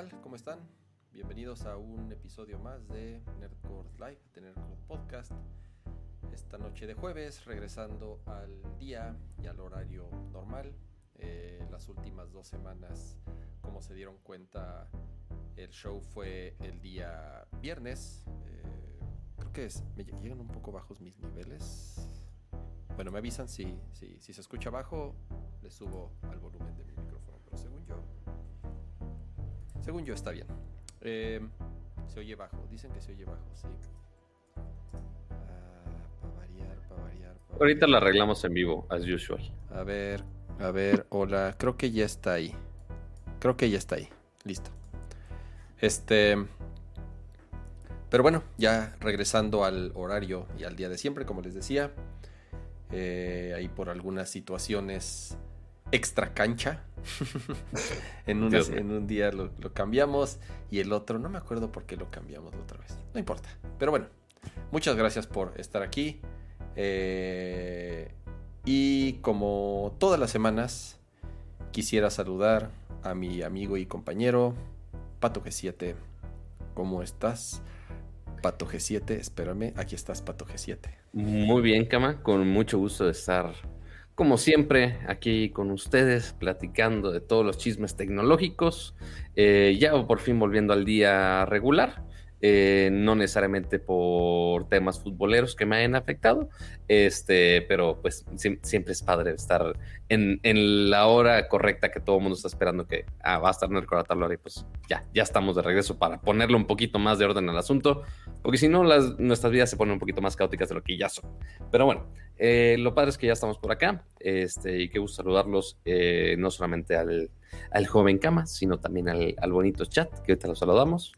Eh, ¿Qué tal? ¿Cómo están? Bienvenidos a un episodio más de Nerdcore Live, de Nerdcore Podcast. Esta noche de jueves, regresando al día y al horario normal. Eh, las últimas dos semanas, como se dieron cuenta, el show fue el día viernes. Eh, creo que es, me llegan un poco bajos mis niveles. Bueno, me avisan si, si, si se escucha bajo, le subo al volumen de mi micrófono, pero según yo, según yo está bien. Eh, se oye bajo, dicen que se oye bajo, sí. Ah, para variar, para variar. pa' Ahorita variar. la arreglamos en vivo, as usual. A ver, a ver, hola. Creo que ya está ahí. Creo que ya está ahí. Listo. Este. Pero bueno, ya regresando al horario y al día de siempre, como les decía. eh, ahí por algunas situaciones extra cancha. en, unas- un día lo, lo cambiamos y el otro, no me acuerdo por qué lo cambiamos otra vez. No importa. Pero bueno, muchas gracias por estar aquí. Eh, y como todas las semanas, quisiera saludar a mi amigo y compañero Pato G7. ¿Cómo estás? Pato G7, espérame, aquí estás Pato G7. Muy bien, Cama, con mucho gusto de estar, como siempre, aquí con ustedes, platicando de todos los chismes tecnológicos. Eh, ya por fin volviendo al día regular, eh, no necesariamente por temas futboleros que me hayan afectado, este, pero pues siem- siempre es padre estar en, en la hora correcta que todo el mundo está esperando que ah, va a estar en el Coratalor y pues ya, ya estamos de regreso para ponerle un poquito más de orden al asunto. Porque si no, las, nuestras vidas se ponen un poquito más caóticas de lo que ya son. Pero bueno, eh, lo padre es que ya estamos por acá. Este, y qué gusto saludarlos, eh, no solamente al, al joven Cama, sino también al, al bonito chat, que ahorita lo saludamos.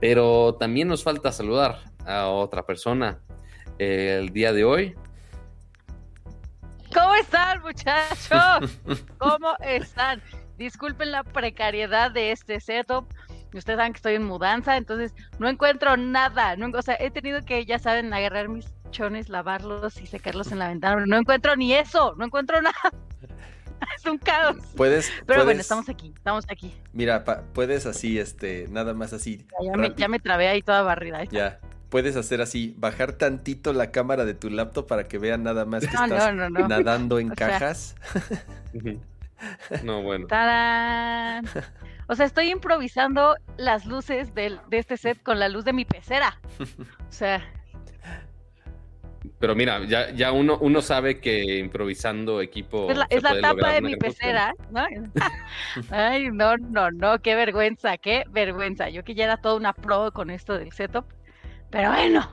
Pero también nos falta saludar a otra persona eh, el día de hoy. ¿Cómo están, muchachos? ¿Cómo están? Disculpen la precariedad de este setup. Ustedes saben que estoy en mudanza, entonces no encuentro nada. No, o sea, he tenido que, ya saben, agarrar mis chones, lavarlos y secarlos en la ventana. No encuentro ni eso, no encuentro nada. Es un caos. Puedes, Pero bueno, estamos aquí, estamos aquí. Mira, pa- puedes así, este, nada más así. Ya me, ya me trabé ahí toda barrida. Ya, puedes hacer así, bajar tantito la cámara de tu laptop para que vean nada más que No, estás no, no, no. nadando en O sea- cajas. No, bueno. ¡Tarán! O sea, estoy improvisando las luces del, de este set con la luz de mi pecera. O sea, Pero mira, ya, ya uno, uno sabe que improvisando equipo. es la, es la tapa de mi pecera, ¿no? Ay, no, no, no, qué vergüenza, qué vergüenza. Yo que ya era toda una pro con esto del setup. Pero bueno,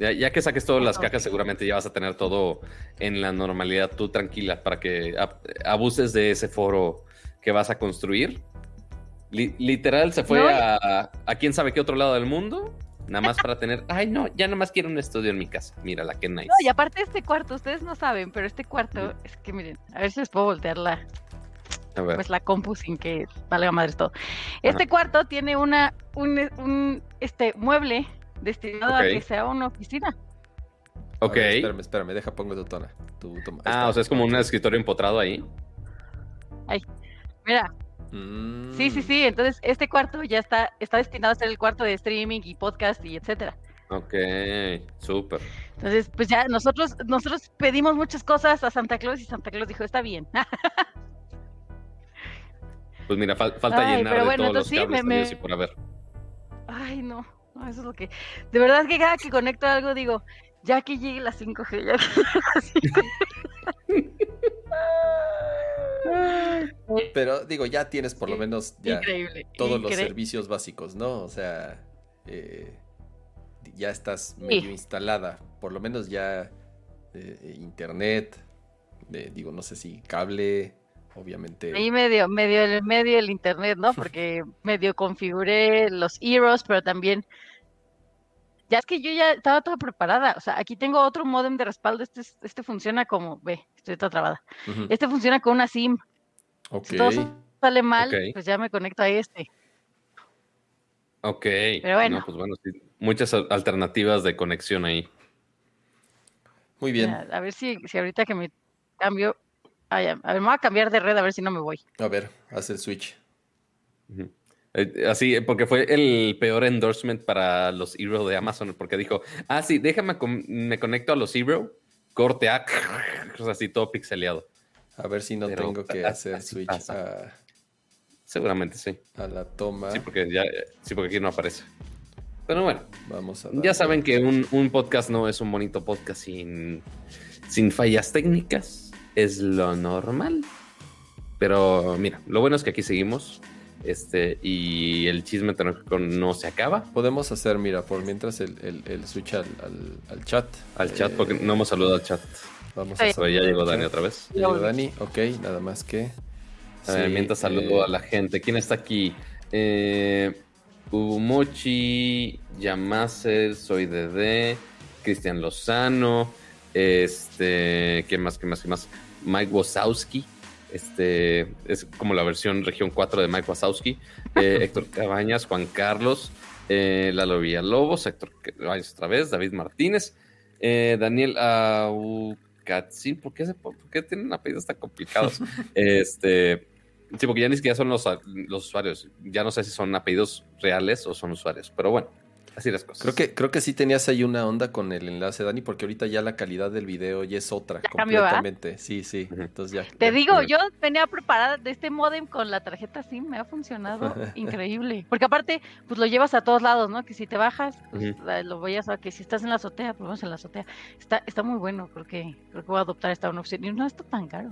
Ya, ya que saques todas las Ok. cajas, seguramente ya vas a tener todo en la normalidad, tú tranquila, para que ab- abuses de ese foro que vas a construir. Li- literal, se fue No, a, a quién sabe qué otro lado del mundo, nada más para tener, ay no, ya nada más quiero un estudio en mi casa. Mira la que nice. no, y aparte este cuarto, ustedes no saben, pero este cuarto, es que miren, a ver si les puedo voltear la, A ver, pues la compu sin que valga madres todo. Este cuarto tiene una, un, un este mueble destinado a que sea una oficina. Ok. ver, espérame, espérame, deja pongo tu tona. Tu, Ah, está. o sea, es como un escritorio empotrado ahí. Mira, Mm. sí, sí, sí. Entonces, este cuarto ya está, está destinado a ser el cuarto de streaming y podcast y etcétera. Ok, súper. Entonces, pues ya nosotros, nosotros pedimos muchas cosas a Santa Claus y Santa Claus dijo, está bien. Pues mira, fal- falta Ay, llenar de bueno, todos los sí, cables me- me- y por haber. Ay, no, no, eso es lo que... De verdad que cada que conecto algo digo, ya que llegue la 5G, ya que llegue la 5G. Pero digo, ya tienes por lo menos ya Increíble. todos los servicios básicos, ¿no? O sea, eh, ya estás medio instalada. Por lo menos ya eh, internet, eh, digo, no sé si cable, obviamente. Ahí medio, medio, el medio el internet, ¿no? Porque medio configuré los Heroes, pero también. Ya es que yo ya estaba toda preparada. O sea, aquí tengo otro modem de respaldo. Este, es- este funciona como. Ve, estoy toda trabada. Este funciona con una SIM. Ok. Si todo sale mal, pues ya me conecto a este. Ok. Pero bueno. No, pues bueno, sí, muchas al- alternativas de conexión ahí. Muy bien. A ver si, si ahorita que me cambio. A ver, me voy a cambiar de red a ver si no me voy. A ver, haz el switch. Eh, Así, eh, porque fue el peor endorsement para los Hero de Amazon, porque dijo, ah, sí, déjame, con- me conecto a los Hero, corte A, cosas así, todo pixeleado. A ver si no Pero tengo que hacer switch pasa. Seguramente sí. a, a la toma. Sí, porque ya, eh, sí, porque aquí no aparece. Pero bueno, Vamos a ya saben que un, un podcast no es un bonito podcast sin, sin fallas técnicas. Es lo normal. Pero mira, lo bueno es que aquí seguimos. Este, y el chisme tecnológico no se acaba. Podemos hacer, mira, por mientras el, el- el switch al, al- al chat. Al chat, Eh, porque no hemos saludado al chat. Vamos Sí. a Pero ya llegó Dani otra vez. Ya llegó Dani, ok, nada más que. A ver, Sí, mientras saludo eh, a la gente. ¿Quién está aquí? Eh, Umochi, Yamase, Soy Dede, Cristian Lozano, este, ¿qué más, qué más, qué más? Mike Wazowski, este, es como la versión región 4 de Mike Wazowski, eh, Héctor Cabañas, Juan Carlos, eh, Lalo Villalobos, Héctor Cabañas otra vez, David Martínez, eh, Daniel Aucatzin, ¿por qué, se- por qué tienen apellidos tan complicados? este, sí, porque ya ni siquiera son los, los usuarios, ya no sé si son apellidos reales o son usuarios, pero bueno, así las cosas. Creo que, creo que sí tenías ahí una onda con el enlace, Dani, porque ahorita ya la calidad del video ya es otra, completamente. Sí, sí. Entonces ya. Te ya- digo, yo tenía preparada de este modem con la tarjeta SIM, me ha funcionado increíble. Porque aparte, pues lo llevas a todos lados, ¿no? Que si te bajas, pues lo vayas a que si estás en la azotea, pues vamos en la azotea. Está, está muy bueno, creo que, creo que voy a adoptar esta una opción. Y no está tan caro.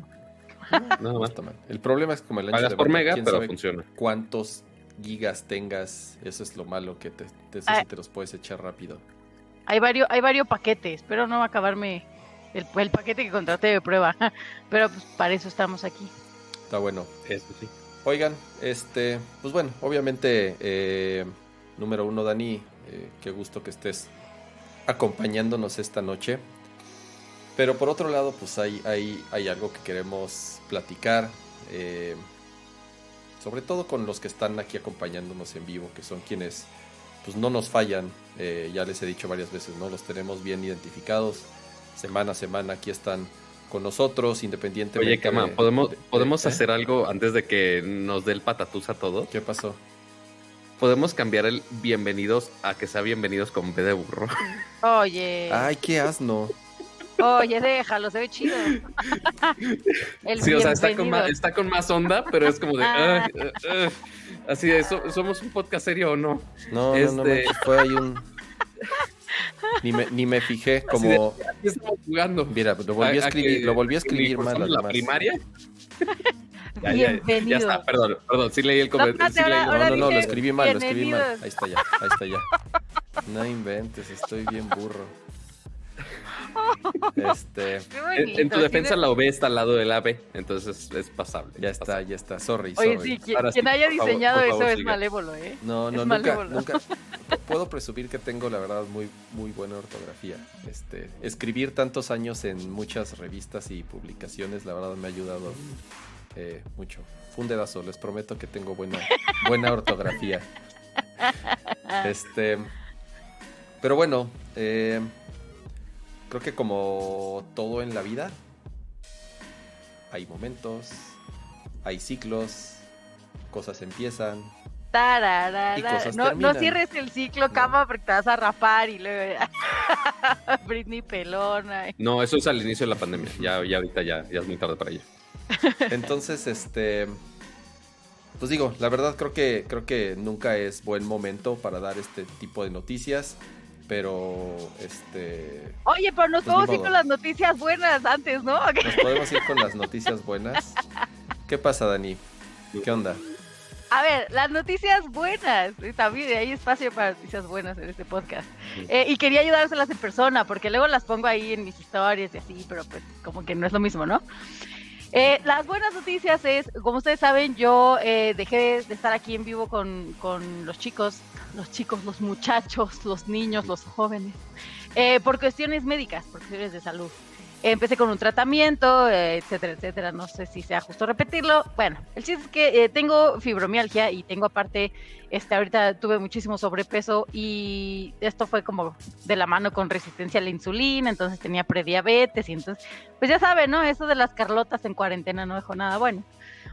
Nada No más. está mal. El problema es como el ancho Pagas de por banda, mega, quién pero funciona. cuántos gigas tengas. Eso es lo malo que te, te, Ah. te los puedes echar rápido. Hay varios, hay varios paquetes, pero no va a acabarme el, el paquete que contraté de prueba. Pero pues para eso estamos aquí. Está bueno. Eso sí. Oigan, este, pues bueno, obviamente, eh, número uno, Dani, eh, qué gusto que estés acompañándonos esta noche. Pero por otro lado, pues hay, hay, hay algo que queremos platicar, eh, sobre todo con los que están aquí acompañándonos en vivo, que son quienes pues no nos fallan, eh, ya les he dicho varias veces, ¿no? Los tenemos bien identificados, semana a semana aquí están con nosotros, independientemente. Oye, Cama, de- ¿podemos, de- podemos ¿eh? hacer algo antes de que nos dé el patatús a todo? ¿Qué pasó? Podemos cambiar el bienvenidos a que sea bienvenidos con B de burro. Oye, Ay, qué asno. Oye, déjalo, se ve chido. El Sí, o sea, está con, bienvenido. más, está con más onda, pero es como de. Ah. "Ay, eh, eh". Así de, "So- ¿somos un podcast serio o no? No, no, no, Este- fue ahí un. Ni me, ni me fijé como. Aquí estamos jugando. Mira, lo volví a ¿A- a escribir, que- lo volví a escribir mal la además. primaria? Ya, ya, ya Bienvenido. está, perdón, perdón, sí leí el comentario. espérate, sí leí el- ahora- No, no, no, lo escribí mal, lo escribí mal. Ahí está ya, ahí está ya. No inventes, estoy bien burro. Este, En, bonito, en tu defensa de- la OB está al lado del AB, entonces es pasable. ya es está, ya está. Sorry, sorry. Oye, sí, quien, sí, haya favor, diseñado por eso favor, es malévolo, ¿eh? No, no, Es nunca, malévolo. nunca. Puedo presumir que tengo, la verdad, muy, muy buena ortografía. Este, escribir tantos años en muchas revistas y publicaciones, la verdad, me ha ayudado eh, mucho. Fue un dedazo, les prometo que tengo buena, buena ortografía. Este, pero bueno, eh, creo que como todo en la vida, hay momentos, hay ciclos, cosas empiezan, Tararara. Y cosas No, no cierres el ciclo, cama, porque te vas a rapar y luego. Britney pelona. No, eso es al inicio de la pandemia. Ya, ya ahorita ya, ya es muy tarde para ello. Entonces, este. Pues digo, la verdad creo que creo que nunca es buen momento para dar este tipo de noticias. Pero este. Oye, pero nos Pues podemos ir con las noticias buenas antes, ¿no? Nos podemos ir con las noticias buenas. ¿Qué pasa, Dani? ¿Qué onda? A ver, las noticias buenas. También hay espacio para noticias buenas en este podcast. Eh, y quería ayudárselas en persona, porque luego las pongo ahí en mis historias y así, pero pues como que no es lo mismo, ¿no? Eh, las buenas noticias es, como ustedes saben, yo eh, dejé de estar aquí en vivo con, con los chicos, los chicos, los muchachos, los niños, los jóvenes, eh, por cuestiones médicas, por cuestiones de salud. Empecé con un tratamiento, eh, etcétera, etcétera. No sé si sea justo repetirlo. Bueno, el chiste es que eh, tengo fibromialgia y tengo aparte, este, ahorita tuve muchísimo sobrepeso y esto fue como de la mano con resistencia a la insulina, entonces tenía prediabetes y entonces, pues ya saben, ¿no? Eso de las Carlotas en cuarentena no dejó nada bueno.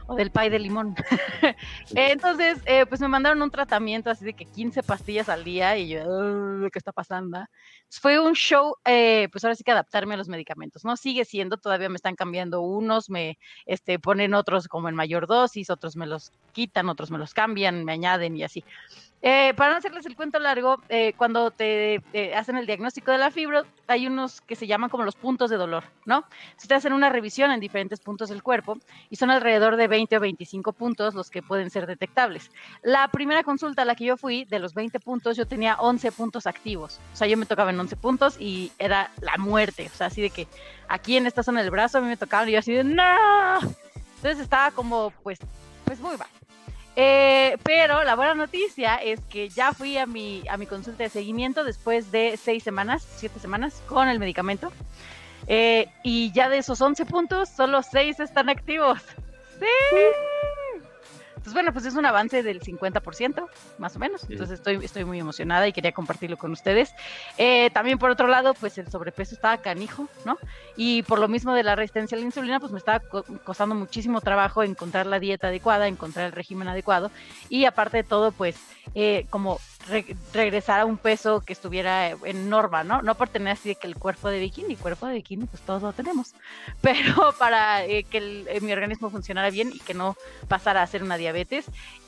O del pay de limón. Entonces, eh, pues me mandaron un tratamiento así de que 15 pastillas al día y yo, ¿qué está pasando? Fue un show, eh, pues ahora sí que adaptarme a los medicamentos, ¿no? Sigue siendo, todavía me están cambiando unos, me este, ponen otros como en mayor dosis, otros me los quitan, otros me los cambian, me añaden y así. Eh, para no hacerles el cuento largo, eh, cuando te hacen el diagnóstico de la fibra, hay unos que se llaman como los puntos de dolor, ¿no? Se te hacen una revisión en diferentes puntos del cuerpo y son alrededor de 20 o 25 puntos los que pueden ser detectables. La primera consulta a la que yo fui, de los 20 puntos, yo tenía 11 puntos activos. O sea, yo me tocaba en 11 puntos y era la muerte. O sea, así de que aquí en esta zona del brazo a mí me tocaban y yo así de ¡No! Entonces estaba como, pues, pues muy mal. Eh, pero la buena noticia es que ya fui a mi, a mi consulta de seguimiento después de seis semanas, siete semanas con el medicamento. Eh, y ya de esos 11 puntos, solo seis están activos. ¡Sí! Entonces, bueno, pues es un avance del 50%, más o menos. Entonces, estoy, estoy muy emocionada y quería compartirlo con ustedes. Eh, también, por otro lado, pues el sobrepeso estaba canijo, ¿no? Y por lo mismo de la resistencia a la insulina, pues me estaba costando muchísimo trabajo encontrar la dieta adecuada, encontrar el régimen adecuado. Y aparte de todo, pues, eh, como regresar a un peso que estuviera en norma, ¿no? No por tener así de que el cuerpo de bikini, cuerpo de bikini, pues todos lo tenemos, pero para eh, que eh, mi organismo funcionara bien y que no pasara a ser una diabetes.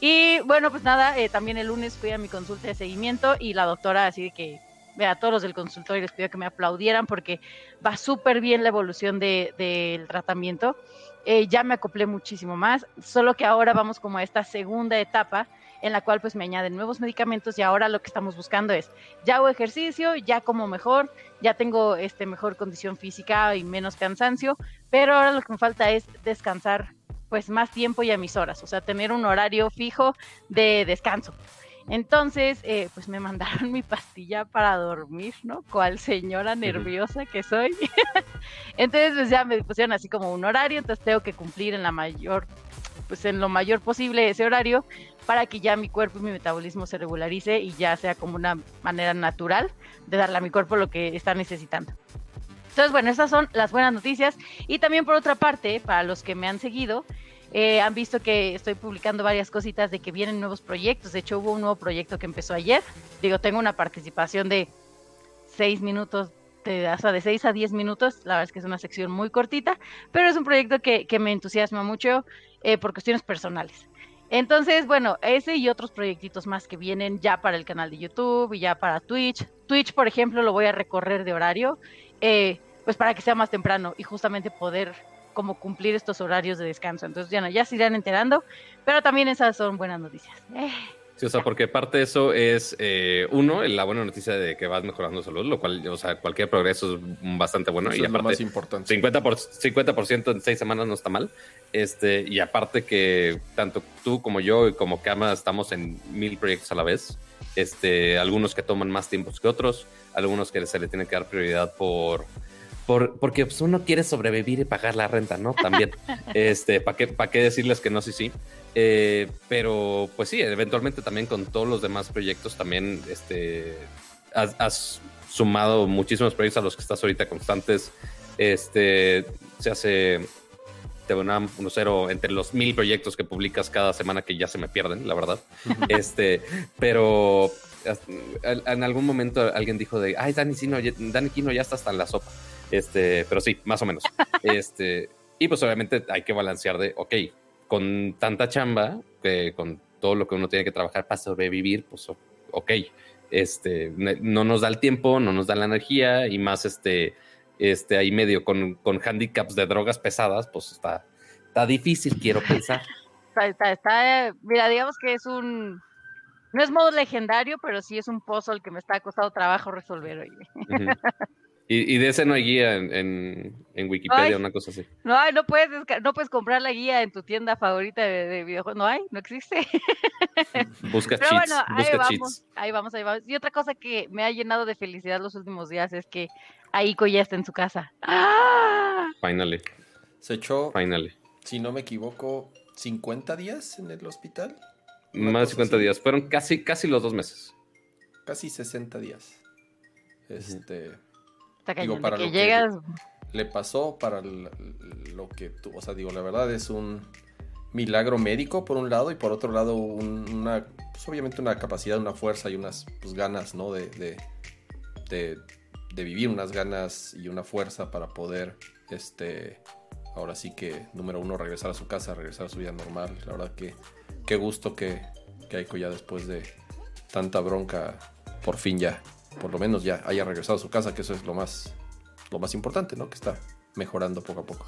Y bueno, pues nada, eh, también el lunes fui a mi consulta de seguimiento y la doctora así de que a todos los del consultorio les pido que me aplaudieran porque va súper bien la evolución del de, tratamiento. ya me acoplé muchísimo más, solo que ahora vamos como a esta segunda etapa en la cual pues me añaden nuevos medicamentos y ahora lo que estamos buscando es, ya hago ejercicio, ya como mejor, ya tengo este mejor condición física y menos cansancio, pero ahora lo que me falta es descansar pues más tiempo y a mis horas, o sea, tener un horario fijo de descanso. Entonces, eh, pues me mandaron mi pastilla para dormir, ¿no? Cual señora nerviosa que soy. entonces, pues ya me pusieron así como un horario, entonces tengo que cumplir en la mayor, pues en lo mayor posible ese horario para que ya mi cuerpo y mi metabolismo se regularice y ya sea como una manera natural de darle a mi cuerpo lo que está necesitando. Entonces, bueno, esas son las buenas noticias. Y también por otra parte, para los que me han seguido, eh, han visto que estoy publicando varias cositas de que vienen nuevos proyectos. De hecho, hubo un nuevo proyecto que empezó ayer. Digo, tengo una participación de seis minutos, de, hasta de seis a diez minutos. La verdad es que es una sección muy cortita, pero es un proyecto que, me entusiasma mucho eh, por cuestiones personales. Entonces, bueno, ese y otros proyectitos más que vienen ya para el canal de YouTube y ya para Twitch. Twitch, por ejemplo, lo voy a recorrer de horario, eh, pues para que sea más temprano y justamente poder como cumplir estos horarios de descanso. Entonces, ya, no, ya se irán enterando, pero también esas son buenas noticias. Eh. Sí, o sea, porque parte de eso es, eh, uno, la buena noticia de que vas mejorando salud, lo cual, o sea, cualquier progreso es bastante bueno. y aparte, lo más importante. 50%, por, 50 en seis semanas no está mal. Este, y aparte que tanto tú como yo y como Kama estamos en mil proyectos a la vez. Este, algunos que toman más tiempo que otros, algunos que se le tiene que dar prioridad por, por porque pues, uno quiere sobrevivir y pagar la renta, ¿no? También, este, ¿para qué, para qué decirles que no, sí, sí? Eh, pero pues sí, eventualmente también con todos los demás proyectos también este, has, sumado muchísimos proyectos a los que estás ahorita constantes. Este, se hace Tebonam 1.0 entre los mil proyectos que publicas cada semana que ya se me pierden, la verdad. este, pero en algún momento alguien dijo de, ay, Dani Kino, Dani Kino ya está hasta en la sopa. Este, pero sí, más o menos. este, y pues obviamente hay que balancear de, ok, con tanta chamba, que con todo lo que uno tiene que trabajar para sobrevivir, pues ok, este, no nos da el tiempo, no nos da la energía y más este, este ahí medio con, con handicaps de drogas pesadas, pues está, está difícil, quiero pensar. Está, está, mira, digamos que es un, no es modo legendario, pero sí es un puzzle que me está costando trabajo resolver hoy. Y, de ese no hay guía en, Wikipedia, una cosa así. No hay, no puedes, no puedes comprar la guía en tu tienda favorita de, videojuegos. No hay, no existe. Busca cheats. Bueno, ahí vamos, ahí vamos, ahí vamos. Y otra cosa que me ha llenado de felicidad los últimos días es que Aiko ya está en su casa. ¡Ah! Finally. Se echó, Finally. si no me equivoco, 50 días en el hospital. Más de 50 días. Fueron casi, casi los dos meses. Casi 60 días. Este. Digo, para que, llegas... le pasó, para lo que tú, o sea, digo, la verdad es un milagro médico por un lado y por otro lado una, pues obviamente una capacidad, una fuerza y unas pues, ganas, ¿no? De, de, de, vivir, unas ganas y una fuerza para poder, este, ahora sí que, número uno, regresar a su casa, regresar a su vida normal. La verdad que qué gusto que, que Aiko ya después de tanta bronca, por fin ya, por lo menos ya haya regresado a su casa, que eso es lo más, lo más importante, ¿no? Que está mejorando poco a poco.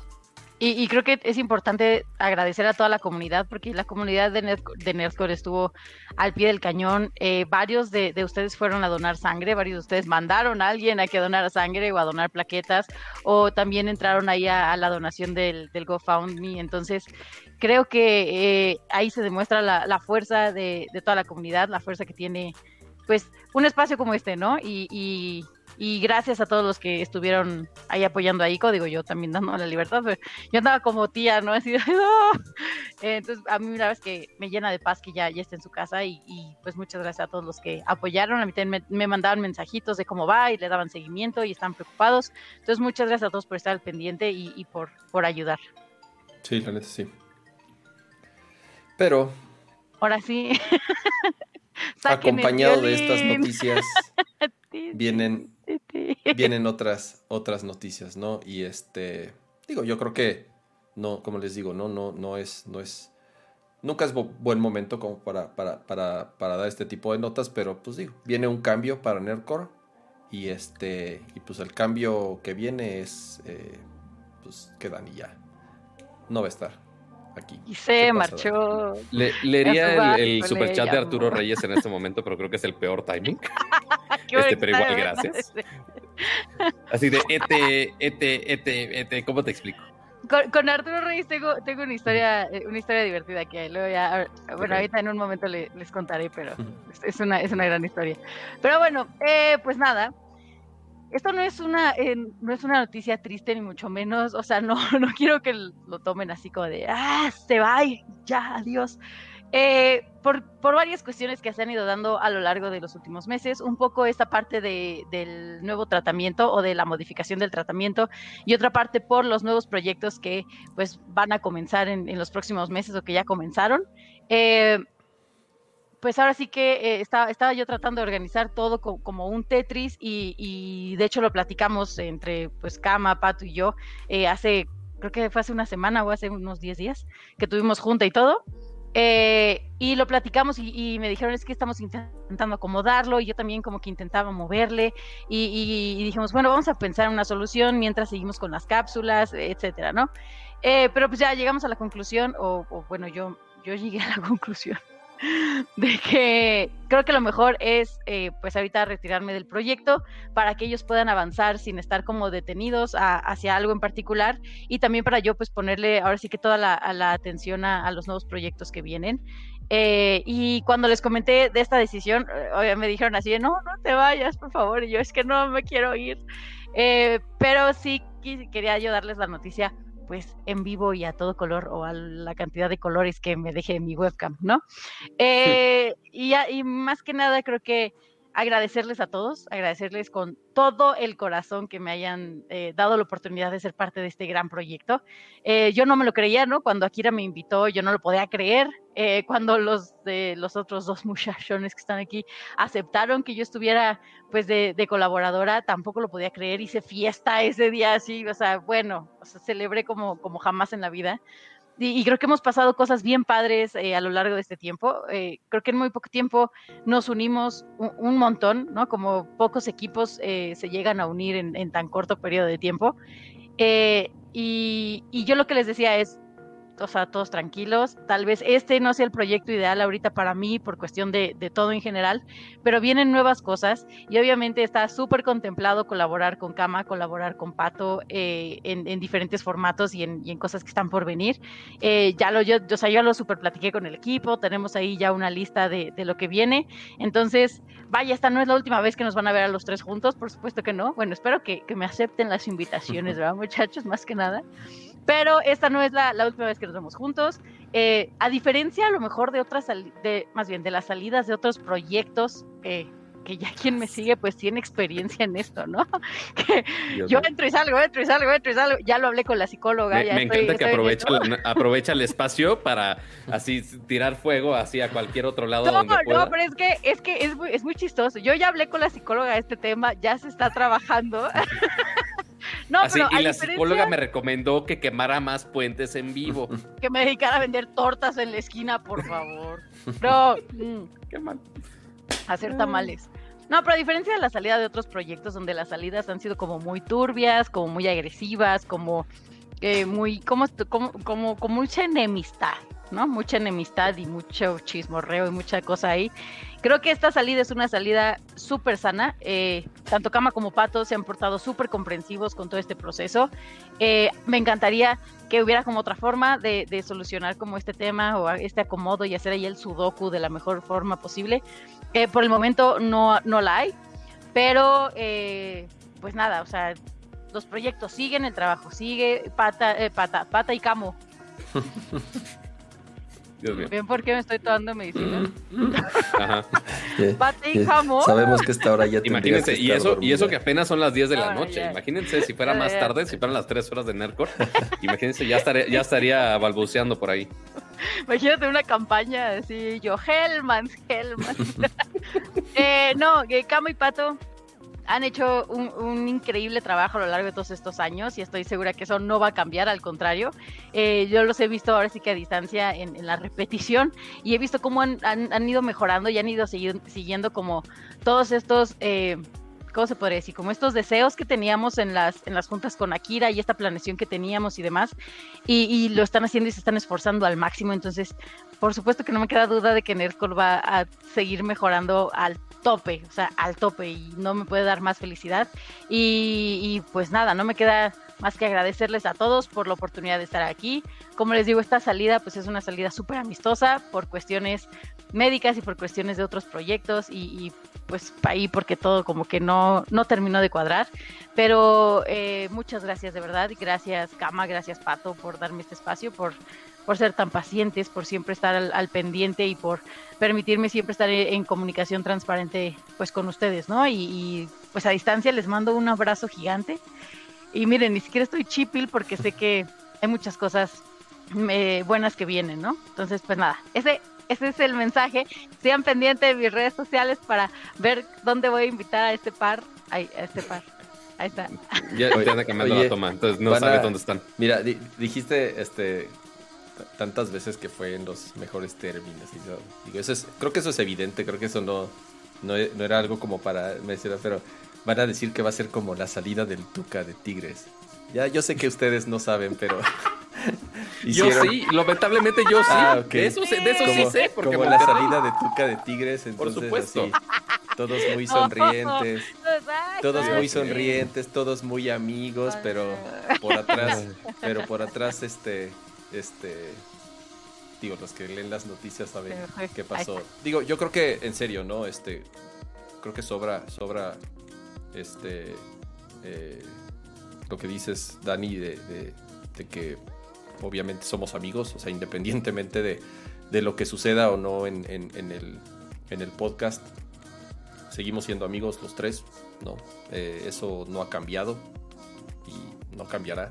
Y, creo que es importante agradecer a toda la comunidad, porque la comunidad de, Nerdcore estuvo al pie del cañón. Eh, varios de, ustedes fueron a donar sangre, varios de ustedes mandaron a alguien a que donara sangre o a donar plaquetas, o también entraron ahí a, la donación del, del, GoFundMe. Entonces, creo que eh, ahí se demuestra la, fuerza de, toda la comunidad, la fuerza que tiene, pues, un espacio como este, ¿no? y y gracias a todos los que estuvieron ahí apoyando a Ico, digo yo también dando la libertad, pero yo andaba como tía, ¿no? Así Entonces, a mí la verdad es que me llena de paz que ya, ya esté en su casa y, pues muchas gracias a todos los que apoyaron. A mí también me, mandaban mensajitos de cómo va y le daban seguimiento y están preocupados. Entonces, muchas gracias a todos por estar al pendiente y, por, por ayudar. Sí, la neta sí. Pero. Ahora sí. acompañado de estas noticias vienen vienen otras, otras noticias, ¿no? Y este, digo, yo creo que, no, como les digo, no, no, no es, no es, nunca es buen momento como para, para, para, para, dar este tipo de notas, pero pues digo, viene un cambio para Nerdcore y este, y pues el cambio que viene es, eh, pues que Dani ya. No va a estar aquí. Y se marchó. Le, leería el, super superchat de Arturo Reyes en este momento, pero creo que es el peor timing. este, pero igual, gracias. Así de, ete, ete, ete, ete, ¿cómo te explico? Con, Arturo Reyes tengo, tengo una historia eh, una historia divertida que luego ya, bueno, ahorita en un momento les contaré, pero es una, es una gran historia. Pero bueno, eh, pues nada, esto no es una eh, no es una noticia triste ni mucho menos, o sea, no no quiero que lo tomen así como de ah se va ya adiós. Eh, por, por, varias cuestiones que se han ido dando a lo largo de los últimos meses, un poco esta parte de, del nuevo tratamiento o de la modificación del tratamiento y otra parte por los nuevos proyectos que pues van a comenzar en, en los próximos meses o que ya comenzaron. Eh, pues ahora sí que eh, estaba, estaba, yo tratando de organizar todo como un Tetris y, de hecho lo platicamos entre pues Kama, Pato y yo eh, hace, creo que fue hace una semana o hace unos 10 días que tuvimos junta y todo. Eh, y lo platicamos y, me dijeron es que estamos intentando acomodarlo y yo también como que intentaba moverle y, dijimos, bueno, vamos a pensar en una solución mientras seguimos con las cápsulas, etcétera, ¿no? pero pues ya llegamos a la conclusión, o, o bueno, yo, yo llegué a la conclusión de que creo que lo mejor es eh, pues ahorita retirarme del proyecto para que ellos puedan avanzar sin estar como detenidos hacia algo en particular y también para yo pues ponerle ahora sí que toda la, atención a, los nuevos proyectos que vienen. Eh, y cuando les comenté de esta decisión, eh, me dijeron así, no, no te vayas, por favor, y yo es que no me quiero ir. pero sí quería yo darles la noticia pues en vivo y a todo color o a la cantidad de colores que me deje mi webcam, ¿no? Eh, y, y, más que nada creo que agradecerles a todos, agradecerles con todo el corazón que me hayan eh, dado la oportunidad de ser parte de este gran proyecto. Eh, yo no me lo creía, ¿no? Cuando Akira me invitó, yo no lo podía creer. Eh, cuando los de los otros dos muchachones que están aquí aceptaron que yo estuviera, pues, de, colaboradora, tampoco lo podía creer. Hice fiesta ese día, así, o sea, bueno, o sea, celebré como, como jamás en la vida y, creo que hemos pasado cosas bien padres eh, a lo largo de este tiempo. Eh, creo que en muy poco tiempo nos unimos un, montón, ¿no? Como pocos equipos eh, se llegan a unir en, tan corto periodo de tiempo. y, yo lo que les decía es, o sea, todos tranquilos. Tal vez este no sea el proyecto ideal ahorita para mí por cuestión de, todo en general, pero vienen nuevas cosas y obviamente está súper contemplado colaborar con Kama, colaborar con Pato eh, en, diferentes formatos y en, cosas que están por venir. Eh, ya lo, yo, o sea, yo lo súper platiqué con el equipo, tenemos ahí ya una lista de, lo que viene. Entonces, vaya, esta no es la última vez que nos van a ver a los tres juntos, por supuesto que no. Bueno, espero que, que me acepten las invitaciones, ¿verdad, muchachos? Más que nada. Pero esta no es la, última vez que nos vemos juntos. Eh, a diferencia a lo mejor de otras, de, más bien de las salidas de otros proyectos que porque ya quien me sigue pues tiene experiencia en esto, ¿no? Que yo entro y salgo, entro y salgo, entro y salgo. Ya lo hablé con la psicóloga. Me, ya me estoy- encanta que aprovecha, el- aprovecha el espacio para así tirar fuego así a cualquier otro lado No, donde pueda. no, pero es que es que es muy, es muy chistoso. Yo ya hablé con la psicóloga de este tema, ya se está trabajando. no, Así, pero y la diferencia psicóloga me recomendó que quemara más puentes en vivo. que me dedicara a vender tortas en la esquina, por favor. No, mm, Qué mal. hacer tamales. No, pero a diferencia de la salida de otros proyectos donde las salidas han sido como muy turbias, como muy agresivas, como eh, muy, como, como, como, como mucha enemistad, ¿no? Mucha enemistad y mucho chismorreo y mucha cosa ahí. Creo que esta salida es una salida súper sana. eh, tanto Cama como Pato se han portado súper comprensivos con todo este proceso. Eh, me encantaría que hubiera como otra forma de, solucionar como este tema o este acomodo y hacer ahí el sudoku de la mejor forma posible. Eh, por el momento no, no la hay, pero eh, pues nada, o sea, los proyectos siguen, el trabajo sigue, pata, pata, pata y camo. Dios mío. ¿Ven por qué me estoy tomando medicina? Ajá. Eh, Pata y eh, camo. Sabemos que esta hora ya Imagínense, que y eso, y eso que apenas son las 10 de la noche. ya. Imagínense si fuera más tarde, si fueran las 3 horas de Nerdcore. Imagínense, ya estaría, ya estaría balbuceando por ahí. Imagínate una campaña así, yo, Hellman, Hellman. eh, no, que Camo y Pato han hecho un, un increíble trabajo a lo largo de todos estos años y estoy segura que eso no va a cambiar, al contrario. Eh, yo los he visto ahora sí que a distancia en, en la repetición y he visto cómo han, han- ido mejorando y han ido segui- siguiendo como todos estos... eh, ¿Cómo se podría decir? Como estos deseos que teníamos en las, en las juntas con Akira y esta planeación que teníamos y demás, y, y lo están haciendo y se están esforzando al máximo. Entonces, por supuesto que no me queda duda de que Nerdcore va a seguir mejorando al tope, o sea, al tope, y no me puede dar más felicidad. Y, y, pues nada, no me queda más que agradecerles a todos por la oportunidad de estar aquí. Como les digo, esta salida pues es una salida súper amistosa por cuestiones médicas y por cuestiones de otros proyectos y, y, pues ahí porque todo como que no, no terminó de cuadrar. Pero eh, muchas gracias de verdad, gracias Kama, gracias Pato por darme este espacio, por, por ser tan pacientes, por siempre estar al, al pendiente y por permitirme siempre estar en, en comunicación transparente pues con ustedes, ¿no? Y, y, pues a distancia les mando un abrazo gigante. Y miren, ni siquiera estoy chipil porque sé que hay muchas cosas eh, buenas que vienen, ¿no? Entonces, pues nada, ese, ese es el mensaje. Sean pendientes de mis redes sociales para ver dónde voy a invitar a este par. Ay, a este par. Ahí está. Ya, ya anda cambiando Oye, la toma, entonces no van sabes a- dónde están. Mira, di- dijiste este tantas veces que fue en los mejores términos. Y yo, digo, eso es, creo que eso es evidente, creo que eso no, no, no era algo como para mencionar, pero van a decir que va a ser como la salida del Tuca de Tigres. Ya, yo sé que ustedes no saben, pero Yo sí, lamentablemente yo sí. Ah, de, eso, sé- de eso sí como, sé, porque como la salida de Tuca de Tigres, entonces supuesto. así, todos muy sonrientes. Todos muy Sí. sonrientes, todos muy amigos, pero por atrás, pero por atrás, este, este, digo, los que leen las noticias saben fue. qué pasó. Digo, yo creo que, en serio, ¿no? Este, creo que sobra, sobra, este, eh, lo que dices, Dani, de, de- de que obviamente somos amigos, o sea, independientemente de, de lo que suceda o no en, en- el, en el podcast, seguimos siendo amigos los tres, ¿no? Eh, eso no ha cambiado y no cambiará,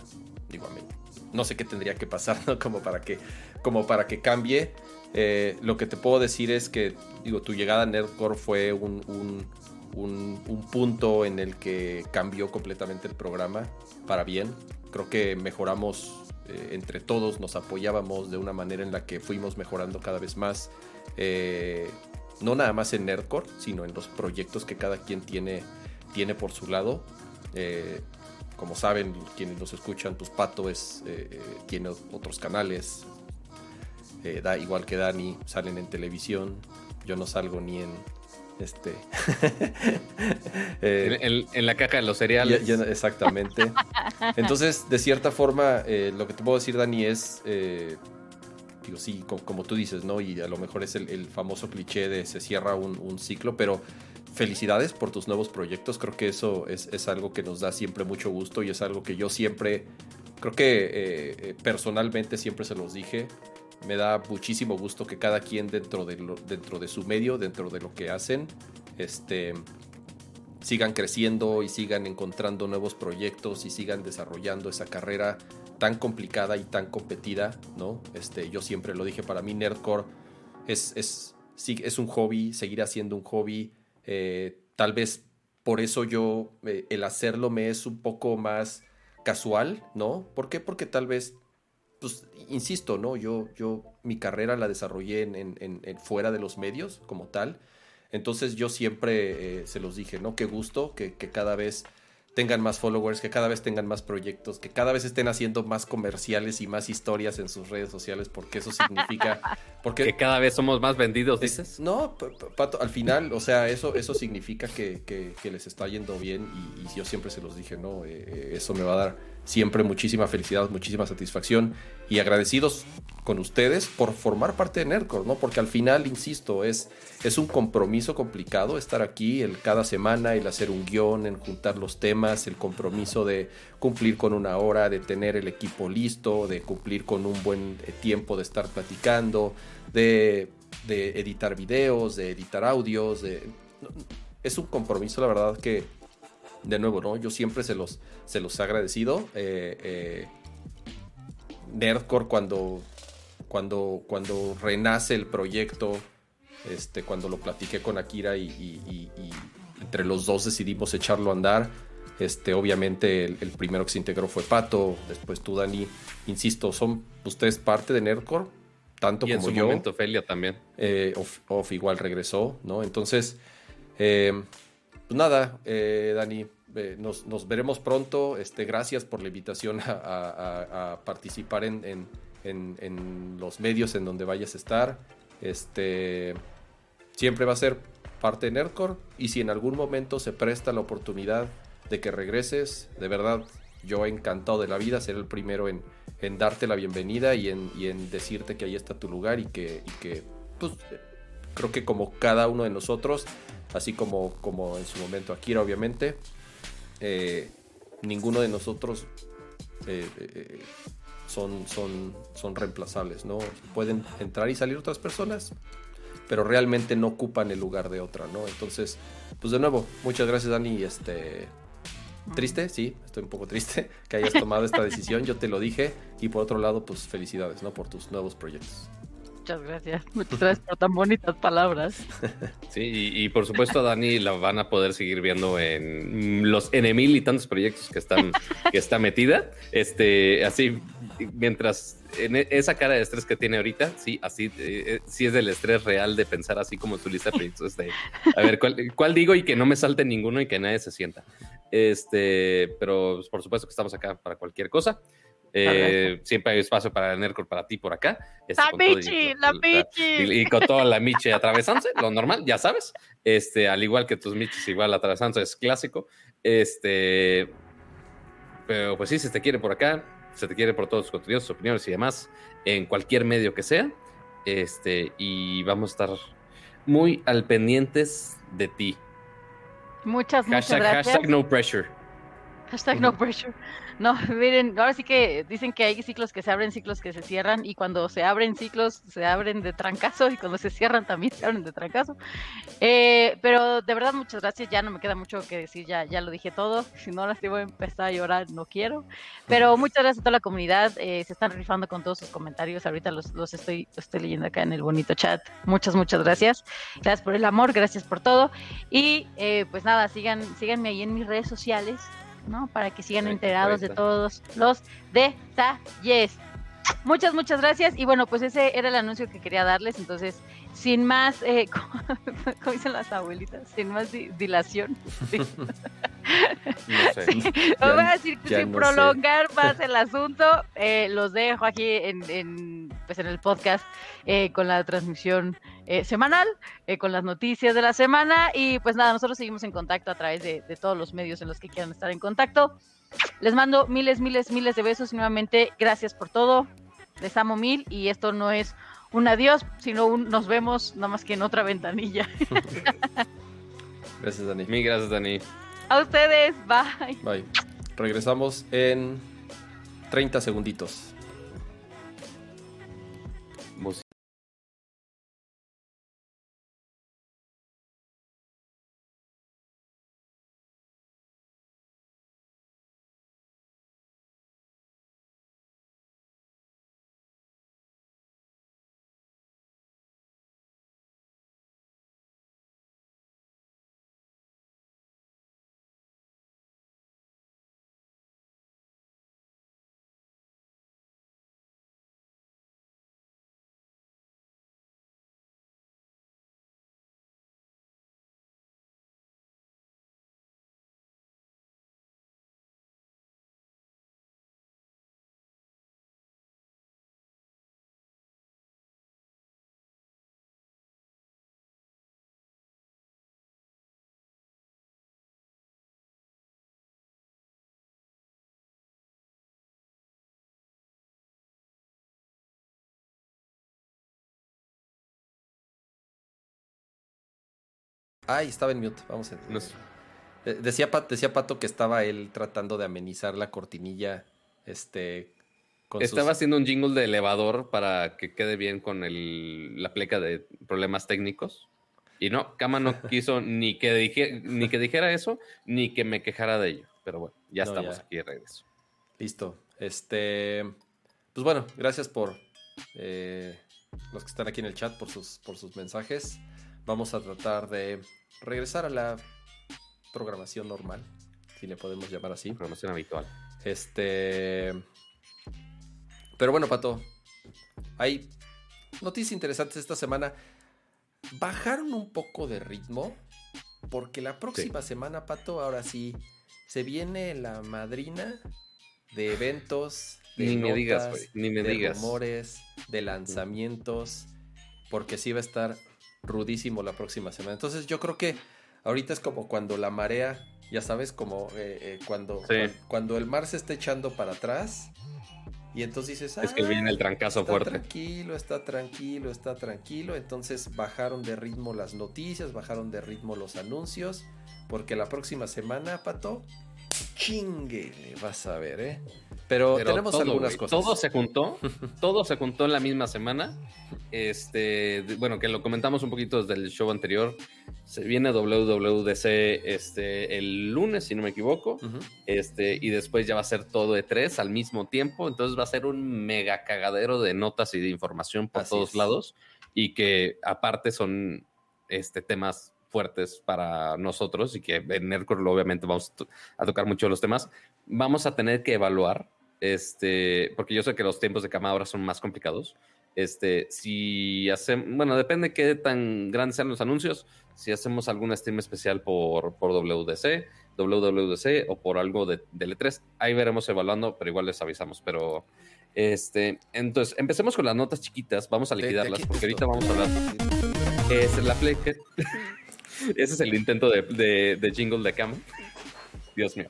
digo, a mí. No sé qué tendría que pasar, ¿no? Como para que, como para que cambie. Eh, lo que te puedo decir es que, digo, tu llegada a Nerdcore fue un, un- un punto en el que cambió completamente el programa para bien. Creo que mejoramos eh, entre todos, nos apoyábamos de una manera en la que fuimos mejorando cada vez más. Eh, no nada más en Nerdcore, sino en los proyectos que cada quien tiene, tiene por su lado. Eh, como saben, quienes nos escuchan, pues Pato es, tiene otros canales, da igual que Dani, salen en televisión. Yo no salgo ni en este. eh, En, en- en la caja de los cereales. ya- exactamente. Entonces, de cierta forma, eh, lo que te puedo decir, Dani, es. eh, digo, sí, co- como, tú dices, ¿no? Y a lo mejor es el, el famoso cliché de se cierra un, un ciclo, pero felicidades por tus nuevos proyectos. Creo que eso es, es algo que nos da siempre mucho gusto y es algo que yo siempre. Creo que personalmente siempre se los dije. Me da muchísimo gusto que cada quien dentro de, dentro de su medio, dentro de lo que hacen, este, sigan creciendo y sigan encontrando nuevos proyectos y sigan desarrollando esa carrera tan complicada y tan competida, ¿no? Este, yo siempre lo dije, para mí Nerdcore es, es, es un hobby, seguirá siendo un hobby, eh, tal vez por eso yo, eh, el hacerlo me es un poco más casual, ¿no? ¿Por qué? Porque tal vez, pues, insisto, ¿no? Yo, yo mi carrera la desarrollé en, en, fuera de los medios como tal. Entonces yo siempre eh, se los dije, ¿no? Qué gusto que, que cada vez tengan más followers, que cada vez tengan más proyectos, que cada vez estén haciendo más comerciales y más historias en sus redes sociales, porque eso significa... Porque, que cada vez somos más vendidos, dices. No, Pato, al final, o sea, eso, eso significa que, que, les está yendo bien y, yo siempre se los dije, ¿no? Eh, eh, eso me va a dar siempre muchísima felicidad, muchísima satisfacción y agradecidos con ustedes por formar parte de Nerdcore, ¿no? Porque al final, insisto, es, es un compromiso complicado estar aquí el, cada semana, el hacer un guion, en juntar los temas, el compromiso de cumplir con una hora, de tener el equipo listo, de cumplir con un buen eh, tiempo de estar platicando, de, de editar videos, de editar audios, de... Es un compromiso, la verdad, que de nuevo, ¿no? Yo siempre se los, se los he agradecido. Eh, eh, Nerdcore cuando, cuando, cuando renace el proyecto, este, cuando lo platiqué con Akira y, entre los dos decidimos echarlo a andar. Este, obviamente el, primero que se integró fue Pato, después tú, Dani. Insisto, son ustedes parte de Nerdcore, tanto y en como su yo. momento Felia también. Eh, off, igual regresó, ¿no? Entonces, pues nada, Dani, eh, nos, veremos pronto. Este, gracias por la invitación a, participar en, los medios en donde vayas a estar. Este, siempre va a ser parte de Nerdcore y si en algún momento se presta la oportunidad de que regreses, de verdad, yo encantado de la vida, ser el primero en, darte la bienvenida y en, decirte que ahí está tu lugar y que, que pues, creo que como cada uno de nosotros, así como, como en su momento Akira obviamente, eh, ninguno de nosotros eh, eh, son, son, son reemplazables, ¿no? Pueden entrar y salir otras personas, pero realmente no ocupan el lugar de otra, ¿no? Entonces, pues de nuevo, muchas gracias Dani, este... Triste, sí, estoy un poco triste que hayas tomado esta decisión, yo te lo dije, y por otro lado, pues felicidades, ¿no? Por tus nuevos proyectos. Muchas gracias. Muchas gracias por tan bonitas palabras. Sí, y, por supuesto a Dani la van a poder seguir viendo en los N mil y tantos proyectos que están que está metida. Este, así mientras en e, esa cara de estrés que tiene ahorita, sí, así eh, eh, sí es del estrés real de pensar así como tu lista de proyectos. a ver ¿cuál, digo y que no me salte ninguno y que nadie se sienta. Este, pero pues, por supuesto que estamos acá para cualquier cosa. Eh, siempre hay espacio para el Nerdcore para ti por acá. Este, la Michi, la Michi. Y, con toda la Michi atravesándose, lo normal, ya sabes. Este, al igual que tus Michis, igual atravesándose, es clásico. Este, pero pues sí, si te quiere por acá, se te quiere por todos tus contenidos, opiniones y demás, en cualquier medio que sea. Este, y vamos a estar muy al pendientes de ti. Muchas, muchas gracias. Hashtag no pressure. Hashtag no pressure. No, miren, ahora sí que dicen que hay ciclos que se abren, ciclos que se cierran, y cuando se abren ciclos, se abren de trancazo, y cuando se cierran también se abren de trancazo. Eh, pero de verdad, muchas gracias, ya no me queda mucho que decir, ya, ya lo dije todo, si no las voy a empezar a llorar, no quiero. Pero muchas gracias a toda la comunidad, eh, se están rifando con todos sus comentarios, ahorita los, los estoy, estoy leyendo acá en el bonito chat. Muchas, muchas gracias. Gracias por el amor, gracias por todo. Y eh, pues nada, sigan, síganme ahí en mis redes sociales. ¿No? Para que sigan enterados de todos los detalles. Muchas, muchas gracias. Y bueno, pues ese era el anuncio que quería darles. Entonces, sin más, eh, como, dicen las abuelitas, sin más dilación. No sé. voy a decir que sin prolongar más el asunto, eh, los dejo aquí en, pues en el podcast eh, con la transmisión eh, semanal, con las noticias de la semana. Y pues nada, nosotros seguimos en contacto a través de, de todos los medios en los que quieran estar en contacto. Les mando miles, miles, miles de besos y nuevamente gracias por todo. Les amo mil y esto no es un adiós, sino un nos vemos nada más que en otra ventanilla. gracias, Dani. Mil gracias, Dani. A ustedes, bye. Bye. Regresamos en 30 segunditos. Ay, estaba en mute. Vamos a. No sé. Eh, Decía, Pat- decía Pato que estaba él tratando de amenizar la cortinilla. Este. Con sus- Estaba haciendo un jingle de elevador para que quede bien con el, la pleca de problemas técnicos. Y no, Kama no quiso ni que, dije, ni que dijera eso, ni que me quejara de ello. Pero bueno, ya No, estamos ya. aquí de regreso. Listo. Este. Pues bueno, gracias por eh, los que están aquí en el chat por sus, por sus mensajes. Vamos a tratar de regresar a la programación normal, si le podemos llamar así. Programación habitual. Este. Pero bueno, Pato. Hay noticias interesantes esta semana. Bajaron un poco de ritmo. Porque la próxima semana, Pato, ahora sí. Se viene la madrina de eventos. De Ni me digas, ni me de digas. rumores, de lanzamientos. Porque sí va a estar rudísimo la próxima semana. Entonces yo creo que ahorita es como cuando la marea, ya sabes, como eh, eh, cuando, Sí. cuando el mar se está echando para atrás. Y entonces dices, Es que "Ah, viene el trancazo está fuerte. tranquilo, está tranquilo, está tranquilo. Entonces bajaron de ritmo las noticias, bajaron de ritmo los anuncios. Porque la próxima semana, Pato, chingue, le vas a ver, ¿eh? Pero, Pero tenemos todo, algunas güey, cosas. Todo se juntó, todo se juntó en la misma semana. Este, bueno, que lo comentamos un poquito desde el show anterior. Se viene WWDC este, el lunes, si no me equivoco. Ujú. Este, y después ya va a ser todo de tres al mismo tiempo. Entonces va a ser un mega cagadero de notas y de información por Así todos es. lados. Y que aparte son este, temas fuertes para nosotros y que en Nerdcore obviamente vamos a to- a tocar mucho los temas. Vamos a tener que evaluar, este, porque yo sé que los tiempos de cama ahora son más complicados. Este, si hacemos, bueno, depende qué tan grandes sean los anuncios, si hacemos algún stream especial por, por WDC, WWDC o por algo de, de L3, ahí veremos evaluando, pero igual les avisamos. Pero, este, entonces, empecemos con las notas chiquitas, vamos a De- de liquidarlas, porque ahorita vamos a hablar. Es la play que- Ese es el intento de, de, de jingle de cama. Dios mío.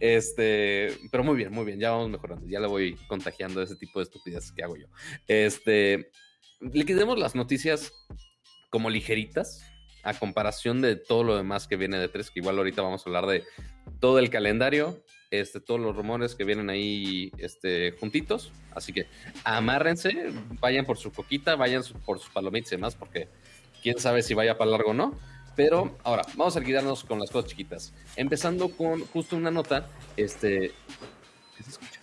Este, pero muy bien, muy bien, ya vamos mejorando. Ya le voy contagiando ese tipo de estupidez que hago yo. Este, liquidemos las noticias como ligeritas a comparación de todo lo demás que viene de tres, que igual ahorita vamos a hablar de todo el calendario, este, todos los rumores que vienen ahí este, juntitos. Así que amárrense, vayan por su coquita, vayan por sus palomitas y demás, porque quién sabe si vaya para largo o no. Pero ahora, vamos a liquidarnos con las cosas chiquitas. Empezando con justo una nota, este... ¿Qué se escucha?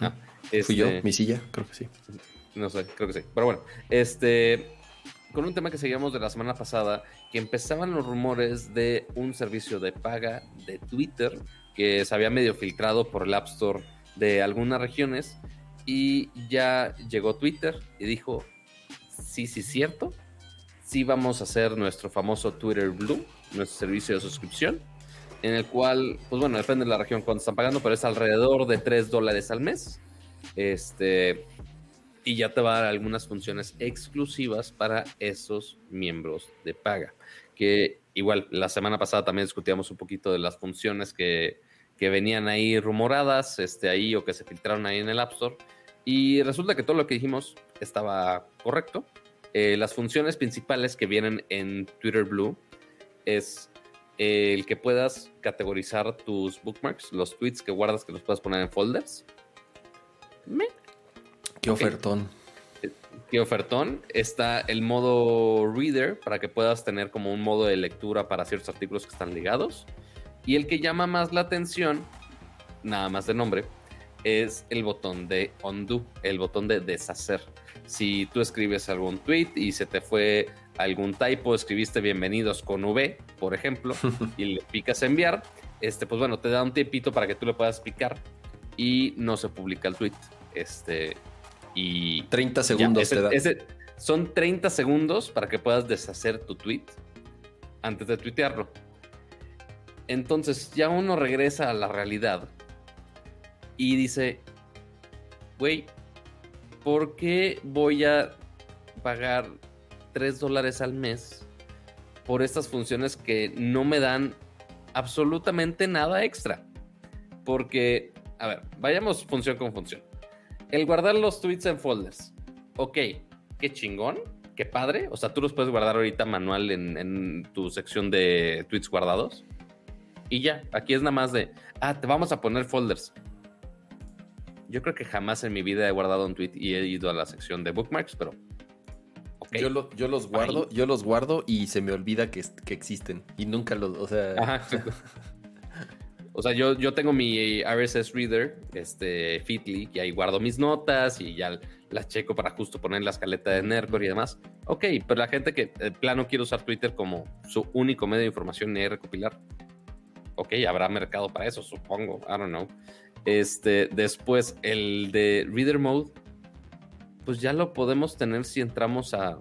Ah, Fui yo, este- mi silla, creo que sí. no sé, creo que sí. Pero bueno, este. Con un tema que seguíamos de la semana pasada, que empezaban los rumores de un servicio de paga de Twitter que se había medio filtrado por el App Store de algunas regiones y ya llegó Twitter y dijo, sí, sí, cierto, sí vamos a hacer nuestro famoso Twitter Blue, nuestro servicio de suscripción, en el cual, pues bueno, depende de la región cuánto están pagando, pero es alrededor de 3 dólares al mes. Este, y ya te va a dar algunas funciones exclusivas para esos miembros de paga. Que igual la semana pasada también discutíamos un poquito de las funciones que, que venían ahí rumoradas, este, ahí o que se filtraron ahí en el App Store. Y resulta que todo lo que dijimos estaba correcto. Eh, las funciones principales que vienen en Twitter Blue es eh, el que puedas categorizar tus bookmarks, los tweets que guardas que los puedas poner en folders. Me Qué ofertón. qué ofertón. Está el modo reader para que puedas tener como un modo de lectura para ciertos artículos que están ligados. Y el que llama más la atención, nada más de nombre, es el botón de undo, el botón de deshacer. Si tú escribes algún tweet y se te fue algún typo, escribiste bienvenidos con V, por ejemplo, y le picas enviar, este, pues bueno, te da un tiempito para que tú le puedas picar y no se publica el tweet. Este, y 30 ya, segundos ese- te da. ese- son 30 segundos para que puedas deshacer tu tweet antes de tuitearlo. Entonces ya uno regresa a la realidad y dice, güey, ¿por qué voy a pagar 3 dólares al mes por estas funciones que no me dan absolutamente nada extra? Porque, a ver, vayamos función con función. El guardar los tweets en folders. Ok, qué chingón. qué padre. O sea, tú los puedes guardar ahorita manual en, en tu sección de tweets guardados. Y ya, aquí es nada más de, ah, te vamos a poner folders. Yo creo que jamás en mi vida he guardado un tweet y he ido a la sección de bookmarks, pero. Yo, lo- yo los guardo, yo los guardo y se me olvida que, que existen. Y nunca los, o sea. Ajá. O sea, yo, yo tengo mi RSS Reader, este, Fitly, y ahí guardo mis notas y ya las checo para justo poner la escaleta de Nerdcore y demás. Ok, pero la gente que de plano quiere usar Twitter como su único medio de información y recopilar. Ok, habrá mercado para eso, supongo. I don't know. Este, después, el de Reader Mode, pues ya lo podemos tener si entramos a,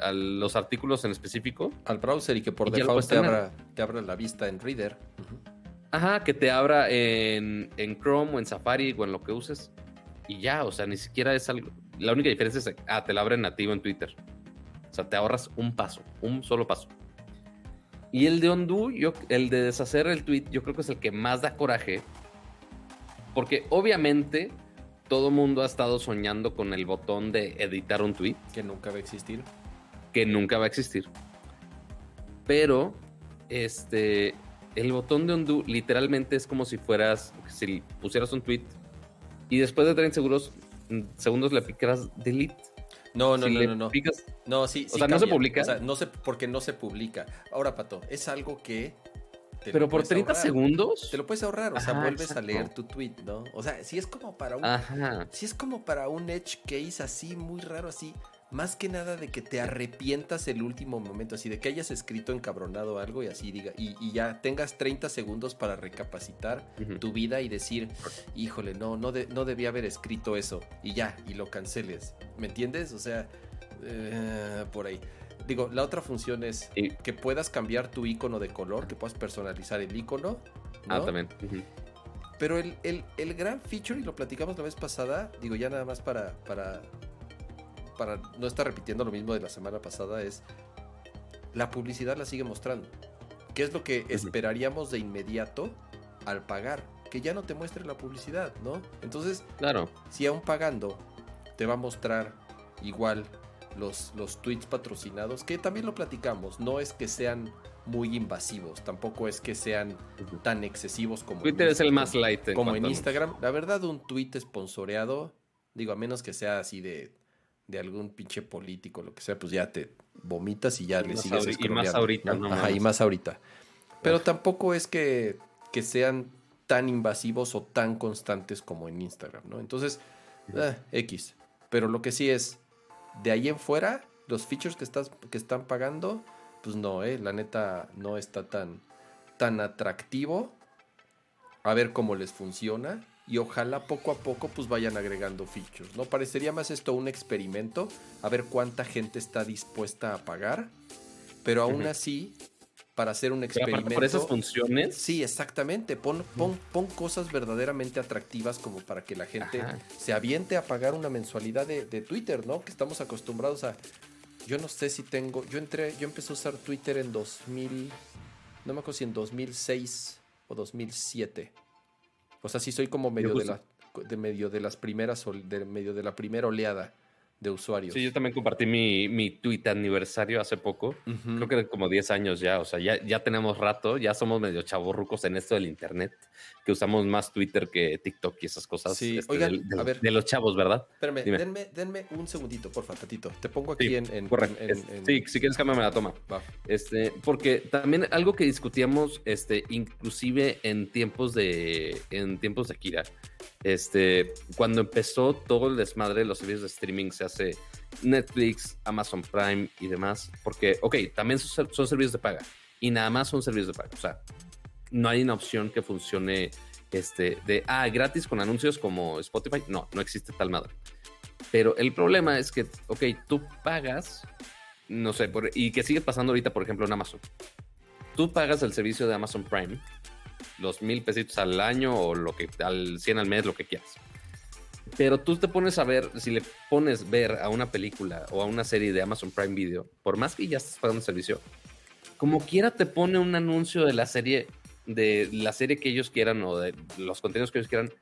a los artículos en específico. Al browser y que por Y default te abra, te abra la vista en Reader. Ajá, que te abra en, en Chrome o en Safari o en lo que uses. Y ya, o sea, ni siquiera es algo. La única diferencia es, ah, te la abre nativo en Twitter. O sea, te ahorras un paso, un solo paso. Y el de undo, yo, el de deshacer el tweet, yo creo que es el que más da coraje. Porque obviamente todo mundo ha estado soñando con el botón de editar un tweet Que nunca va a existir. que nunca va a existir. Pero, este, el botón de undo literalmente es como si fueras, si pusieras un tweet y después de 30 segundos, segundos le picaras delete. No, no, Si no, no, no. picas- No, sí, O sea, ¿no se publica? O sea, no se, porque no se publica. Ahora, Pato, es algo que. Pero por puedes 30 ahorrar. segundos. Te lo puedes ahorrar, o sea, Ajá, vuelves exacto. a leer tu tweet, ¿no? O sea, si es como para un. Ajá. Si es como para un edge case así, muy raro así. Más que nada de que te arrepientas el último momento, así de que hayas escrito encabronado algo y así diga, y, y ya tengas 30 segundos para recapacitar tu vida y decir, híjole, no, no, de- no debía haber escrito eso, y ya, y lo canceles. ¿Me entiendes? O sea, eh, por ahí. Digo, la otra función es que puedas cambiar tu icono de color, que puedas personalizar el icono. Ah, también. Pero el, el- el gran feature, y lo platicamos la vez pasada, digo ya nada más para, para, para no estar repitiendo lo mismo de la semana pasada, es la publicidad la sigue mostrando. ¿Qué es lo que esperaríamos de inmediato al pagar? Que ya no te muestre la publicidad, ¿no? Entonces, Claro. si aún pagando te va a mostrar igual los, los tweets patrocinados, que también lo platicamos, no es que sean muy invasivos, tampoco es que sean tan excesivos como en Twitter es el más light. como en Instagram. La verdad, un tweet esponsoreado, digo, a menos que sea así de, de algún pinche político, lo que sea, pues ya te vomitas y ya Y le sigues y más ahorita, no Ajá, y más ahorita. Pero tampoco es que, que sean tan invasivos o tan constantes como en Instagram, ¿no? Entonces, eh, X. Pero lo que sí es, de ahí en fuera, los features que, estás, que están pagando, pues no, eh, la neta no está tan, tan atractivo. A ver cómo les funciona. Y ojalá poco a poco pues vayan agregando features, ¿no? Parecería más esto un experimento, a ver cuánta gente está dispuesta a pagar. Pero aún así, para hacer un experimento... por esas funciones. Sí, exactamente. Pon, pon, pon cosas verdaderamente atractivas como para que la gente Ajá. se aviente a pagar una mensualidad de, de Twitter, ¿no? Que estamos acostumbrados a. Yo no sé si tengo. Yo entré, yo empecé a usar Twitter en 2000. No me acuerdo si en 2006 o 2007. O sea, sí soy como medio de, la, de medio de las primeras, de medio de la primera oleada de usuarios. Sí, yo también compartí mi, mi tweet aniversario hace poco. Creo que de como 10 años ya, o sea, ya, ya tenemos rato, ya somos medio chavorrucos en esto del internet, que usamos más Twitter que TikTok y esas cosas. Sí, este, oigan, a ver. de los chavos, ¿verdad? Espérame, denme, denme un segundito, porfa, Tatito. Te pongo aquí Sí, en, en- Correcto. en- Es- en- Sí, si quieres cámbiame la toma. Va. Este, porque también algo que discutíamos, este, inclusive en tiempos de, en tiempos de Kira, este, cuando empezó todo el desmadre de los servicios de streaming, se hace Netflix, Amazon Prime y demás, porque, ok, también son, son servicios de paga y nada más son servicios de paga, o sea, no hay una opción que funcione, este, de, ah, gratis con anuncios como Spotify, no, no existe tal madre. Pero el problema es que, ok, tú pagas no sé, por- y que sigue pasando ahorita, por ejemplo, en Amazon. Tú pagas el servicio de Amazon Prime, los mil pesitos al año o lo que al 100 al mes, lo que quieras. Pero tú te pones a ver, si le pones ver a una película o a una serie de Amazon Prime Video, por más que ya estés pagando el servicio, como quiera te pone un anuncio de la serie, de la serie que ellos quieran o de los contenidos que ellos quieran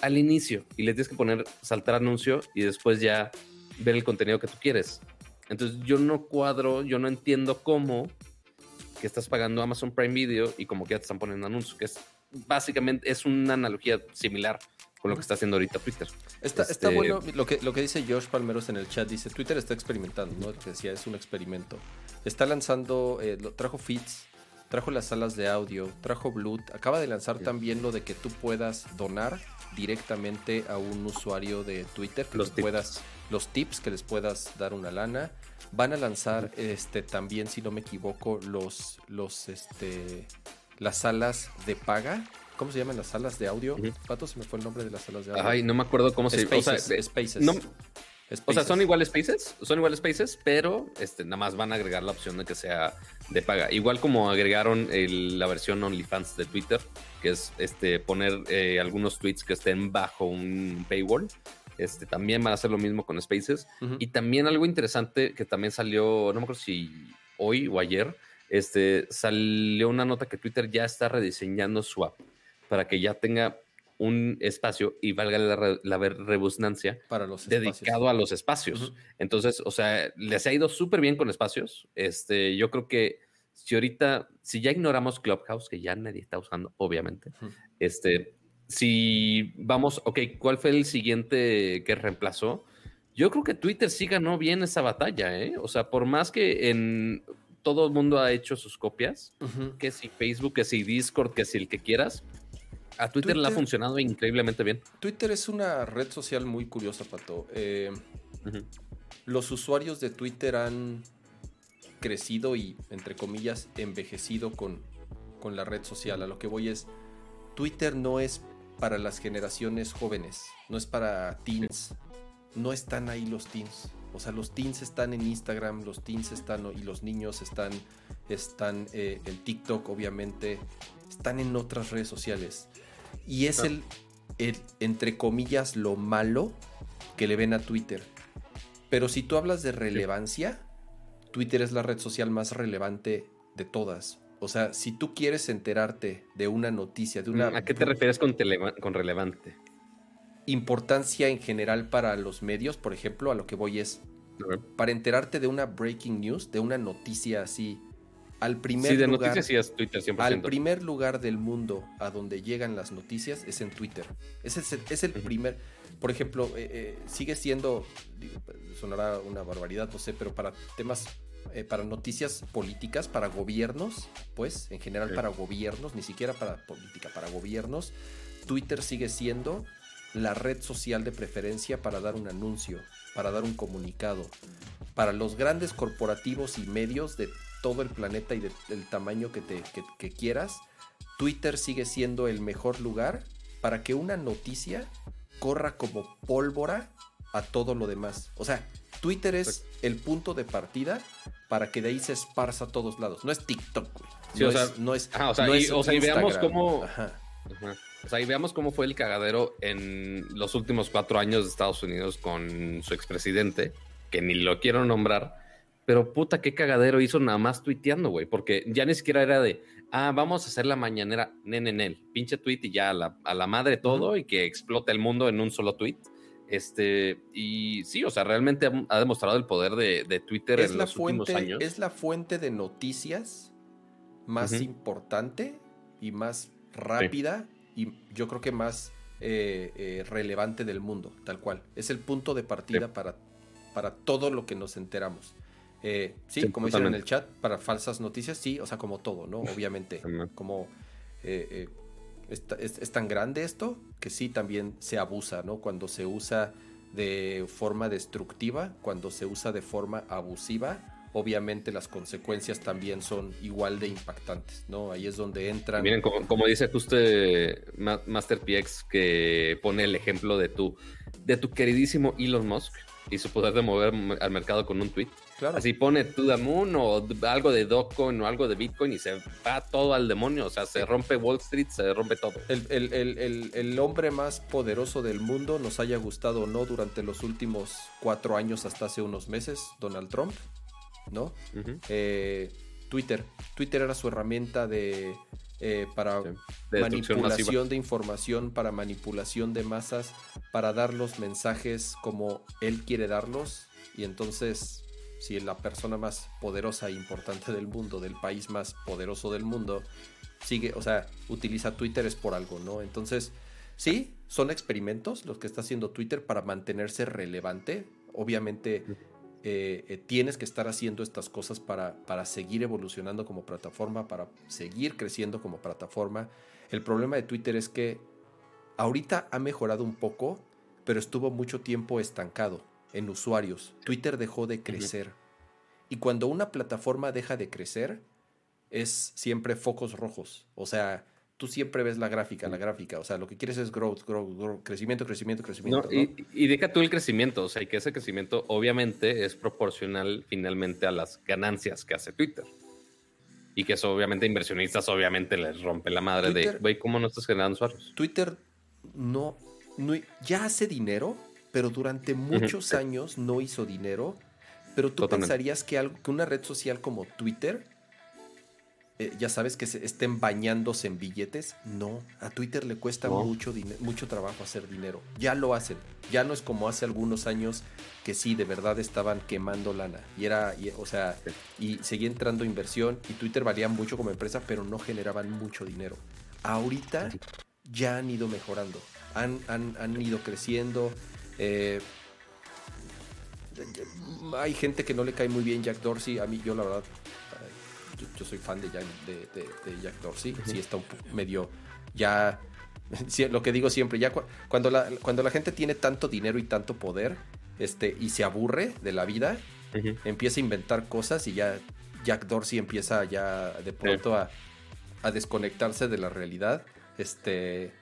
al inicio y le tienes que poner saltar anuncio y después ya ver el contenido que tú quieres. Entonces yo no cuadro, yo no entiendo cómo que estás pagando Amazon Prime Video y como que ya te están poniendo anuncios, que es básicamente es una analogía similar con lo que está haciendo ahorita Twitter. Está, está Este- bueno lo que, lo que dice Josh Palmeros en el chat. Dice, Twitter está experimentando, ¿no? Que decía, es un experimento. Está lanzando, eh, lo- trajo feeds, trajo las salas de audio, trajo Bluetooth. Acaba de lanzar también lo de que tú puedas donar directamente a un usuario de Twitter, que Los tú tips. puedas, los tips, que les puedas dar una lana. Van a lanzar este también, si no me equivoco, los, los este las salas de paga. ¿Cómo se llaman las salas de audio? Pato, se me fue el nombre de las salas de audio. Ay, no me acuerdo cómo se Spaces, o sea, eh, Spaces. no- O sea, son iguales spaces, son iguales spaces, pero este, nada más van a agregar la opción de que sea de paga. Igual como agregaron el- la versión OnlyFans de Twitter, que es este, poner eh, algunos tweets que estén bajo un paywall. Este, también van a hacer lo mismo con spaces. Y también algo interesante que también salió, no me acuerdo si hoy o ayer, este, salió una nota que Twitter ya está rediseñando su app para que ya tenga un espacio y valga la, la rebusnancia para los dedicado a los espacios. Entonces, o sea, les ha ido súper bien con espacios. Este, yo creo que si ahorita, si ya ignoramos Clubhouse, que ya nadie está usando, obviamente, Ujú. este, si vamos, ok, ¿cuál fue el siguiente que reemplazó? Yo creo que Twitter sí ganó bien esa batalla, ¿eh? O sea, por más que en todo el mundo ha hecho sus copias, que si Facebook, que si Discord, que si el que quieras, a Twitter, le ha funcionado increíblemente bien. Twitter es una red social muy curiosa, Pato. Eh, los usuarios de Twitter han crecido y, entre comillas, envejecido con, con la red social. A lo que voy es, Twitter no es para las generaciones jóvenes, no es para teens, no están ahí los teens. O sea, los teens están en Instagram, los teens están y los niños están, están eh, en TikTok, obviamente, están en otras redes sociales. Y es el, el, entre comillas, lo malo que le ven a Twitter. Pero si tú hablas de relevancia, Twitter es la red social más relevante de todas. O sea, si tú quieres enterarte de una noticia, de una ¿A qué te refieres con relevante? importancia en general para los medios, por ejemplo, a lo que voy es para enterarte de una breaking news, de una noticia así, al primer Sí, de lugar, noticias sí es Twitter 100%. al primer lugar del mundo a donde llegan las noticias es en Twitter. Ese es el, es el primer, por ejemplo, eh, eh, sigue siendo, digo, sonará una barbaridad, no sé, pero para temas, eh, para noticias políticas, para gobiernos, pues, en general Sí. para gobiernos, ni siquiera para política, para gobiernos, Twitter sigue siendo la red social de preferencia para dar un anuncio, para dar un comunicado. Para los grandes corporativos y medios de todo el planeta y de- del tamaño que, te, que, que quieras, Twitter sigue siendo el mejor lugar para que una noticia corra como pólvora a todo lo demás. O sea, Twitter es el punto de partida para que de ahí se esparza a todos lados. No es TikTok, güey. Sí, no, o sea, es, no es- ajá, o sea, no y- es o sea, y veamos cómo- Ajá. Ajá. O sea, y veamos cómo fue el cagadero en los últimos cuatro años de Estados Unidos con su expresidente, que ni lo quiero nombrar, pero puta, qué cagadero hizo nada más tuiteando, güey, porque ya ni siquiera era de, ah, vamos a hacer la mañanera, nenenel, pinche tweet y ya a la, a la madre todo y que explote el mundo en un solo tweet. Este, y sí, o sea, realmente ha, demostrado el poder de, de Twitter es en la los últimos años. es la fuente de noticias más importante y más rápida y yo creo que más eh, eh, relevante del mundo, tal cual. Es el punto de partida Sí. para, para todo lo que nos enteramos. Eh, sí, Sí, como dicen en el chat, para falsas noticias, sí, o sea, como todo, ¿no? Obviamente, como eh, eh, es, es tan grande esto que sí también se abusa, ¿no? Cuando se usa de forma destructiva, cuando se usa de forma abusiva, obviamente las consecuencias también son igual de impactantes, ¿no? Ahí es donde entran... Miren, como, como dice justo eh, Ma- Master PX, que pone el ejemplo de tu, de tu queridísimo Elon Musk y su poder de mover al mercado con un tweet. Claro, Así pone to the moon o algo de Dogecoin o algo de Bitcoin y se va todo al demonio. O sea, se rompe Wall Street, se rompe todo. el, el- el- el- hombre más poderoso del mundo, nos haya gustado o no durante los últimos cuatro años hasta hace unos meses, Donald Trump, ¿no? Eh, Twitter. Twitter era su herramienta de eh, para Sí. De destrucción masiva. manipulación de información, para manipulación de masas, para dar los mensajes como él quiere darlos. Y entonces si la persona más poderosa e importante del mundo, del país más poderoso del mundo, sigue, o sea, utiliza Twitter es por algo, ¿no? Entonces, sí, son experimentos los que está haciendo Twitter para mantenerse relevante. Obviamente eh, eh, tienes que estar haciendo estas cosas para, para seguir evolucionando como plataforma, para seguir creciendo como plataforma. El problema de Twitter es que ahorita ha mejorado un poco, pero estuvo mucho tiempo estancado en usuarios. Twitter dejó de crecer. Y cuando una plataforma deja de crecer, es siempre focos rojos. O sea, tú siempre ves la gráfica, la gráfica. O sea, lo que quieres es growth, growth, growth crecimiento, crecimiento, crecimiento. Y, deja tú el crecimiento. O sea, y que ese crecimiento obviamente es proporcional finalmente a las ganancias que hace Twitter. Y que eso obviamente inversionistas obviamente les rompe la madre de, güey, ¿cómo no estás generando usuarios? Twitter no, no, ya hace dinero, pero durante muchos años no hizo dinero. Pero tú pensarías que, algo, que una red social como Twitter eh, ya sabes, que se estén bañándose en billetes. No, a Twitter le cuesta mucho, mucho trabajo hacer dinero. Ya lo hacen. Ya no es como hace algunos años que sí, de verdad estaban quemando lana. Y era, o sea, y seguía entrando inversión y Twitter valía mucho como empresa, pero no generaban mucho dinero. Ahorita ya han ido mejorando. Han, han, ido creciendo. Eh, hay gente que no le cae muy bien Jack Dorsey. A mí, yo la verdad, yo, soy fan de, Jack, de, Jack Dorsey, sí está un medio ya lo que digo siempre, ya cuando la, cuando la gente tiene tanto dinero y tanto poder, este, y se aburre de la vida, empieza a inventar cosas y ya Jack Dorsey empieza ya de pronto a, a, desconectarse de la realidad. Este,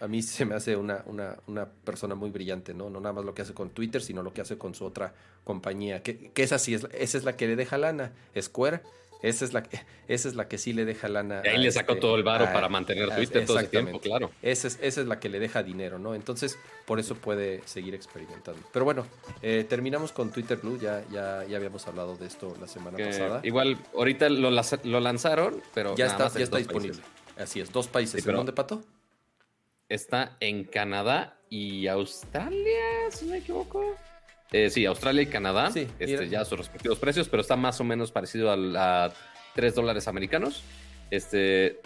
a mí se me hace una, una, una, persona muy brillante, ¿no? No nada más lo que hace con Twitter, sino lo que hace con su otra compañía, que, que esa sí es, esa es la que le deja lana, Square esa es la que, esa es la que sí le deja lana. ahí le sacó este, todo el varo para mantener Twitter todo ese tiempo, claro. Esa es, esa es la que le deja dinero, ¿no? Entonces, por eso puede seguir experimentando. Pero bueno, eh, terminamos con Twitter Blue. Ya, ya, ya habíamos hablado de esto la semana pasada. Igual, ahorita lo, lo lanzaron, pero. Ya está, ya está disponible. Así es, dos países. ¿En dónde, Pato? Está en Canadá y Australia, si no me equivoco. Eh, sí, Australia y Canadá, sí, este, ya sus respectivos precios, pero está más o menos parecido a, a 3 dólares americanos. Este,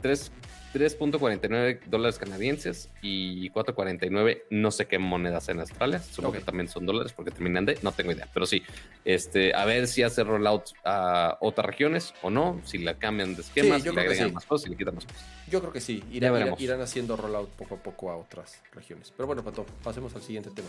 3.49 dólares canadienses y 4.49 no sé qué monedas en Australia, supongo que también son dólares porque terminan de, no tengo idea, pero sí, este, a ver si hace rollout a otras regiones o no, si la cambian de esquemas, si le agregan más cosas, si le quitan más cosas. Yo creo que sí, irán, irán haciendo rollout poco a poco a otras regiones. Pero bueno, Pato, pasemos al siguiente tema.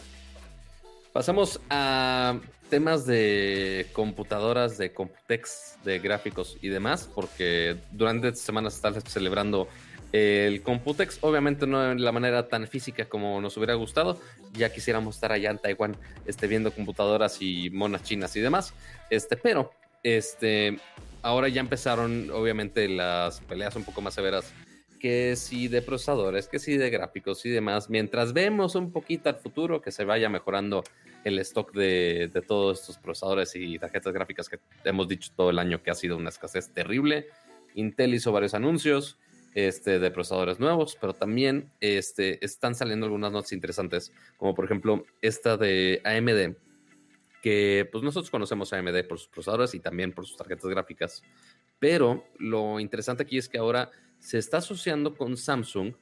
Pasamos a temas de computadoras, de Computex, de gráficos y demás, porque durante esta semana se está celebrando el Computex, obviamente no de la manera tan física como nos hubiera gustado, ya quisiéramos estar allá en Taiwán este, viendo computadoras y monas chinas y demás, este, pero este, ahora ya empezaron obviamente las peleas un poco más severas que si de procesadores, que si de gráficos y demás, mientras vemos un poquito al futuro que se vaya mejorando el stock de, todos estos procesadores y tarjetas gráficas que hemos dicho todo el año que ha sido una escasez terrible. Intel hizo varios anuncios este, de procesadores nuevos, pero también este, están saliendo algunas notas interesantes, como por ejemplo esta de AMD, que pues nosotros conocemos a AMD por sus procesadores y también por sus tarjetas gráficas, pero lo interesante aquí es que ahora se está asociando con Samsung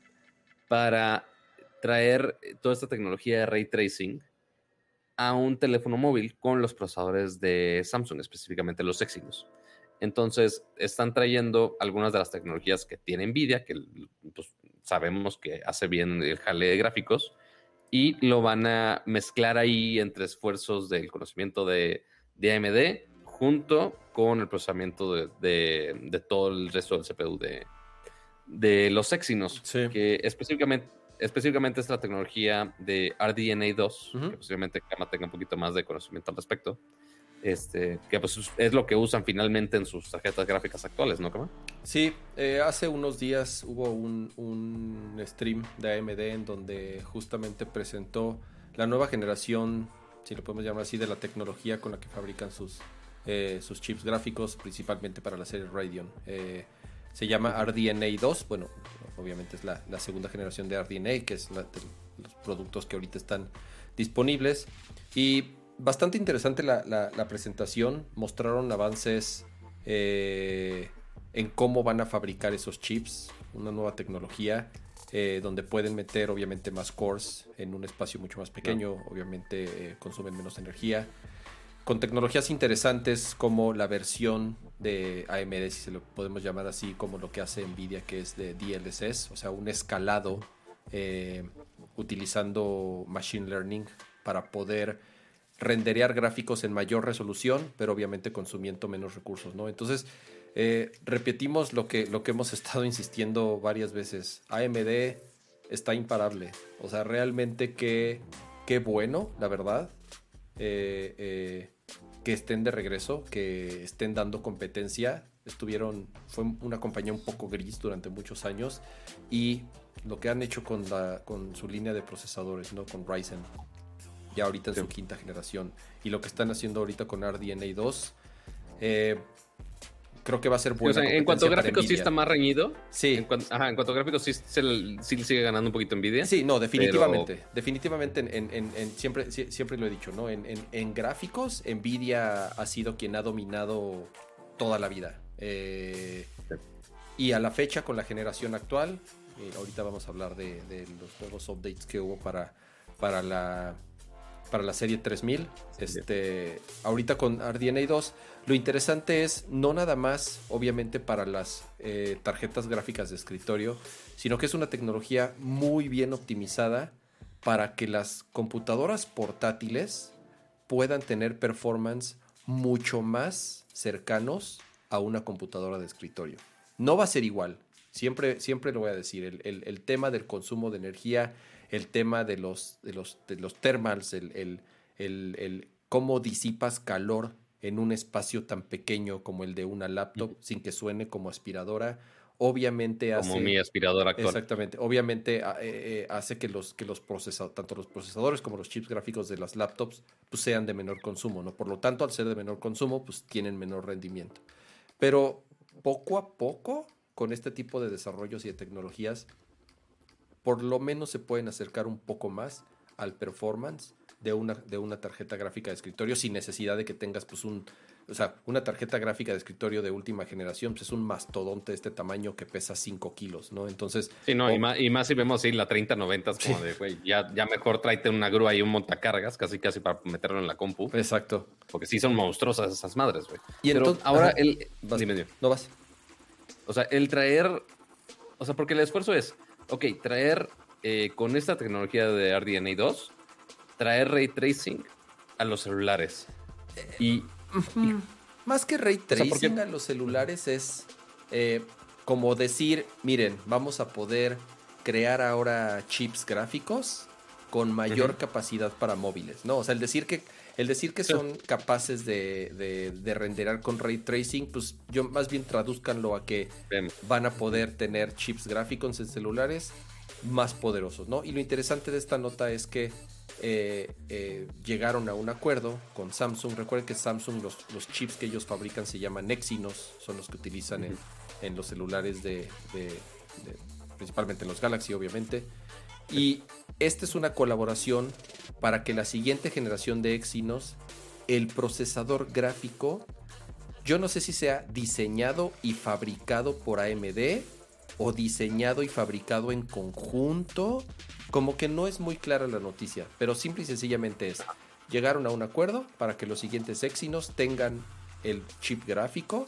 para traer toda esta tecnología de ray tracing a un teléfono móvil con los procesadores de Samsung, específicamente los Exynos. Entonces, están trayendo algunas de las tecnologías que tiene Nvidia, que pues, sabemos que hace bien el jale de gráficos, y lo van a mezclar ahí entre esfuerzos del conocimiento de, AMD junto con el procesamiento de, de, todo el resto del CPU de, de los Exynos, que específicamente, específicamente es la tecnología de RDNA2, que posiblemente Kama tenga un poquito más de conocimiento al respecto. Este, que pues es lo que usan finalmente en sus tarjetas gráficas actuales, ¿no, Kama? Sí, eh, hace unos días hubo un, un, stream de AMD en donde justamente presentó la nueva generación, si lo podemos llamar así, de la tecnología con la que fabrican sus, eh, sus chips gráficos, principalmente para la serie Radeon. Eh, se llama RDNA 2. Bueno, obviamente es la, segunda generación de RDNA, que es los productos que ahorita están disponibles. Y bastante interesante la, la, presentación. Mostraron avances eh, en cómo van a fabricar esos chips, una nueva tecnología. Eh, donde pueden meter obviamente más cores en un espacio mucho más pequeño, obviamente eh, consumen menos energía, con tecnologías interesantes como la versión de AMD, si se lo podemos llamar así, como lo que hace Nvidia, que es de DLSS, o sea, un escalado eh, utilizando Machine Learning para poder renderear gráficos en mayor resolución, pero obviamente consumiendo menos recursos, ¿no? Entonces, eh, repetimos lo que, lo que hemos estado insistiendo varias veces. AMD está imparable. O sea, realmente qué, qué bueno, la verdad. Eh, eh, que estén de regreso, que estén dando competencia. Estuvieron, fue una compañía un poco gris durante muchos años y lo que han hecho con, la, con su línea de procesadores, ¿no? Con Ryzen, ya ahorita en su quinta generación, y lo que están haciendo ahorita con RDNA 2, eh, creo que va a ser bueno. en cuanto a gráficos sí está más reñido. Sí. En cuanto, ajá, en cuanto a gráficos sí, sí, sigue ganando un poquito Nvidia. Sí, no, definitivamente. Definitivamente en, siempre, siempre lo he dicho, ¿no? En, gráficos, Nvidia ha sido quien ha dominado toda la vida. Eh, y a la fecha, con la generación actual, eh, ahorita vamos a hablar de, los nuevos updates que hubo para, para la para la serie 3000. Este, ahorita con RDNA 2, lo interesante es no nada más, obviamente, para las eh, tarjetas gráficas de escritorio, sino que es una tecnología muy bien optimizada para que las computadoras portátiles puedan tener performance mucho más cercanos a una computadora de escritorio. No va a ser igual, siempre, siempre lo voy a decir, el, el tema del consumo de energía el tema de los, de los, de los thermals, el, el, cómo disipas calor en un espacio tan pequeño como el de una laptop sin que suene como aspiradora. Obviamente hace. Como mi aspiradora actual. Exactamente. Obviamente ah, eh, eh, hace que los, que los procesadores, tanto los procesadores como los chips gráficos de las laptops, pues sean de menor consumo, ¿no? Por lo tanto, al ser de menor consumo, pues tienen menor rendimiento. Pero poco a poco, con este tipo de desarrollos y de tecnologías, por lo menos se pueden acercar un poco más al performance de una, de una tarjeta gráfica de escritorio sin necesidad de que tengas pues un, o sea, una tarjeta gráfica de escritorio de última generación pues es un mastodonte de este tamaño que pesa 5 kilos, ¿no? Entonces... Sí, no, y, más, y más si vemos ahí la 3090 como de, güey, ya, ya mejor tráete una grúa y un montacargas, casi casi para meterlo en la compu. Exacto. Porque sí son monstruosas esas madres, güey. Y entonces, ahora el... dime, No vas. O sea, el traer... O sea, porque el esfuerzo es ok, traer eh, con esta tecnología de RDNA 2, traer ray tracing a los celulares. Y, más que ray tracing a los celulares es eh, como decir, miren, vamos a poder crear ahora chips gráficos con mayor capacidad para móviles, ¿no? O sea, el decir que el decir que son capaces de, de, renderar con ray tracing, pues yo más bien traduzcanlo a que van a poder tener chips gráficos en celulares más poderosos, ¿no? Y lo interesante de esta nota es que eh, eh, llegaron a un acuerdo con Samsung. Recuerden que Samsung, los, los, chips que ellos fabrican se llaman Exynos, son los que utilizan en, en, los celulares de, de, principalmente en los Galaxy, obviamente. Y esta es una colaboración para que la siguiente generación de Exynos, el procesador gráfico, yo no sé si sea diseñado y fabricado por AMD o diseñado y fabricado en conjunto. Como que no es muy clara la noticia, pero simple y sencillamente es, llegaron a un acuerdo para que los siguientes Exynos tengan el chip gráfico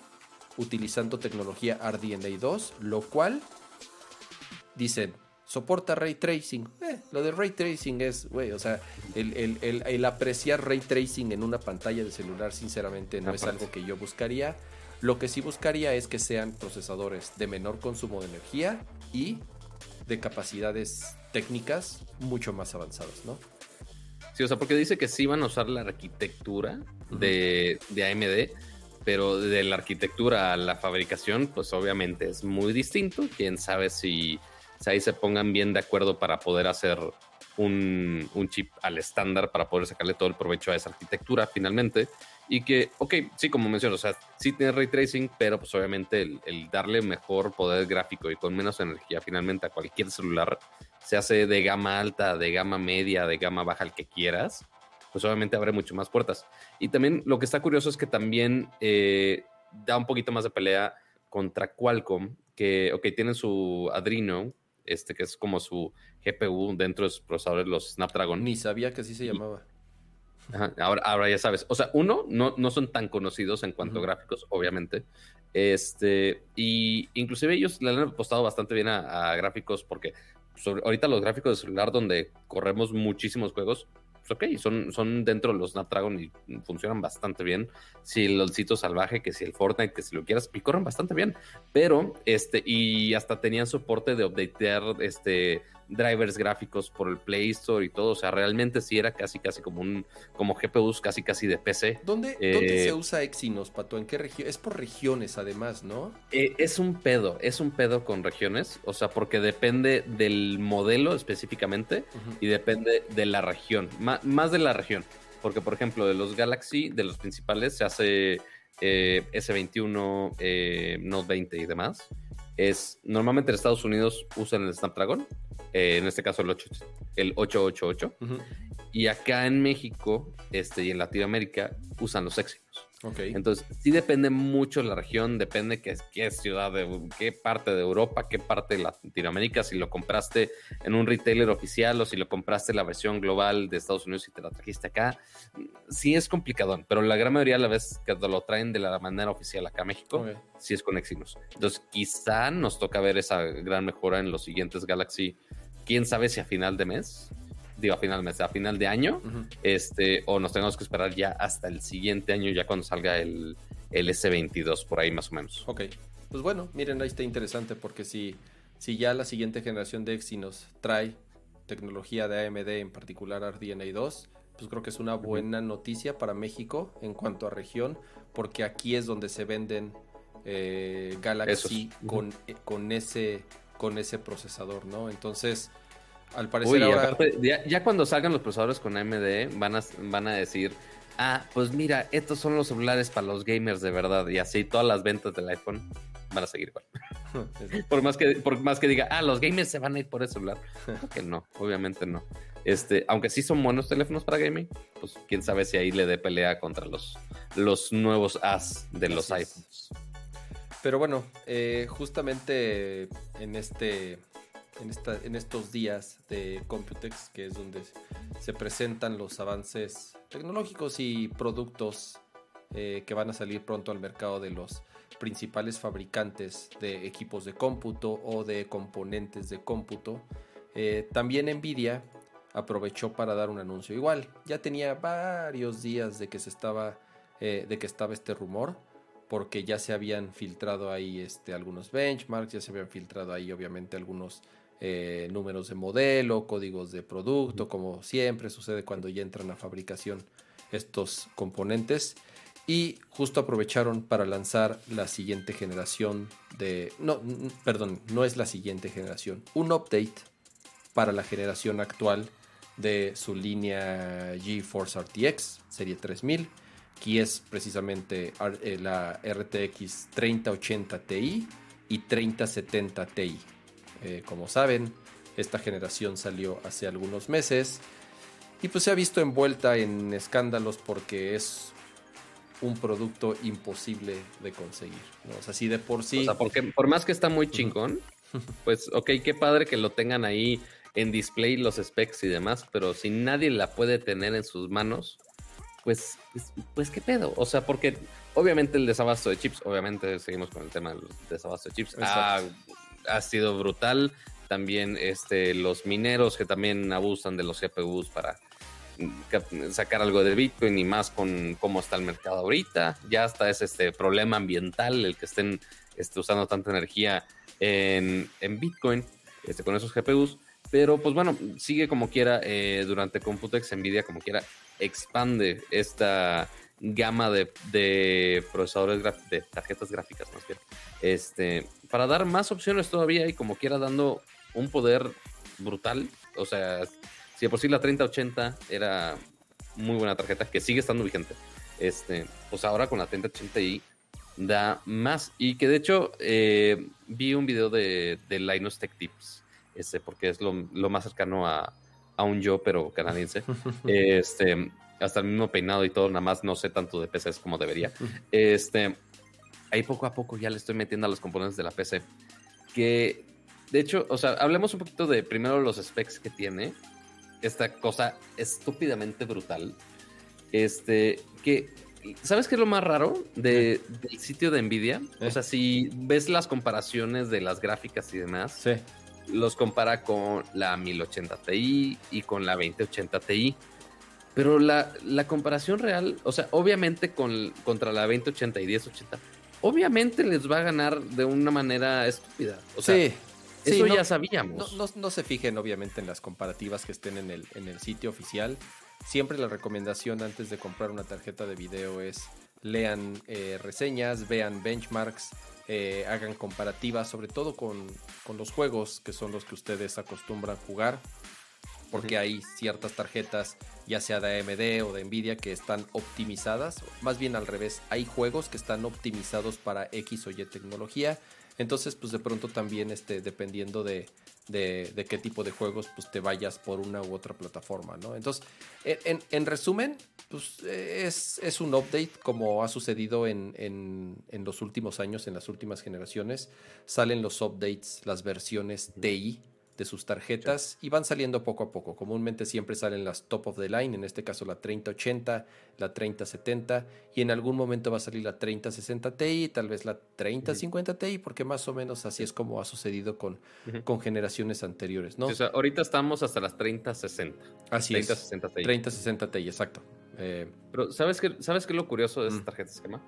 utilizando tecnología RDNA 2, lo cual dicen, soporta ray tracing. Eh, lo de ray tracing es, güey, o sea, el, apreciar ray tracing en una pantalla de celular, sinceramente, no es algo que yo buscaría. Lo que sí buscaría es que sean procesadores de menor consumo de energía y de capacidades técnicas mucho más avanzadas, ¿no? Sí, o sea, porque dice que sí van a usar la arquitectura de, de AMD, pero de la arquitectura a la fabricación, pues obviamente es muy distinto. Quién sabe si ahí se pongan bien de acuerdo para poder hacer un, chip al estándar, para poder sacarle todo el provecho a esa arquitectura finalmente. Y que, ok, sí, como menciono, o sea, sí tiene ray tracing, pero pues obviamente el, darle mejor poder gráfico y con menos energía finalmente a cualquier celular, se hace de gama alta, de gama media, de gama baja, el que quieras, pues obviamente abre mucho más puertas. Y también lo que está curioso es que también eh, da un poquito más de pelea contra Qualcomm, que, ok, tienen su Adreno, este que es como su GPU dentro de sus procesadores, los Snapdragon. Ni sabía que así se llamaba. ahora, ahora ya sabes. O sea, uno, no, no son tan conocidos en cuanto a gráficos, obviamente. Este, y inclusive ellos le han apostado bastante bien a, gráficos porque ahorita los gráficos de celular donde corremos muchísimos juegos pues, ok, son, son dentro de los Snapdragon y funcionan bastante bien. Si el sitio salvaje, que si el Fortnite, que si lo quieras, y corren bastante bien. Pero, este, y hasta tenían soporte de updatear este drivers gráficos por el Play Store y todo. O sea, realmente sí era casi, casi como un, como GPUs casi, casi de PC. ¿Dónde, ¿dónde se eh, usa Exynos, Pato? ¿En qué región? Es por regiones, además, ¿no? Eh, es un pedo, es un pedo con regiones. O sea, porque depende del modelo específicamente y depende de la región, más de la región. Porque, por ejemplo, de los Galaxy, de los principales, se hace eh, S21, Note 20 y demás es normalmente en Estados Unidos usan el Snapdragon, eh, en este caso el, 8, el 888, y acá en México este, y en Latinoamérica usan los Exynos. Entonces, sí depende mucho la región, depende qué, qué ciudad, de, qué parte de Europa, qué parte de Latinoamérica, si lo compraste en un retailer oficial o si lo compraste la versión global de Estados Unidos y te la trajiste acá. Sí es complicado, pero la gran mayoría de la vez que lo traen de la manera oficial acá a México, sí es con Exynos. Entonces, quizá nos toca ver esa gran mejora en los siguientes Galaxy. Quién sabe si a final de mes digo, a final de a final de año, este, o nos tenemos que esperar ya hasta el siguiente año, ya cuando salga el, el S22, por ahí más o menos. Ok, pues bueno, miren, ahí está interesante porque si, si ya la siguiente generación de Exynos trae tecnología de AMD, en particular RDNA 2, pues creo que es una buena noticia para México en cuanto a región, porque aquí es donde se venden eh, Galaxy con, eh, con, ese, con ese procesador, ¿no? Entonces, al parecer ahora... ya, cuando salgan los procesadores con AMD van a, van a decir, ah, pues mira, estos son los celulares para los gamers de verdad. Y así todas las ventas del iPhone van a seguir igual. por, más que, por más que diga, ah, los gamers se van a ir por el celular. que no, obviamente no. Este, aunque sí son buenos teléfonos para gaming, pues quién sabe si ahí le dé pelea contra los, los nuevos as de los iPhones. Pero bueno, eh, justamente en este en, estos días de Computex, que es donde se presentan los avances tecnológicos y productos eh, que van a salir pronto al mercado de los principales fabricantes de equipos de cómputo o de componentes de cómputo. Eh, también Nvidia aprovechó para dar un anuncio igual. Ya tenía varios días de que se estaba, eh, de que estaba este rumor, porque ya se habían filtrado ahí este, algunos benchmarks, ya se habían filtrado ahí obviamente algunos eh, números de modelo, códigos de producto, como siempre sucede cuando ya entran a fabricación estos componentes. Y justo aprovecharon para lanzar la siguiente generación de... No, perdón, no es la siguiente generación. Un update para la generación actual de su línea GeForce RTX serie 3000, que es precisamente eh, la RTX 3080 Ti y 3070 Ti. Eh, como saben, esta generación salió hace algunos meses y pues se ha visto envuelta en escándalos porque es un producto imposible de conseguir. ¿no? O sea, si de por sí... O sea, porque por más que está muy chingón, pues ok, qué padre que lo tengan ahí en display los specs y demás, pero si nadie la puede tener en sus manos, pues, pues, pues qué pedo. O sea, porque obviamente el desabasto de chips, obviamente seguimos con el tema del desabasto de chips, ha sido brutal. También este, los mineros que también abusan de los CPUs para mm, sacar algo de Bitcoin y más con cómo está el mercado ahorita. Ya hasta es este problema ambiental el que estén este, usando tanta energía en, Bitcoin este, con esos GPUs. Pero pues bueno, sigue como quiera eh, durante Computex, Nvidia como quiera expande esta gama de, procesadores de tarjetas gráficas más bien. Este, para dar más opciones todavía y como quiera dando un poder brutal. O sea, si de por sí la 3080 era muy buena tarjeta, que sigue estando vigente, este, pues ahora con la 3080i da más. Y que de hecho eh, vi un video de, de Linus Tech Tips, este, porque es lo, más cercano a, a, un yo, pero canadiense. este, hasta el mismo peinado y todo, nada más no sé tanto de PCs como debería. Este, ahí poco a poco ya le estoy metiendo a los componentes de la PC. Que, de hecho, o sea, hablemos un poquito de primero los specs que tiene. Esta cosa estúpidamente brutal. Este, que, ¿sabes qué es lo más raro de, del sitio de Nvidia? O sea, si ves las comparaciones de las gráficas y demás, Sí. los compara con la 1080 Ti y con la 2080 Ti. Pero la, la comparación real, o sea, obviamente con, contra la 2080 y 1080, obviamente les va a ganar de una manera estúpida. O sea, sí. Sí, eso no- ya No, sabíamos. no- no se fijen obviamente en las comparativas que estén en el, en el sitio oficial. Siempre la recomendación antes de comprar una tarjeta de video es lean eh, reseñas, vean benchmarks, eh, hagan comparativas, sobre todo con, con los juegos que son los que ustedes acostumbran jugar. Porque hay ciertas tarjetas, ya sea de AMD o de Nvidia, que están optimizadas. Más bien al revés, hay juegos que están optimizados para X o Y tecnología. Entonces, pues de pronto también, este, dependiendo de, de, de qué tipo de juegos, pues te vayas por una u otra plataforma, ¿no? Entonces, en, en- en resumen, pues es, es un update como ha sucedido en, en- en los últimos años, en las últimas generaciones. Salen los updates, las versiones TI de sus tarjetas y van saliendo poco a poco. Comúnmente siempre salen las top of the line, en este caso la 3080, la 3070 y en algún momento va a salir la 3060 Ti, tal vez la 3050 Ti, porque más o menos así es como ha sucedido con, con generaciones anteriores, ¿no? Sí, o sea, ahorita estamos hasta las 3060. así es. 3060 Ti. 3060 Ti, exacto. Eh, Pero ¿sabes qué, ¿sabes qué es lo curioso de Mm. estas tarjetas esquema?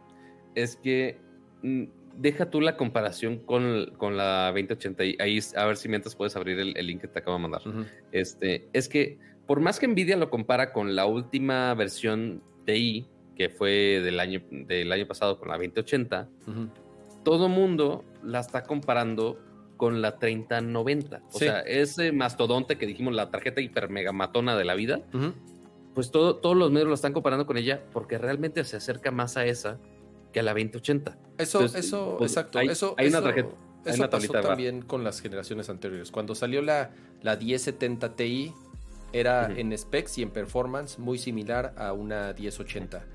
Es que mm, deja tú la comparación con, con la 2080 y ahí a ver si mientras puedes abrir el, el link que te acabo de mandar. Este, es que por más que Nvidia lo compara con la última versión TI, que fue del año, del año pasado con la 2080, Ujú. todo mundo la está comparando con la 3090. O Sí. sea, ese mastodonte que dijimos, la tarjeta hiper mega matona de la vida, pues todo, todos los medios lo están comparando con ella porque realmente se acerca más a esa que a la 2080. Eso, Entonces, eso, pues, exacto. hay- eso, hay una eso- tarjeta- hay eso una pasó también con las generaciones anteriores. Cuando salió la, la 1070 Ti, era en specs y en performance muy similar a una 1080.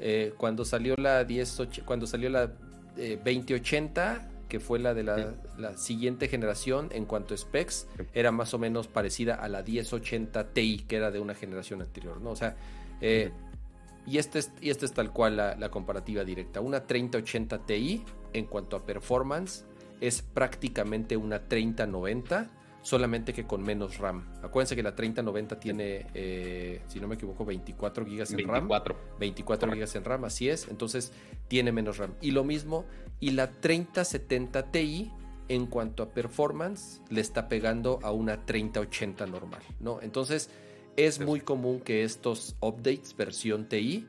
Eh, cuando salió la 10, cuando salió la eh, 2080, que fue la de la, la siguiente generación en cuanto a specs, Sí. era más o menos parecida a la 1080 Ti, que era de una generación anterior, ¿no? O sea, eh, y este es, y este es tal cual la, la comparativa directa. Una 3080 Ti, en cuanto a performance, es prácticamente una 3090, solamente que con menos RAM. Acuérdense que la 3090 tiene, eh, si no me equivoco, 24 GB en RAM. 24. 24 Correcto. GB en RAM, así es. Entonces tiene menos RAM. Y lo mismo, y la 3070 Ti, en cuanto a performance, le está pegando a una 3080 normal, ¿no? Entonces es muy común que estos updates versión TI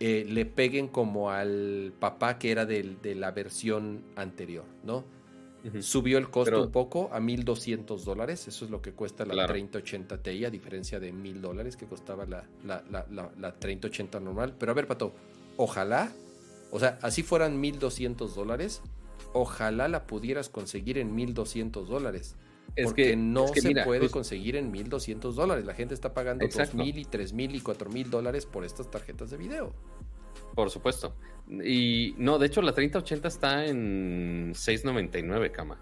eh, le peguen como al papá que era del- de la versión anterior, ¿no? Subió el costo Pero- un poco a 1200 dólares. Eso es lo que cuesta la Claro. 3080 Ti, a diferencia de 1000 dólares que costaba la, la, la, la, la 3080 normal. Pero a ver, Pato, ojalá, o sea, así fueran 1200 dólares, ojalá la pudieras conseguir en 1200 dólares. Es porque que no es que se mira, puede justo- conseguir en 1200 dólares. La gente está pagando Exacto. 2000 y 3000 y 4000 dólares por estas tarjetas de video. Por supuesto. Y no, de hecho la 3080 está en 699, cama.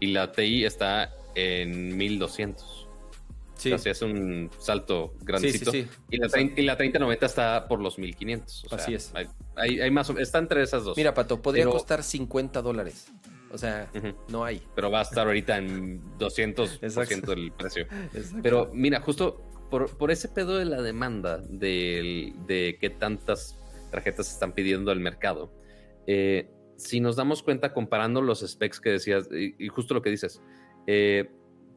Y la TI está en 1200. Sí, O sea, es un salto grandecito. sí, sí. Y, la 30, y la 3090 está por los 1500. o sea, Así es. Hay, hay- más está entre esas dos. Mira, Pato, podría Pero- costar 50 dólares. O sea, no hay. Pero va a estar ahorita en 200% Exacto. del precio. Pero mira, justo por, por ese pedo de la demanda del- de qué tantas tarjetas están pidiendo al mercado, eh, si nos damos cuenta comparando los specs que decías, y, y justo lo que dices, eh,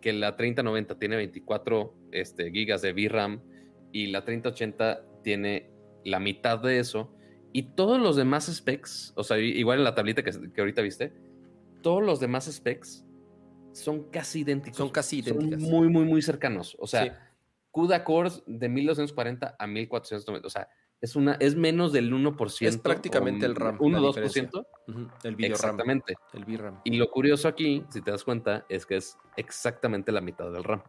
que la 3090 tiene 24 este, gigas de VRAM y la 3080 tiene la mitad de eso, y todos los demás specs, o sea, igual en la tablita que, que ahorita viste, todos los demás specs son casi idénticos. Son casi Son idénticas. muy, muy, muy cercanos. O sea, Sí. CUDA cores de 1240 a 1490. O sea, es, una, es menos del 1%. Es prácticamente el RAM, 1 la 2%. Ujú, El video RAM. Exactamente. El VRAM. Y lo curioso aquí, si te das cuenta, es que es exactamente la mitad del RAM.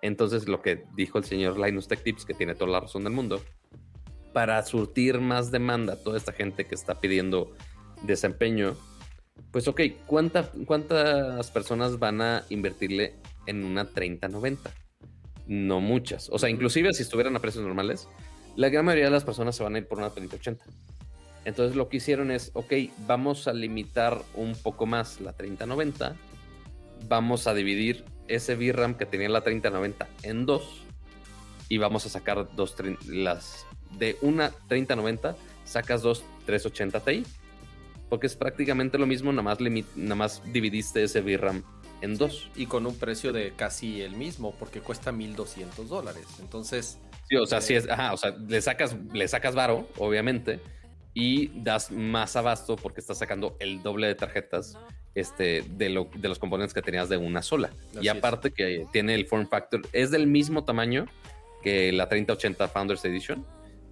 Entonces, lo que dijo el señor Linus Tech Tips, que tiene toda la razón del mundo, para surtir más demanda a toda esta gente que está pidiendo desempeño, pues ok, ¿cuántas personas van a invertirle en una 3090? No muchas. O sea, inclusive si estuvieran a precios normales, la gran mayoría de las personas se van a ir por una 3080. Entonces lo que hicieron es, ok, vamos a limitar un poco más la 3090, vamos a dividir ese VRAM que tenía la 3090 en dos y vamos a sacar dos, las de una 3090 sacas dos 380 Ti porque es prácticamente lo mismo, nada más, nada más dividiste ese VRAM en dos. Y con un precio de casi el mismo, porque cuesta 1200 dólares. Entonces. Sí, o sea, sí es, ajá, o sea, le sacas, le sacas varo, obviamente, y das más abasto porque estás sacando el doble de tarjetas este, de, lo, de los componentes que tenías de una sola. y aparte que tiene el form factor, es del mismo tamaño que la 3080 Founders Edition.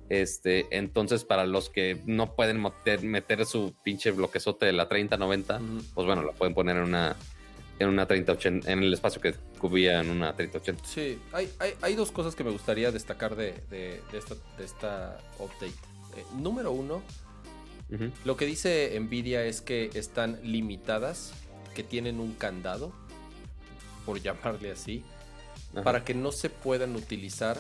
Este, entonces, para los que no pueden meter, su pinche bloquezote de la 3090, pues bueno, la pueden poner en una en una 3080, en el espacio que cubría en una 3080. Sí, hay, hay, dos cosas que me gustaría destacar de, de, esta, de esta update. Eh, número uno, lo que dice Nvidia es que están limitadas, que tienen un candado, por llamarle así, para que no se puedan utilizar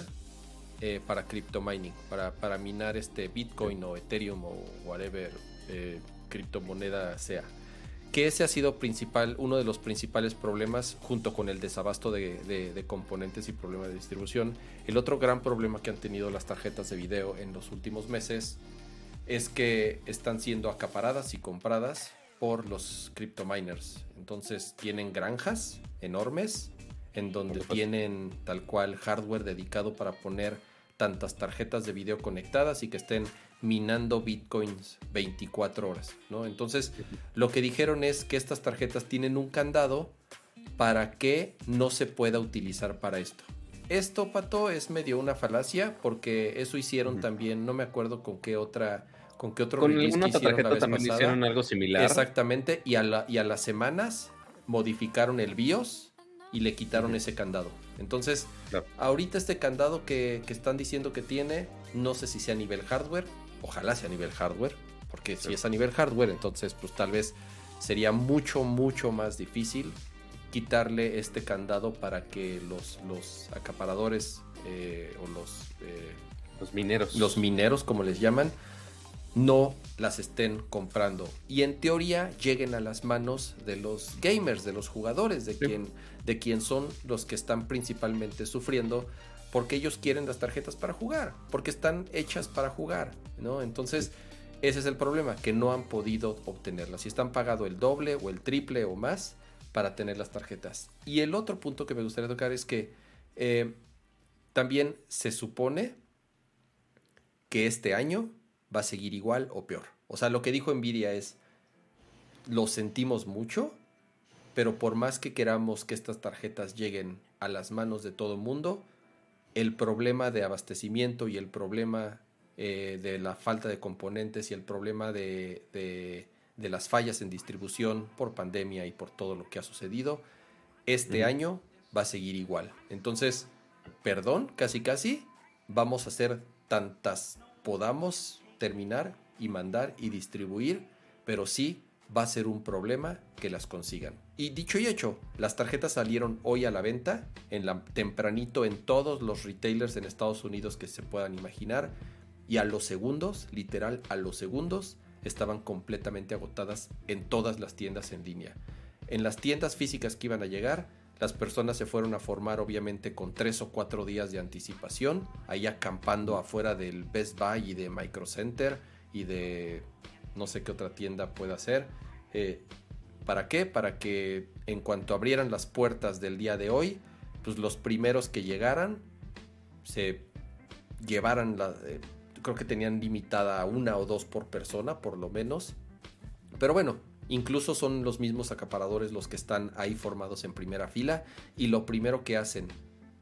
eh, para crypto mining, para, para, minar este Bitcoin o Ethereum o whatever eh, criptomoneda sea. Que ese ha sido principal, uno de los principales problemas junto con el desabasto de, de componentes y problemas de distribución. El otro gran problema que han tenido las tarjetas de video en los últimos meses es que están siendo acaparadas y compradas por los crypto miners. Entonces tienen granjas enormes en donde tienen tal cual hardware dedicado para poner tantas tarjetas de video conectadas y que estén minando bitcoins 24 horas, ¿no? Entonces, lo que dijeron es que estas tarjetas tienen un candado para que no se pueda utilizar para esto. Esto, Pato, es medio una falacia porque eso hicieron también, no me acuerdo con qué otra con qué otro con una tarjeta también hicieron algo similar. Exactamente, y a, la, y a las semanas modificaron el BIOS y le quitaron ese candado. Entonces, ahorita este candado que, están diciendo que tiene, no sé si sea a nivel hardware, ojalá sea a nivel hardware, porque si es a nivel hardware, entonces pues tal vez sería mucho, mucho más difícil quitarle este candado para que los, los acaparadores eh, o los, eh, los mineros. Los mineros, como les llaman, no las estén comprando. Y en teoría lleguen a las manos de los gamers, de los jugadores, de quien, de quien son los que están principalmente sufriendo porque ellos quieren las tarjetas para jugar, porque están hechas para jugar, ¿no? Entonces, ese es el problema, que no han podido obtenerlas y están pagado el doble o el triple o más para tener las tarjetas. Y el otro punto que me gustaría tocar es que eh, también se supone que este año va a seguir igual o peor. O sea, lo que dijo Nvidia es, lo sentimos mucho, pero por más que queramos que estas tarjetas lleguen a las manos de todo el mundo, el problema de abastecimiento y el problema eh, de la falta de componentes y el problema de, de, las fallas en distribución por pandemia y por todo lo que ha sucedido, este año va a seguir igual. Entonces, perdón, casi casi, vamos a hacer tantas podamos terminar y mandar y distribuir, pero sí va a ser un problema que las consigan. Y dicho y hecho, las tarjetas salieron hoy a la venta, en la, tempranito en todos los retailers en Estados Unidos que se puedan imaginar, y a los segundos, literal a los segundos, estaban completamente agotadas en todas las tiendas en línea. En las tiendas físicas que iban a llegar, las personas se fueron a formar obviamente con tres o cuatro días de anticipación, ahí acampando afuera del Best Buy y de Micro Center y de no sé qué otra tienda pueda ser. Eh, ¿Para qué? Para que en cuanto abrieran las puertas del día de hoy, pues los primeros que llegaran se llevaran la... Eh, creo que tenían limitada una o dos por persona, por lo menos. Pero bueno, Incluso son los mismos acaparadores los que están ahí formados en primera fila y lo primero que hacen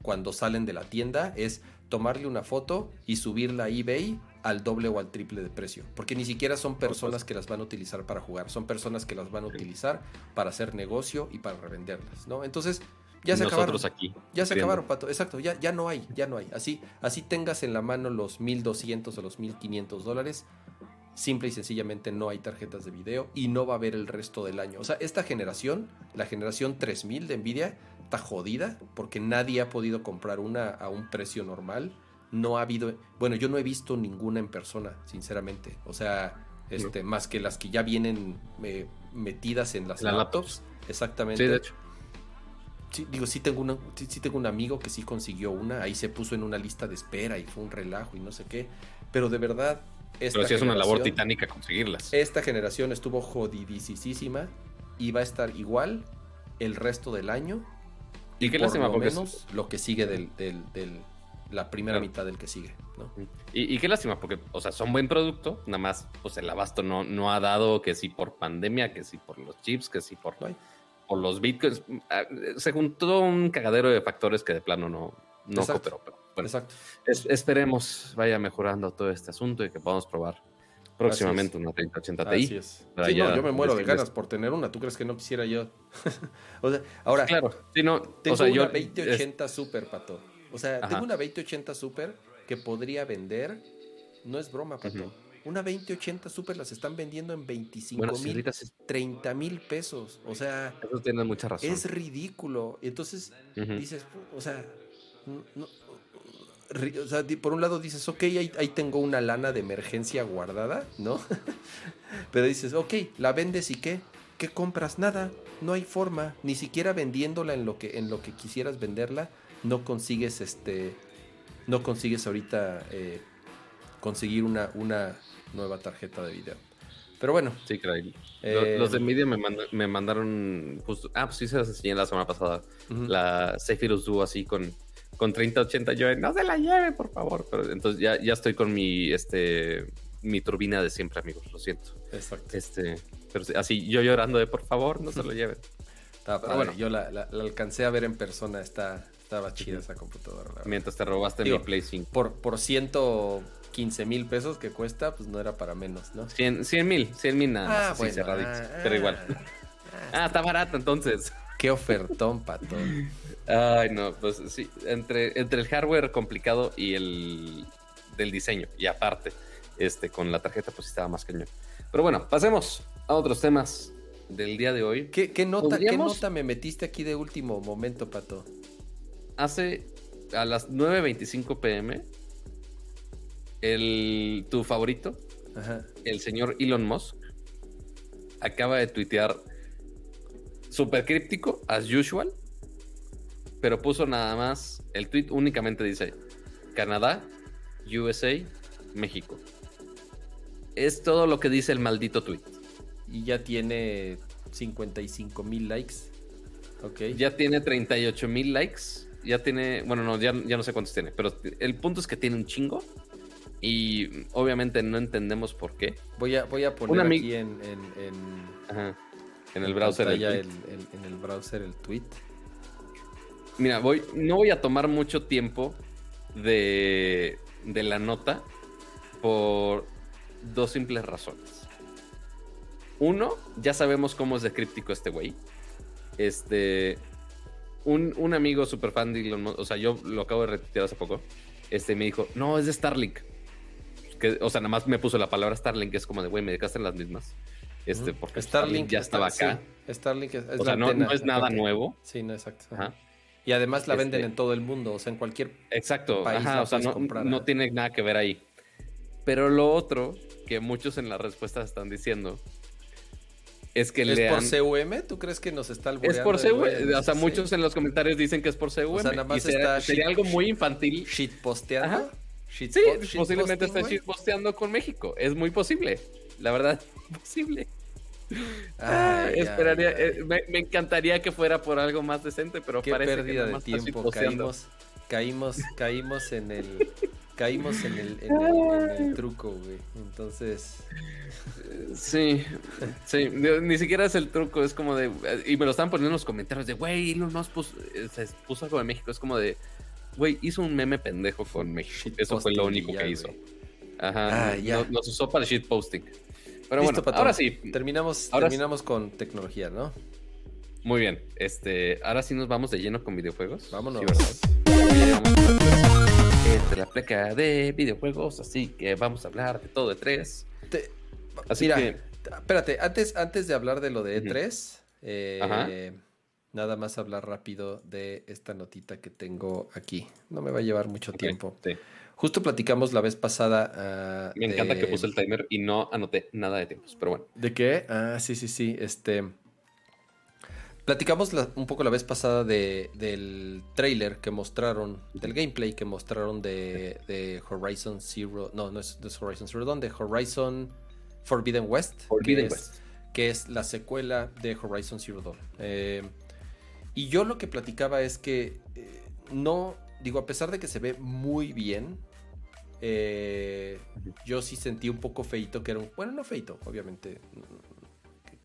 cuando salen de la tienda es tomarle una foto y subirla a eBay al doble o al triple de precio. Porque ni siquiera son personas que las van a utilizar para jugar, son personas que las van a utilizar para hacer negocio y para revenderlas, ¿no? Entonces, Ya se nosotros acabaron. aquí. Ya se viendo. acabaron, pato. Exacto, ya, ya no hay, ya no hay. Así, así tengas en la mano los 1200 o los 1500 dólares. Simple y sencillamente no hay tarjetas de video y no va a haber el resto del año. O sea, esta generación, la generación 3000 de Nvidia, está jodida porque nadie ha podido comprar una a un precio normal. No ha habido, bueno, yo no he visto ninguna en persona, sinceramente. O sea, este, más que las que ya vienen eh, metidas en las laptops. Exactamente. Sí, de hecho. Sí, digo, sí tengo, una, sí, sí tengo un amigo que sí consiguió una, ahí se puso en una lista de espera y fue un relajo y no sé qué, pero de verdad... Esta Pero sí es una labor titánica conseguirlas. Esta generación estuvo jodidísima y va a estar igual el resto del año Y qué por lástima, lo porque es- menos lo que sigue del, del- del- la primera Claro. mitad del que sigue, ¿no? Y, y qué lástima, porque, o sea, son buen producto, nada más, pues el abasto no, no ha dado que sí por pandemia, que sí por los chips, que sí por, los bitcoins. Ah, Se juntó un cagadero de factores que de plano no, no Exacto. cooperó. Pero bueno, Exacto. es- esperemos vaya mejorando todo este asunto y que podamos probar próximamente una 3080 Así Ti. es. Sí, no, yo me muero de ganas por tener una. ¿Tú crees que no quisiera yo? o sea, ahora, Claro, sí, no, Tengo o sea, una yo, 2080 Super, pato. O sea, Ajá. tengo una 2080 Super que podría vender. No es broma, pato. Ujú. Una 2080 Super las están vendiendo en 25 bueno, sí, mil, ahorita sí, 30 mil pesos. O sea, eso tienes mucha razón. es ridículo. Entonces dices, o sea, no- o por un lado dices, ok, ahí, ahí tengo una lana de emergencia guardada, ¿no? Pero dices, ok, la vendes y qué? ¿Qué compras? Nada, no hay forma, ni siquiera vendiéndola en lo que, en lo que quisieras venderla, no consigues este, no consigues ahorita eh, conseguir una, una nueva tarjeta de video. Pero bueno, Sí, caray. Eh, Los de Nvidia me, manda- me mandaron justo. Ah, pues sí se las enseñé la semana pasada. La Zephyrus Duo así con, con 3080. Yo, no se la lleve, por favor. Pero entonces ya, ya estoy con mi, este, mi turbina de siempre, amigos. Lo siento. exacto. Este, pero sí, así yo llorando de por favor, no se lo lleven. Está padre, bueno. yo la, la- la alcancé a ver en persona, está, estaba chida esa computadora. la verdad. Mientras te robaste Digo, mi Play 5. Por, por 115 mil pesos que cuesta, pues no era para menos, ¿no? 100 mil, 100 mil nada más. así bueno, ah, pero igual. ah, Ah, está barato entonces. Qué ofertón, pato. Ay, no, pues sí, entre, entre el hardware complicado y el del diseño, y aparte, este, con la tarjeta, pues estaba más cañón. Pero bueno, pasemos a otros temas del día de hoy. ¿Qué, qué nota, ¿Qué nota me metiste aquí de último momento, pato? Hace a las 9.25 pm, el, tu favorito, Ajá. el señor Elon Musk, acaba de tuitear super críptico, as usual, pero puso nada más, el tweet únicamente dice Canadá, USA, México. Es todo lo que dice el maldito tweet. Y ya tiene 55 mil likes. Ok. Ya tiene 38 mil likes, ya tiene, bueno, no, ya, ya no sé cuántos tiene, pero el punto es que tiene un chingo y obviamente no entendemos por qué. Voy a, voy a poner aquí en, en, en- Ajá. En el browser. el- el- en el browser el tweet. Mira, voy, no voy a tomar mucho tiempo de, de la nota por dos simples razones. Uno, ya sabemos cómo es de críptico este güey. Este, un, un amigo super fan de Elon Musk, o sea, yo lo acabo de retuitear hace poco, este me dijo, no, es de Starlink. Que, o sea, nada más me puso la palabra Starlink, que es como de, güey, me dejaste en las mismas. Este, porque Starlink ya estaba está- acá. sí, Starlink es, es o sea, no, antena, no es nada nuevo. Sí, no, exacto. Ajá. Y además la venden Este- en todo el mundo, o sea, en cualquier... Exacto, país ajá, o sea, no, no tiene nada que ver ahí. Pero lo otro que muchos en las respuestas están diciendo es que ¿Es le por han- CUM? ¿Tú crees que nos está Es albureando por el CUM, o sea, Sí. muchos en los comentarios dicen que es por CUM. O sea, nada más y será- está sería shit- algo muy infantil. ¿Shitposteando? Ajá. Shit Sí, po- posiblemente está shitposteando con México. Es muy posible. La verdad, posible. Ay, Esperaría, ay, ay. eh, me, me encantaría que fuera por algo más decente, pero Qué parece que pérdida nada de tiempo. Caímos, caímos, caímos en el... Caímos en el, en el, en el truco, güey. Entonces... Sí, sí, ni, siquiera es el truco, es como de, y me lo están poniendo en los comentarios de, güey, Elon Musk puso, eh, se puso algo de México, es como de, güey, hizo un meme pendejo con México, eso fue lo único que hizo. Ajá, Ah, ya. nos usó para shitposting. Pero Listo, bueno, Pato. ahora sí, Terminamos, Ahora sí. terminamos con tecnología, ¿no? Muy bien. Este, ahora sí nos vamos de lleno con videojuegos. Vámonos. Esta es la pleca de videojuegos, así que vamos a hablar de todo de tres. Te- Así Mira, que, espérate, antes, antes de hablar de lo de E3, eh, nada más hablar rápido de esta notita que tengo aquí. No me va a llevar mucho tiempo. sí. Justo platicamos la vez pasada. ah, Me encanta de- que puse el timer y no anoté nada de tiempos, pero bueno. ¿De qué? Ah, sí, sí, sí. Este. Platicamos la- un poco la vez pasada de, del trailer que mostraron, del gameplay que mostraron de, de Horizon Zero. No, no es, es Horizon Zero Dawn, de Horizon Forbidden West. Forbidden que West. Es, que es la secuela de Horizon Zero Dawn. Eh, y yo lo que platicaba es que eh, no, digo, a pesar de que se ve muy bien, eh, yo sí sentí un poco feito que era un, bueno, no feito, obviamente.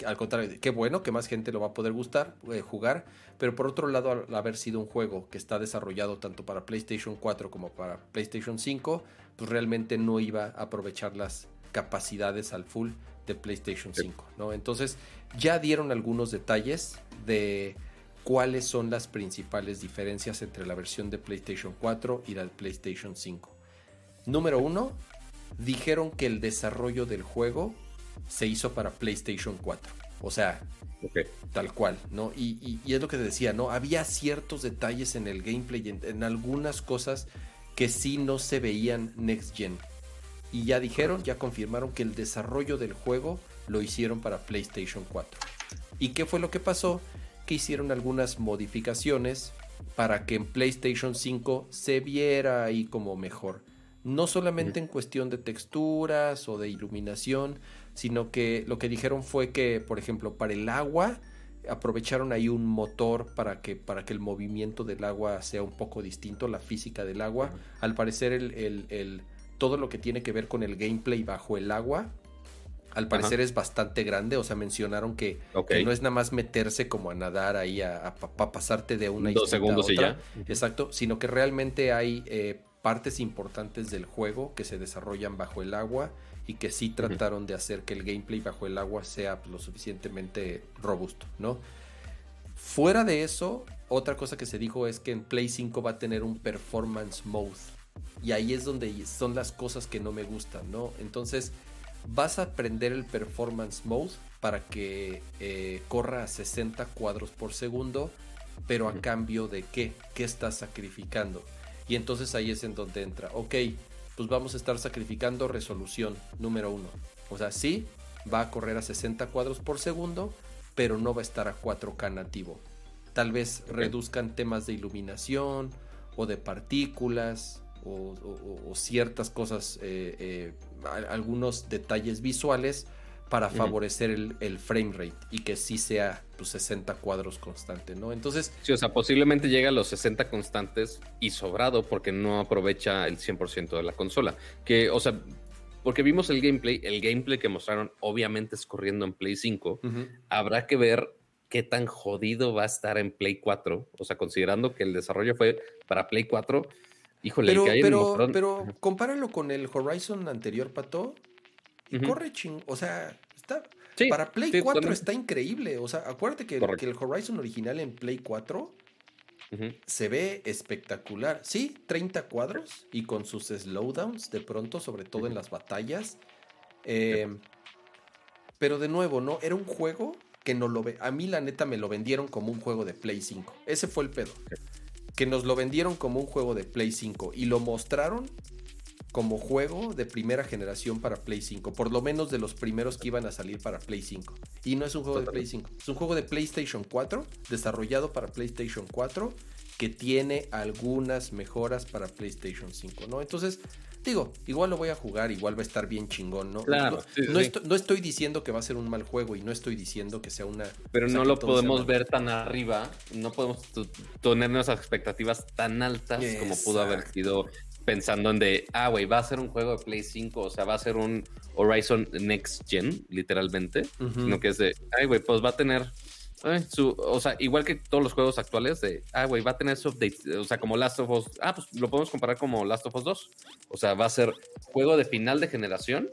Al contrario, qué bueno que más gente lo va a poder gustar, eh, jugar, pero por otro lado, al haber sido un juego que está desarrollado tanto para PlayStation 4 como para PlayStation 5, pues realmente no iba a aprovechar las capacidades al full de PlayStation Sí. 5, ¿no? Entonces, ya dieron algunos detalles de cuáles son las principales diferencias entre la versión de PlayStation 4 y la de PlayStation 5. Número uno, dijeron que el desarrollo del juego se hizo para PlayStation 4. O sea, tal cual, ¿no? Y, y- y es lo que te decía, ¿no? Había ciertos detalles en el gameplay, en, en algunas cosas que sí no se veían next gen. Y ya dijeron, ya confirmaron que el desarrollo del juego lo hicieron para PlayStation 4. ¿Y qué fue lo que pasó? Que hicieron algunas modificaciones para que en PlayStation 5 se viera ahí como mejor. No solamente en cuestión de texturas o de iluminación, sino que lo que dijeron fue que, por ejemplo, para el agua, aprovecharon ahí un motor para que, para que el movimiento del agua sea un poco distinto, la física del agua. Al parecer, el, el- el- todo lo que tiene que ver con el gameplay bajo el agua, al parecer es bastante grande. O sea, mencionaron que, que no es nada más meterse como a nadar ahí a, a- pa- pasarte de una Dos islita a segundos y otra. ya. Exacto, sino que realmente hay eh, partes importantes del juego que se desarrollan bajo el agua y que sí trataron de hacer que el gameplay bajo el agua sea lo suficientemente robusto, ¿no? Fuera de eso, otra cosa que se dijo es que en Play 5 va a tener un performance mode. Y ahí es donde son las cosas que no me gustan, ¿no? Entonces, vas a prender el performance mode para que eh, corra a 60 cuadros por segundo, pero a cambio de qué? ¿Qué estás sacrificando? Y entonces ahí es en donde entra, ok, pues vamos a estar sacrificando resolución número uno. O sea, sí, va a correr a 60 cuadros por segundo, pero no va a estar a 4K nativo. Tal vez reduzcan temas de iluminación o de partículas o, o- o ciertas cosas, eh, eh, algunos detalles visuales para favorecer el, el frame rate y que sí sea pues, 60 cuadros constante, ¿no? Entonces, Sí, o sea, posiblemente llega a los 60 constantes y sobrado porque no aprovecha el 100% de la consola. Que, o sea, porque vimos el gameplay, el gameplay que mostraron obviamente es corriendo en Play 5. Habrá que ver qué tan jodido va a estar en Play 4. O sea, considerando que el desarrollo fue para Play 4. Híjole, pero, que pero, pero compáralo con el Horizon anterior, Pato. Y corre ching. O sea, está. Sí, para Play sí, 4 totalmente. está increíble. O sea, acuérdate que, que el Horizon original en Play 4 Ujú. se ve espectacular. Sí, 30 cuadros y con sus slowdowns de pronto, sobre todo en las batallas. Eh, pero de nuevo, ¿no? Era un juego que no lo ve. A mí, la neta, me lo vendieron como un juego de Play 5. Ese fue el pedo. Que nos lo vendieron como un juego de Play 5 y lo mostraron como juego de primera generación para Play 5. Por lo menos de los primeros que iban a salir para Play 5. Y no es un juego de Play 5. Es un juego de PlayStation 4, desarrollado para PlayStation 4, que tiene algunas mejoras para PlayStation 5, ¿no? Entonces, digo, igual lo voy a jugar, igual va a estar bien chingón, ¿no? Claro, no, sí, sí, no sí. esto- no estoy diciendo que va a ser un mal juego y no estoy diciendo que sea una... Pero o sea, no lo podemos ver tan arriba, no podemos tener nuestras expectativas tan altas como pudo haber sido pensando en de, ah, güey, va a ser un juego de Play 5, o sea, va a ser un Horizon Next Gen, literalmente, Ujú. sino que es de, ay, güey, pues va a tener eh, su, o sea, igual que todos los juegos actuales, de, ah, güey, va a tener su update, o sea, como Last of Us, ah, pues lo podemos comparar como Last of Us 2, o sea, va a ser juego de final de generación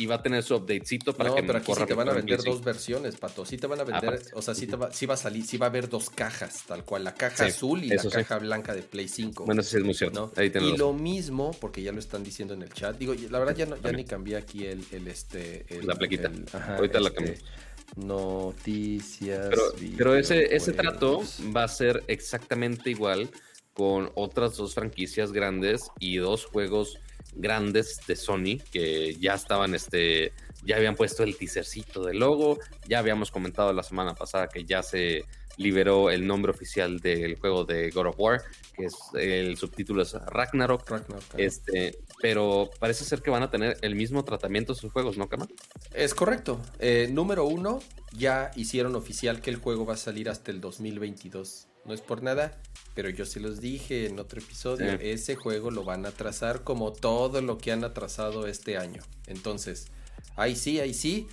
y va a tener su updatecito para no, que pero aquí sí corra te van a vender dos versiones, Pato. Sí te van a vender, Aparte, o sea, sí, te va, sí va a salir, sí va a haber dos cajas, tal cual, la caja Sí, azul y la sí. caja blanca de Play 5. Bueno, eso sí es muy cierto. ¿no? Ahí Y lo mismo, porque ya lo están diciendo en el chat. Digo, la verdad ya, no, ya ni cambié aquí el, el este. el- La plaquita. el- ajá, Ahorita la este, cambio. Noticias. Pero, pero ese, ese trato va a ser exactamente igual con otras dos franquicias grandes y dos juegos grandes de Sony que ya estaban, este, ya habían puesto el teasercito del logo, ya habíamos comentado la semana pasada que ya se liberó el nombre oficial del juego de God of War, que es el subtítulo es Ragnarok. Este, pero parece ser que van a tener el mismo tratamiento sus juegos, ¿no, Kama? Es correcto. Eh, número uno, ya hicieron oficial que el juego va a salir hasta el 2022. No es por nada, pero yo se los dije en otro episodio. Sí. Ese juego lo van a trazar como todo lo que han atrasado este año. Entonces, ahí sí, ahí sí.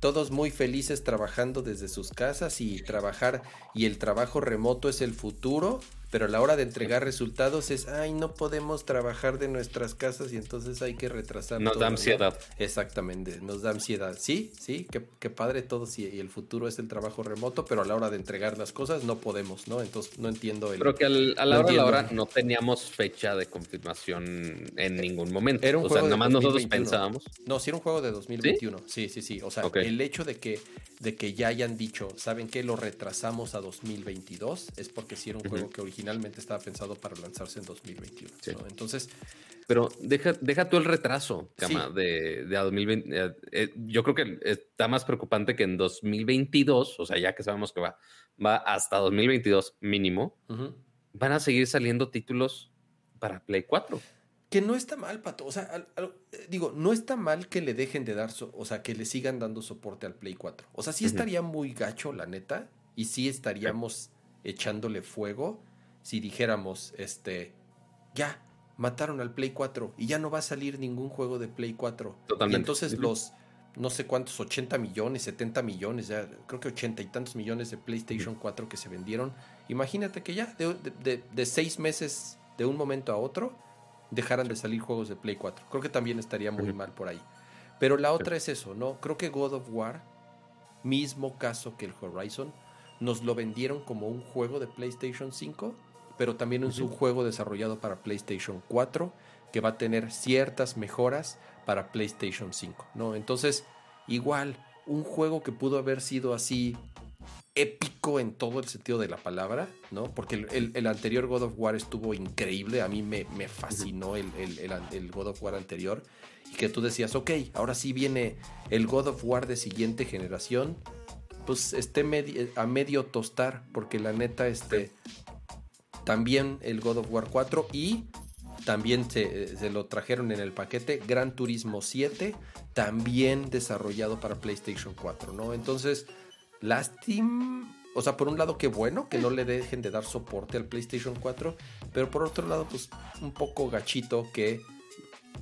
Todos muy felices trabajando desde sus casas y trabajar. Y el trabajo remoto es el futuro. Pero a la hora de entregar resultados es, ay, no podemos trabajar de nuestras casas y entonces hay que retrasar. Nos todo", da ¿no? ansiedad. Exactamente, nos da ansiedad. Sí, sí, qué, qué padre todo sí, y el futuro es el trabajo remoto, pero a la hora de entregar las cosas no podemos, ¿no? Entonces no entiendo el... Creo que al- a la No hora de la entiendo. hora no teníamos fecha de confirmación en ningún momento. Era un o sea, juego nada de más nosotros 2021. pensábamos. No, sí era un juego de 2021. Sí, sí, sí. O sea, el hecho de que, de que ya hayan dicho, ¿saben qué? Lo retrasamos a 2022 es porque sí era un juego que originalmente estaba pensado para lanzarse en 2021. Sí. ¿no? Entonces, Pero deja, deja tú el retraso, Cama, Sí. de, de a 2020. eh, eh, yo creo que está más preocupante que en 2022, o sea, ya que sabemos que va, va hasta 2022 mínimo, ujú. van a seguir saliendo títulos para Play 4. Que no está mal, Pato. O sea, al- al- eh, digo, no está mal que le dejen de dar, so- o sea, que le sigan dando soporte al Play 4. O sea, sí Ujú. estaría muy gacho, la neta, y sí estaríamos echándole fuego si dijéramos, este, ya, mataron al Play 4 y ya no va a salir ningún juego de Play 4. Totalmente. Y entonces los, no sé cuántos, 80 millones, 70 millones, ya creo que 80 y tantos millones de PlayStation 4 que se vendieron. Imagínate que ya de, de- seis meses de un momento a otro dejaran de salir juegos de Play 4. Creo que también estaría muy mal por ahí. Pero la otra es eso, ¿no? Creo que God of War, mismo caso que el Horizon, nos lo vendieron como un juego de PlayStation 5, pero también es un juego desarrollado para PlayStation 4 que va a tener ciertas mejoras para PlayStation 5, ¿no? Entonces, igual, un juego que pudo haber sido así épico en todo el sentido de la palabra, ¿no? Porque el, el- el anterior God of War estuvo increíble, a mí me, me fascinó el, el- God of War anterior, y que tú decías, ok, ahora sí viene el God of War de siguiente generación, pues esté medi- a medio tostar, porque la neta, este, también el God of War 4 y también se, se lo trajeron en el paquete Gran Turismo 7, también desarrollado para PlayStation 4, ¿no? Entonces, lástima, o sea, por un lado, qué bueno que no le dejen de dar soporte al PlayStation 4, pero por otro lado, pues un poco gachito que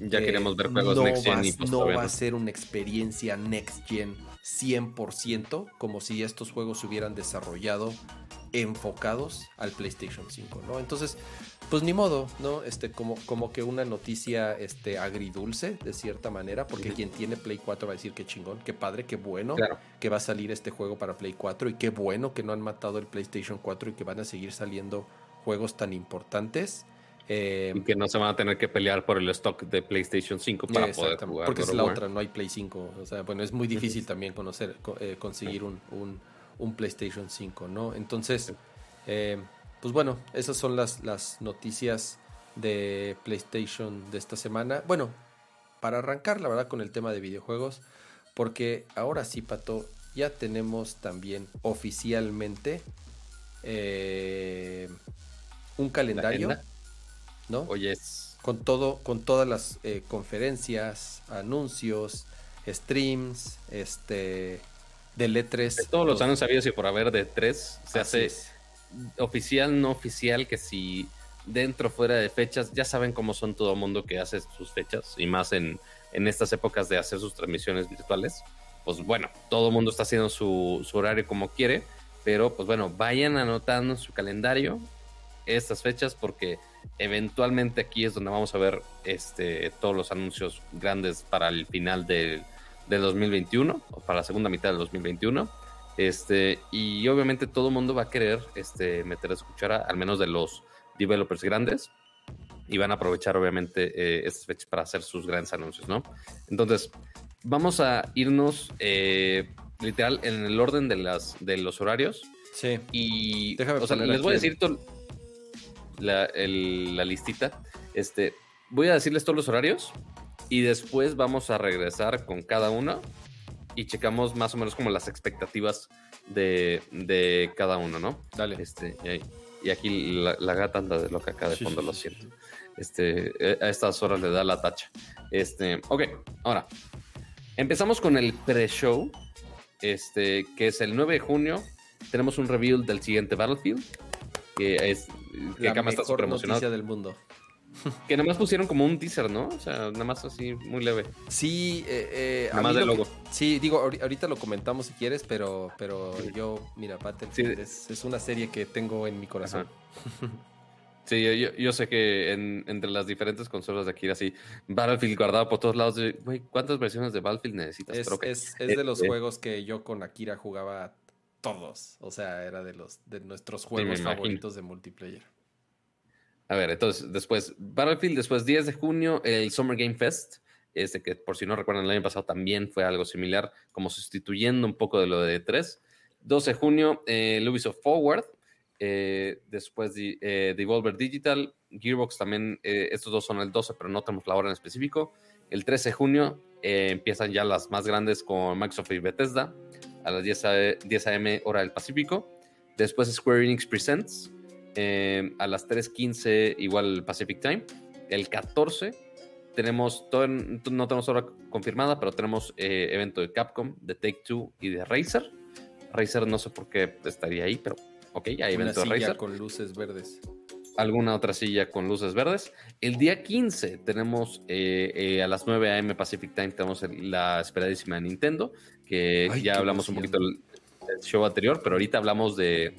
Ya eh, queremos ver juegos no Next Gen va- y pues no va a ser una experiencia Next Gen 100%, como si estos juegos se hubieran desarrollado enfocados al PlayStation 5, ¿no? Entonces, pues ni modo, ¿no? Este, como, como que una noticia este, agridulce, de cierta manera, porque quien tiene Play 4 va a decir que chingón, qué padre, qué bueno Claro. que va a salir este juego para Play 4 y qué bueno que no han matado el PlayStation 4 y que van a seguir saliendo juegos tan importantes. Eh, Y que no se van a tener que pelear por el stock de PlayStation 5 para poder jugar. Porque es la otra, no hay Play 5. O sea, bueno, es muy difícil también conocer, co- eh, conseguir un, un- un PlayStation 5, ¿no? Entonces, eh, pues bueno, esas son las, las noticias de PlayStation de esta semana. Bueno, para arrancar, la verdad, con el tema de videojuegos, porque ahora sí, Pato, ya tenemos también oficialmente eh, un calendario? ¿no? Oye, es con todo, con todas las eh, conferencias, anuncios, streams, este, del E3. de todos los años sabidos y por haber de tres, se Así hace es. oficial, no oficial, que si dentro fuera de fechas, ya saben cómo son todo mundo que hace sus fechas, y más en, en estas épocas de hacer sus transmisiones virtuales. Pues bueno, todo el mundo está haciendo su, su horario como quiere, pero pues bueno, vayan anotando en su calendario estas fechas porque eventualmente aquí es donde vamos a ver este, todos los anuncios grandes para el final del del 2021, o para la segunda mitad del 2021. Este, y obviamente todo el mundo va a querer este, meter a su cuchara, al menos de los developers grandes, y van a aprovechar obviamente eh, estas fechas para hacer sus grandes anuncios, ¿no? Entonces, vamos a irnos eh, literal en el orden de, las, de los horarios. Sí. Y Déjame o sea, les voy a decir la, el- la listita. Este, voy a decirles todos los horarios y después vamos a regresar con cada uno y checamos más o menos como las expectativas de, de cada uno, ¿no? Dale. Este, y, y aquí la, la gata anda de loca acá de Sí, fondo, sí, lo siento. Este, eh, a estas horas le da la tacha. Este, ok, ahora. Empezamos con el pre-show, este, que es el 9 de junio. Tenemos un reveal del siguiente Battlefield, que es que La Kama está mejor súper noticia emocionado. del mundo. Que nada más pusieron como un teaser, ¿no? O sea, nada más así, muy leve. Sí, eh, eh, Nada más lo logo. que- sí, digo, ahori- ahorita lo comentamos si quieres, pero, pero yo, mira, Battlefield Sí. es, es una serie que tengo en mi corazón. Sí, yo, sé que en- entre las diferentes consolas de aquí, así, Battlefield guardado por todos lados, de, güey, ¿cuántas versiones de Battlefield necesitas? Es, de los Este- juegos que yo con Akira jugaba todos. O sea, era de los de nuestros juegos favoritos de multiplayer. A ver, entonces, después, Battlefield, después 10 de junio, el Summer Game Fest, este que por si no recuerdan, el año pasado también fue algo similar, como sustituyendo un poco de lo de 3. 12 de junio, eh, Ubisoft Forward, eh, después de, eh, Devolver Digital, Gearbox también, eh, estos dos son el 12, pero no tenemos la hora en específico. El 13 de junio empiezan ya las más grandes con Microsoft y Bethesda, a las 10, a- 10 a.m. hora del Pacífico. Después Square Enix Presents, eh, a las 3.15 igual Pacific Time. El 14 tenemos, todo, no tenemos hora confirmada, pero tenemos eh, evento de Capcom, de Take Two y de Razer. Razer no sé por qué estaría ahí, pero ok, hay Una evento de silla Razer. con luces verdes. Alguna otra silla con luces verdes. El día 15 tenemos eh, a las 9 a.m. Pacific Time, tenemos el- la esperadísima de Nintendo, que Ay, ya hablamos un poquito del show anterior, pero ahorita hablamos de,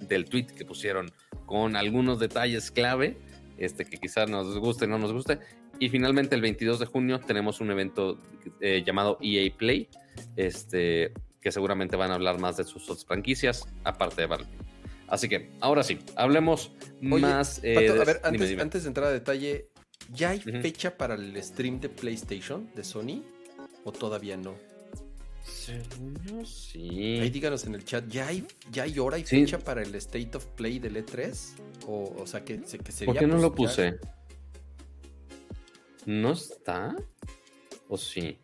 del tweet que pusieron con algunos detalles clave, este, que quizás nos guste o no nos guste. Y finalmente el 22 de junio tenemos un evento eh, llamado EA Play, este, que seguramente van a hablar más de sus otras franquicias, aparte de Battlefield. Así que, ahora sí, hablemos Oye, más... eh, Pato, de- a ver, antes, dime. antes de entrar a detalle, ¿ya hay fecha para el stream de PlayStation de Sony? ¿O todavía no? Según yo, sí. Ahí díganos en el chat, ¿ya hay, ya hay hora y Sí. fecha para el State of Play del E3? O, o sea, que, se- que sería... ¿Por qué no pues, lo ya- puse? ¿No está? ¿O sí?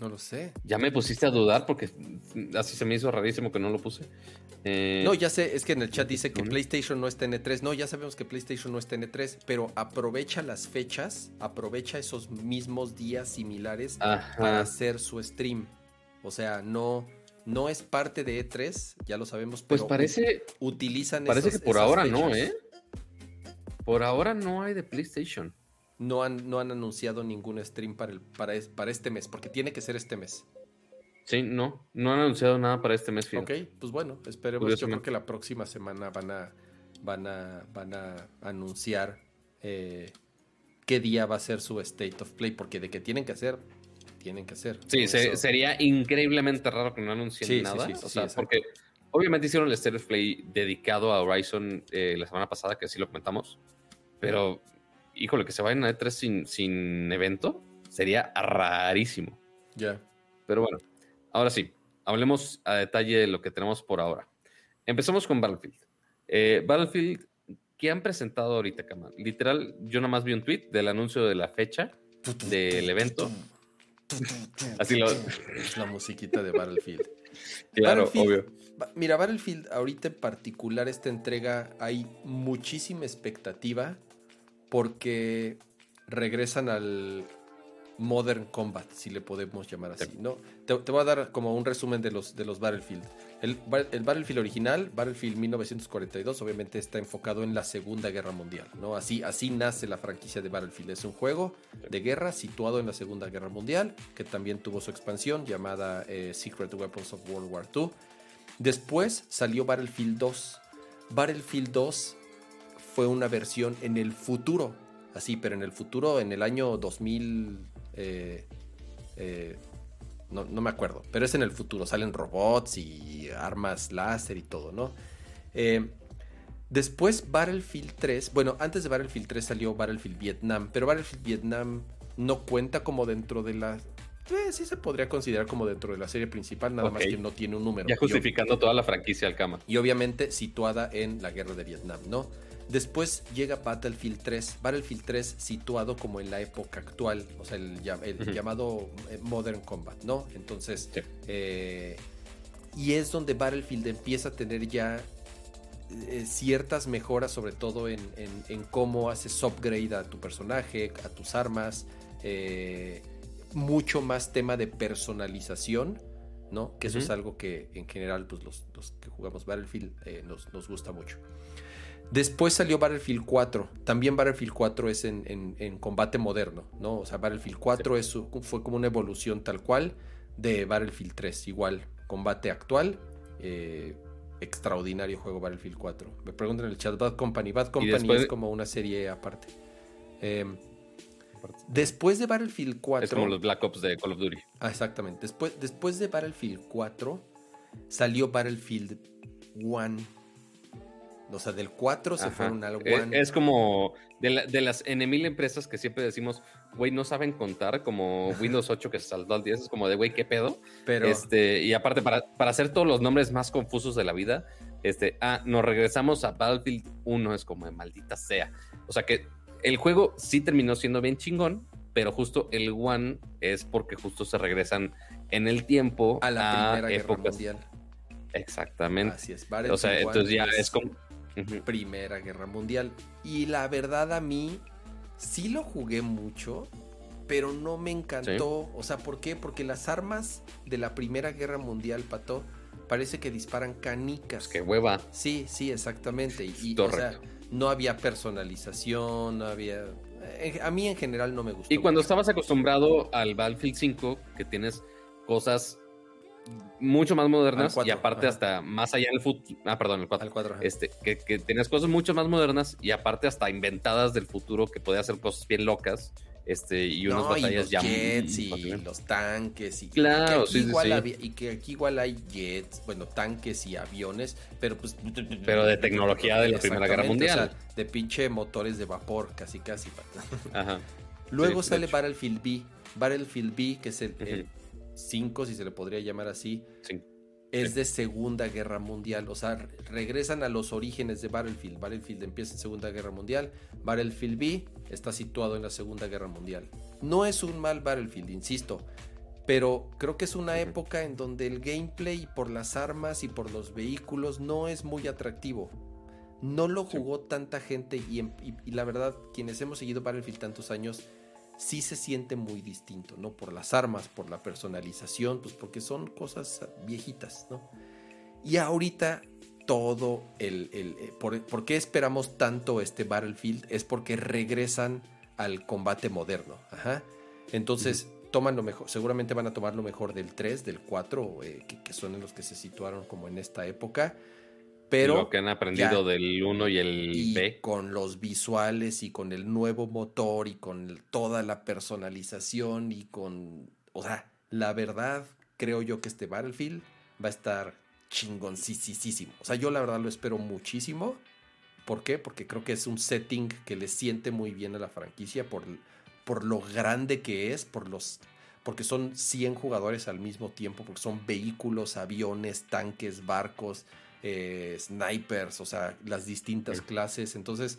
No lo sé. Ya me pusiste a dudar porque así se me hizo rarísimo que no lo puse. Eh, No, ya sé, es que en el chat dice que. PlayStation no está en E3. No, ya sabemos que PlayStation no está en E3, pero aprovecha las fechas, aprovecha esos mismos días similares Ajá. para hacer su stream. O sea, no, no es parte de E3, ya lo sabemos, Pues pero parece, utilizan parece esas- que por ahora no. ¿eh? Por ahora no hay de PlayStation. No han, no han anunciado ningún stream para, el, para, es- para este mes, porque tiene que ser este mes. Sí, no, no han anunciado nada para este mes. fíjate. Ok, pues bueno, esperemos. Yo creo que la próxima semana van a, van a, van a anunciar eh, qué día va a ser su State of Play, porque de que tienen que hacer, tienen que hacer. Sí, se- sería increíblemente raro que no anuncien Sí, nada. sí, sí, o sea, porque obviamente hicieron el State of Play dedicado a Horizon eh, la semana pasada, que sí lo comentamos. Pero, híjole, que se vayan a E3 sin, sin evento sería rarísimo. Ya. Pero bueno, ahora sí, hablemos a detalle de lo que tenemos por ahora. Empecemos con Battlefield. Eh, Battlefield, ¿qué han presentado ahorita, Kama? Literal, yo nada más vi un tweet del anuncio de la fecha del evento. Así lo. Es la musiquita de Battlefield. Claro, Battlefield- obvio. Mira, Battlefield, ahorita en particular, esta entrega, hay muchísima expectativa porque regresan al Modern Combat, si le podemos llamar así, ¿no? Te, te voy a dar como un resumen de los, de los Battlefield. El, Ba- el Battlefield original, Battlefield 1942, obviamente está enfocado en la Segunda Guerra Mundial, ¿no? Así, así nace la franquicia de Battlefield. Es un juego de guerra situado en la Segunda Guerra Mundial, que también tuvo su expansión llamada eh, Secret Weapons of World War II. Después salió Battlefield 2. Battlefield 2 fue una versión en el futuro, así, pero en el futuro, en el año 2000, eh, eh, no, no me acuerdo, pero es en el futuro, salen robots y armas láser y todo, ¿no? Eh, después Battlefield 3, bueno, antes de Battlefield 3 salió Battlefield Vietnam, pero Battlefield Vietnam no cuenta como dentro de la... Eh, sí se podría considerar como dentro de la serie principal, nada más que no tiene un número. Ya Y justificando toda la franquicia al cama. y obviamente situada en la guerra de Vietnam, ¿no? Después llega Battlefield 3, Battlefield 3 situado como en la época actual, o sea, el, llamado eh, Modern Combat, ¿no? Entonces, Sí. eh, y es donde Battlefield empieza a tener ya eh, ciertas mejoras, sobre todo en, en- en cómo haces upgrade a tu personaje, a tus armas, eh, mucho más tema de personalización, ¿no? Que eso es algo que en general, pues los, los que jugamos Battlefield eh, nos, nos gusta mucho. Después salió Battlefield 4. También Battlefield 4 es en, en- en combate moderno, ¿no? O sea, Battlefield 4 es, fue como una evolución tal cual de Battlefield 3. Igual, combate actual. eh, extraordinario juego Battlefield 4. Me preguntan en el chat, Bad Company. Bad Company después- es como una serie aparte. Eh, después de Battlefield 4... Es como los Black Ops de Call of Duty. Ah, exactamente. Después, después de Battlefield 4 salió Battlefield 1. O sea, del 4 se Ajá. fueron al Eh, 1. Es como de, la- de las N mil empresas que siempre decimos, güey, no saben contar, como Windows 8 que se saltó al 10, es como de, güey, ¿qué pedo? pero Este, y aparte, para, para hacer todos los nombres más confusos de la vida, este, ah, nos regresamos a Battlefield 1, es como de maldita sea. O sea que el juego sí terminó siendo bien chingón, pero justo el One es porque justo se regresan en el tiempo a la Primera Guerra épocas- Mundial. Exactamente. Así es. Battlefield O sea, 1 entonces ya es como. Primera Guerra Mundial. Y la verdad a mí sí lo jugué mucho, pero no me encantó. O sea, ¿por qué? Porque las armas de la Primera Guerra Mundial, Pato, parece que disparan canicas. Pues qué hueva. Sí, sí, exactamente. Y, y, o sea, no había personalización, no había... A mí en general no me gustó. Y cuando mucho. estabas acostumbrado al Battlefield 5, que tienes cosas mucho más modernas cuatro, y aparte ajá. hasta más allá en el futuro. Ah, perdón, el 4. Al cuadro. ajá. Este, que, que tenías cosas mucho más modernas y aparte hasta inventadas del futuro que podía hacer cosas bien locas. Este, y unas No, y batallas los ya jets y los tanques y Claro, y que aquí sí, sí, igual sí. había- y que aquí igual hay jets, bueno, tanques y aviones, pero pues Pero de tecnología de la Primera Guerra Mundial. o sea, de pinche motores de vapor, casi casi. Ajá. Luego Sí, sale. Battlefield B, Battlefield B que es el. 5 si se le podría llamar así, Sí. es Sí. de Segunda Guerra Mundial. O sea, re- regresan a los orígenes de Battlefield. Battlefield empieza en Segunda Guerra Mundial. Battlefield B está situado en la Segunda Guerra Mundial. No es un mal Battlefield, insisto. Pero creo que es una época en donde el gameplay por las armas y por los vehículos no es muy atractivo. No lo Sí. jugó tanta gente y, en- y- y la verdad, quienes hemos seguido Battlefield tantos años, sí se siente muy distinto, ¿no? Por las armas, por la personalización, pues porque son cosas viejitas, ¿no? Y ahorita todo el... el- eh, por, ¿Por qué esperamos tanto este Battlefield? Es porque regresan al combate moderno. Ajá. Entonces, toman lo mejor, seguramente van a tomar lo mejor del 3, del 4, eh, que, que son en los que se situaron como en esta época. Pero lo que han aprendido ya. del 1 y el y B. con los visuales y con el nuevo motor y con el- toda la personalización y con, o sea, la verdad creo yo que este Battlefield va a estar chingoncísimo. O sea, yo la verdad lo espero muchísimo. ¿Por qué? Porque creo que es un setting que le siente muy bien a la franquicia por, por lo grande que es, por los porque son 100 jugadores al mismo tiempo, porque son vehículos, aviones, tanques, barcos, eh, snipers, o sea, las distintas Sí. clases. Entonces,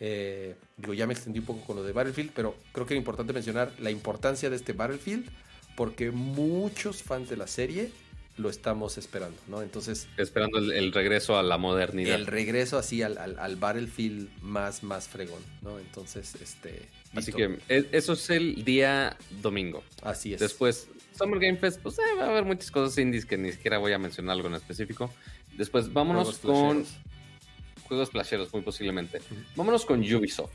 eh, digo, ya me extendí un poco con lo de Battlefield, pero creo que era importante mencionar la importancia de este Battlefield, porque muchos fans de la serie lo estamos esperando, ¿no? Entonces, Esperando el, el regreso a la modernidad. el regreso así al, al- al Battlefield más, más fregón, ¿no? Entonces, este... Así listo. que e- eso es el día domingo. Así es. Después, Summer Game Fest, pues eh, va a haber muchas cosas indies que ni siquiera voy a mencionar algo en específico. Después, vámonos Juegos con juegos flasheros, muy posiblemente. Vámonos con Ubisoft.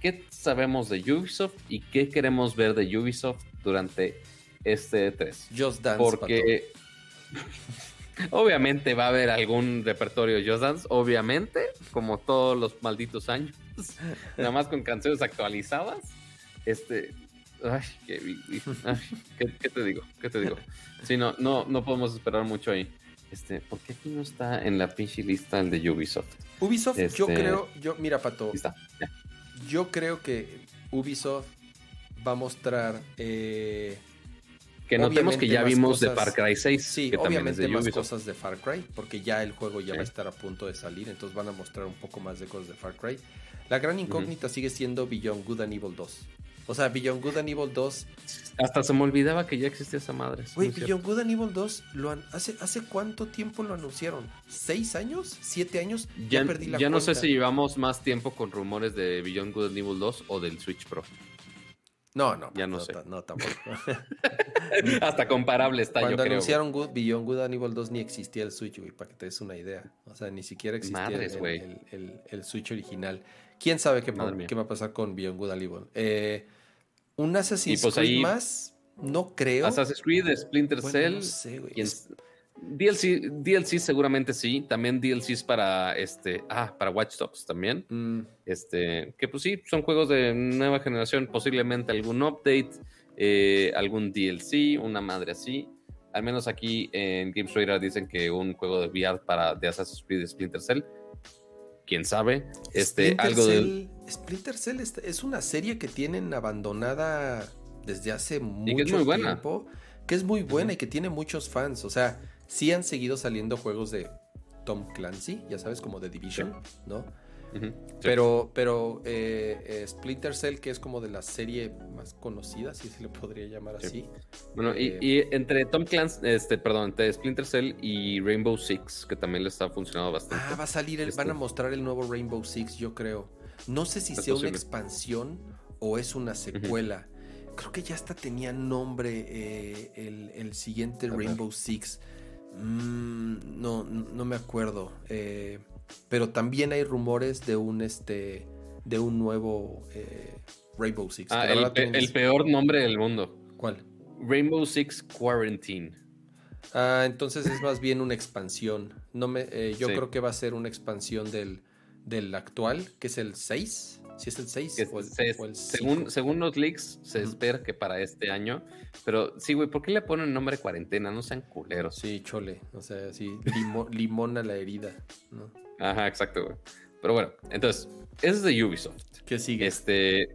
¿Qué sabemos de Ubisoft y qué queremos ver de Ubisoft durante este 3? Just Dance, Porque obviamente va a haber algún repertorio Just Dance, obviamente, como todos los malditos años, nada más con canciones actualizadas. Este, Ay, qué, ay, ¿qué, qué te digo? ¿Qué te digo? Sí, no, no, no podemos esperar mucho ahí. Este, ¿por qué aquí no está en la pinche lista el de Ubisoft? Ubisoft, yo Este- creo, yo, mira, Pato, Aquí está. ya. yo creo que Ubisoft va a mostrar. eh, Que notemos que Obviamente ya vimos de Far Cry 6, sí, que también es obviamente de más Ubisoft. cosas de Far Cry, porque ya el juego ya Sí. va a estar a punto de salir, entonces van a mostrar un poco más de cosas de Far Cry. La gran incógnita sigue siendo Beyond Good and Evil 2. O sea, Beyond Good and Evil 2 Hasta se me olvidaba que ya existía esa madre. Güey, cierto. Beyond Good and Evil 2, lo hace, ¿hace cuánto tiempo lo anunciaron? ¿Seis años? ¿Siete años? Ya, perdí la ya no sé si llevamos más tiempo con rumores de Beyond Good and Evil 2 o del Switch Pro. No, no, Ya no no, sé. no, tampoco. Hasta comparable está, Cuando yo creo. anunciaron Good, Beyond Good and Evil 2 ni existía el Switch, güey, para que te des una idea. O sea, ni siquiera existía Madres, el, güey. el- el- el Switch original. ¿Quién sabe qué va a pasar con Beyond Good and Evil? Eh, ¿Un Assassin's Y pues Creed ahí- más? No creo. Assassin's Creed, Splinter Bueno, Cell. no sé, güey. DLC, DLC seguramente sí. También DLCs para este. Ah, para Watch Dogs también. mm, Este. Que pues sí, son juegos de nueva generación. Posiblemente algún update. eh, algún DLC, una madre así. Al menos aquí en Games Radar dicen que un juego de VR para de Assassin's Creed Splinter Cell. Quién sabe. Este, Splinter algo de. Splinter Cell es, es una serie que tienen abandonada desde hace mucho que es muy buena. tiempo, que es muy buena y que tiene muchos fans. O sea, sí han seguido saliendo juegos de Tom Clancy, ya sabes, como de Division, ¿no? Sí. Pero, pero eh, eh, Splinter Cell, que es como de la serie más conocida, si se le podría llamar Sí. así. Bueno, y, Eh, y entre Tom Clancy, este, perdón, entre Splinter Cell y Rainbow Six, que también le está funcionando bastante. Ah, va a salir, el, Este- van a mostrar el nuevo Rainbow Six, yo creo. No sé si Es sea una expansión o es una secuela. Creo que ya hasta tenía nombre eh, el, el siguiente. Rainbow Six. Mm, no, no me acuerdo. Eh, pero también hay rumores de un este de un nuevo eh, Rainbow Six. Ah, el, pe- peor nombre del mundo. ¿Cuál? Rainbow Six Quarantine. Ah, entonces es más bien una expansión. No me, eh, yo Sí. creo que va a ser una expansión del, del actual, que es el 6. Si es el 6 Que o el, se- o el según, según los leaks, se espera que para este año. Pero sí, güey, ¿por qué le ponen nombre cuarentena? No sean culeros. Sí, chole. O sea, sí, limo- limón a la herida. ¿no? Ajá, exacto, güey. Pero bueno, entonces, ese es de Ubisoft. ¿Qué sigue? Este.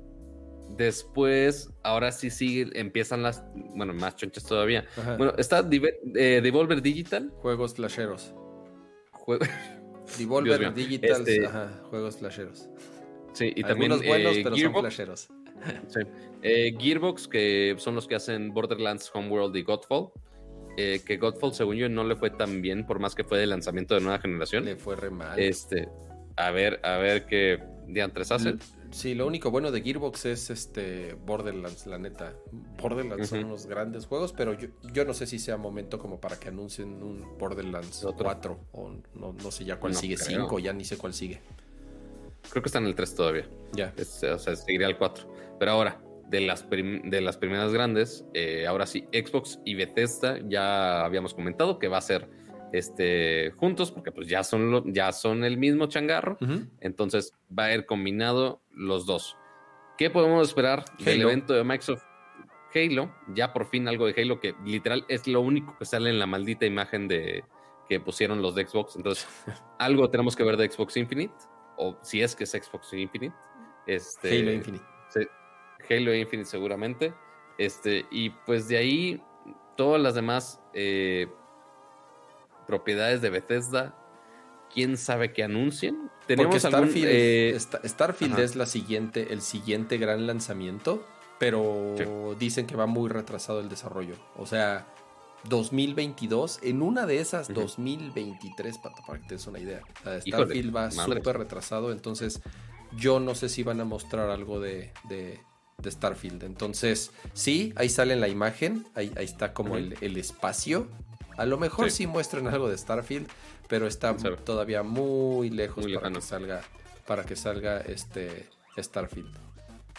Después, ahora sí sigue, empiezan las, bueno, más chonchas todavía. Ajá. Bueno, está eh, Devolver Digital. Juegos flasheros. jue- Devolver. Digital. Este- Ajá, juegos flasheros. sí, y también Algunos buenos, eh, pero Gearbox, son flasheros. sí. Eh, Gearbox, que son los que hacen Borderlands, Homeworld y Godfall. Eh, que Godfall, según yo, no le fue tan bien, por más que fue de lanzamiento de nueva generación. Le fue re mal. Este, a ver, a ver qué diantres hacen. Sí, lo único bueno de Gearbox es este Borderlands, la neta. Borderlands son unos grandes juegos, pero yo, yo no sé si sea momento como para que anuncien un Borderlands Otro. 4 o no, no sé ya cuál No sigue, creo. 5, ya ni sé cuál sigue. Creo que está en el 3 todavía. Ya. Este, o sea, seguiría el 4. Pero ahora, de las, de las primeras grandes, eh, ahora sí, Xbox y Bethesda ya habíamos comentado que va a ser este, juntos, porque pues ya son, lo- ya son el mismo changarro. Entonces va a ir combinado los dos. ¿Qué podemos esperar del Halo. evento de Microsoft? Halo, ya por fin algo de Halo que literal es lo único que sale en la maldita imagen de que pusieron los de Xbox. Entonces, algo tenemos que ver de Xbox Infinite, o si es que es Xbox Infinite. Este, Halo Infinite. Halo Infinite seguramente. Este, y pues de ahí, todas las demás eh, propiedades de Bethesda, quién sabe qué anuncien. Porque Tenemos algún, Starfield, eh, Sta- Starfield es la siguiente, el siguiente gran lanzamiento, pero Sí. dicen que va muy retrasado el desarrollo. O sea, 2022, en una de esas, Ujú. 2023, para, para que te des una idea. O sea, Híjole, Starfield va súper retrasado, entonces yo no sé si van a mostrar algo de, de- de Starfield. Entonces, sí, ahí sale en la imagen, ahí, ahí está como el, el espacio. A lo mejor sí. Sí. muestran algo de Starfield, pero está sabe. todavía muy lejos Muy para lejano. que salga para que salga este Starfield.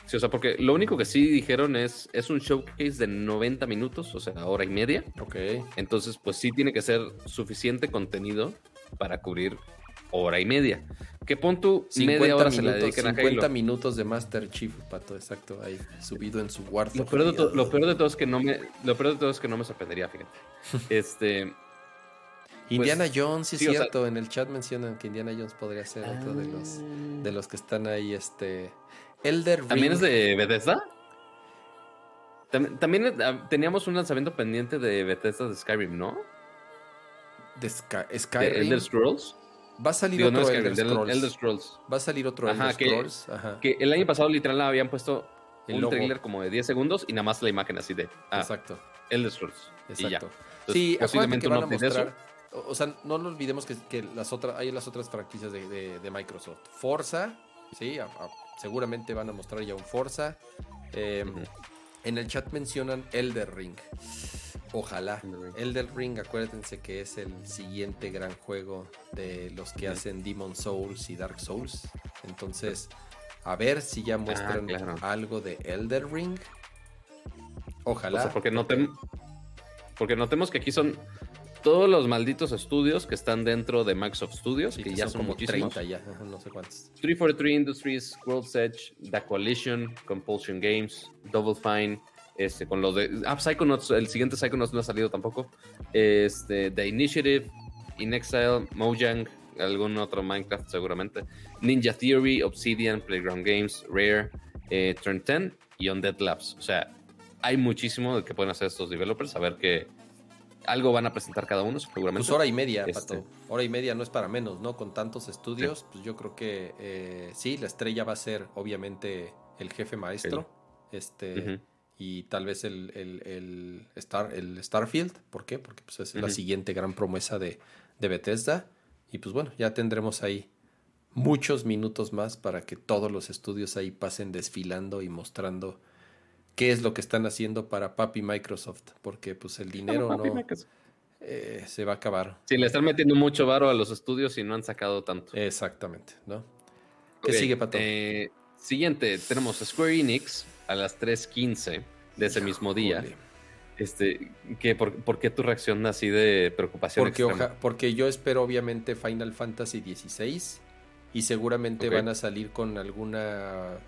sí, o sea, porque lo único que sí dijeron es, es un showcase de 90 minutos, o sea, hora y media. Ok. Entonces, pues sí tiene que ser suficiente contenido para cubrir hora y media. Que pon tú 50 media hora se la minutos, a 50 Halo. minutos de Master Chief, pato, exacto, ahí subido en su Warthog. Lo peor, de to- ahí, lo peor de todo es que no me, lo peor de todo es que no me sorprendería, fíjate. Este, Indiana Jones, sí es sí, o sea- cierto, en el chat mencionan que Indiana Jones podría ser otro de los de los que están ahí, este Elder Ring. ¿También es de Bethesda? Tam- También ah, teníamos un lanzamiento pendiente de Bethesda de Skyrim, ¿no? de Sky- De Skyrim. Elder Scrolls. Va a salir Digo, no otro Skyrim, Elder Scrolls. Elder Scrolls. Va a salir otro Ajá, Elder que- Scrolls. Ajá. Que el año pasado literal habían puesto El un logo. trailer como de 10 segundos y nada más la imagen así de ah, Exacto, Elder Scrolls. Y ya. exacto. Entonces, sí, posiblemente que van a eso. mostrar. O sea, no lo olvidemos que, que las otras, hay las otras franquicias de, de- de Microsoft. Forza, sí, a- a- seguramente van a mostrar ya un Forza. Eh, Ujú. En el chat mencionan Elder Ring. Ojalá. Elder Ring. Acuérdense que es el siguiente gran juego de los que hacen Demon Souls y Dark Souls. Entonces, a ver si ya muestran Ah, claro. algo de Elder Ring. Ojalá. O sea, porque, notem- porque notemos que aquí son todos los malditos estudios que están dentro de Microsoft Studios, Sí, que que ya son como muchísimos. 30 ya, no sé cuántos. 343 Industries, World's Edge, The Coalition, Compulsion Games, Double Fine, este, con los de. Ah, Psychonauts, el siguiente Psychonauts no ha salido tampoco. Este, The Initiative, In Exile, Mojang, algún otro Minecraft seguramente. Ninja Theory, Obsidian, Playground Games, Rare, eh, Turn 10 y Undead Labs. O sea, hay muchísimo de que pueden hacer estos developers. A ver que algo van a presentar cada uno, seguramente. Pues hora y media, Este. Pato. Hora y media no es para menos, ¿no? Con tantos estudios, pues yo creo que eh, sí, la estrella va a ser obviamente el jefe maestro. Este. Y tal vez el, el- el Star, el Starfield. ¿Por qué? Porque pues, es la siguiente gran promesa de, de Bethesda. Y pues bueno, ya tendremos ahí muchos minutos más para que todos los estudios ahí pasen desfilando y mostrando qué es lo que están haciendo para Papi Microsoft. Porque pues el dinero Papi, no eh, se va a acabar. Sí, le están metiendo mucho varo a los estudios y no han sacado tanto. Exactamente, ¿no? ¿Qué sigue, Pato? eh, siguiente, tenemos Square Enix a las 3.15 de ese mismo día. Este, que por, por qué tu reacción así de preocupación? Porque, oja- porque yo espero obviamente Final Fantasy XVI y seguramente van a salir con alguna...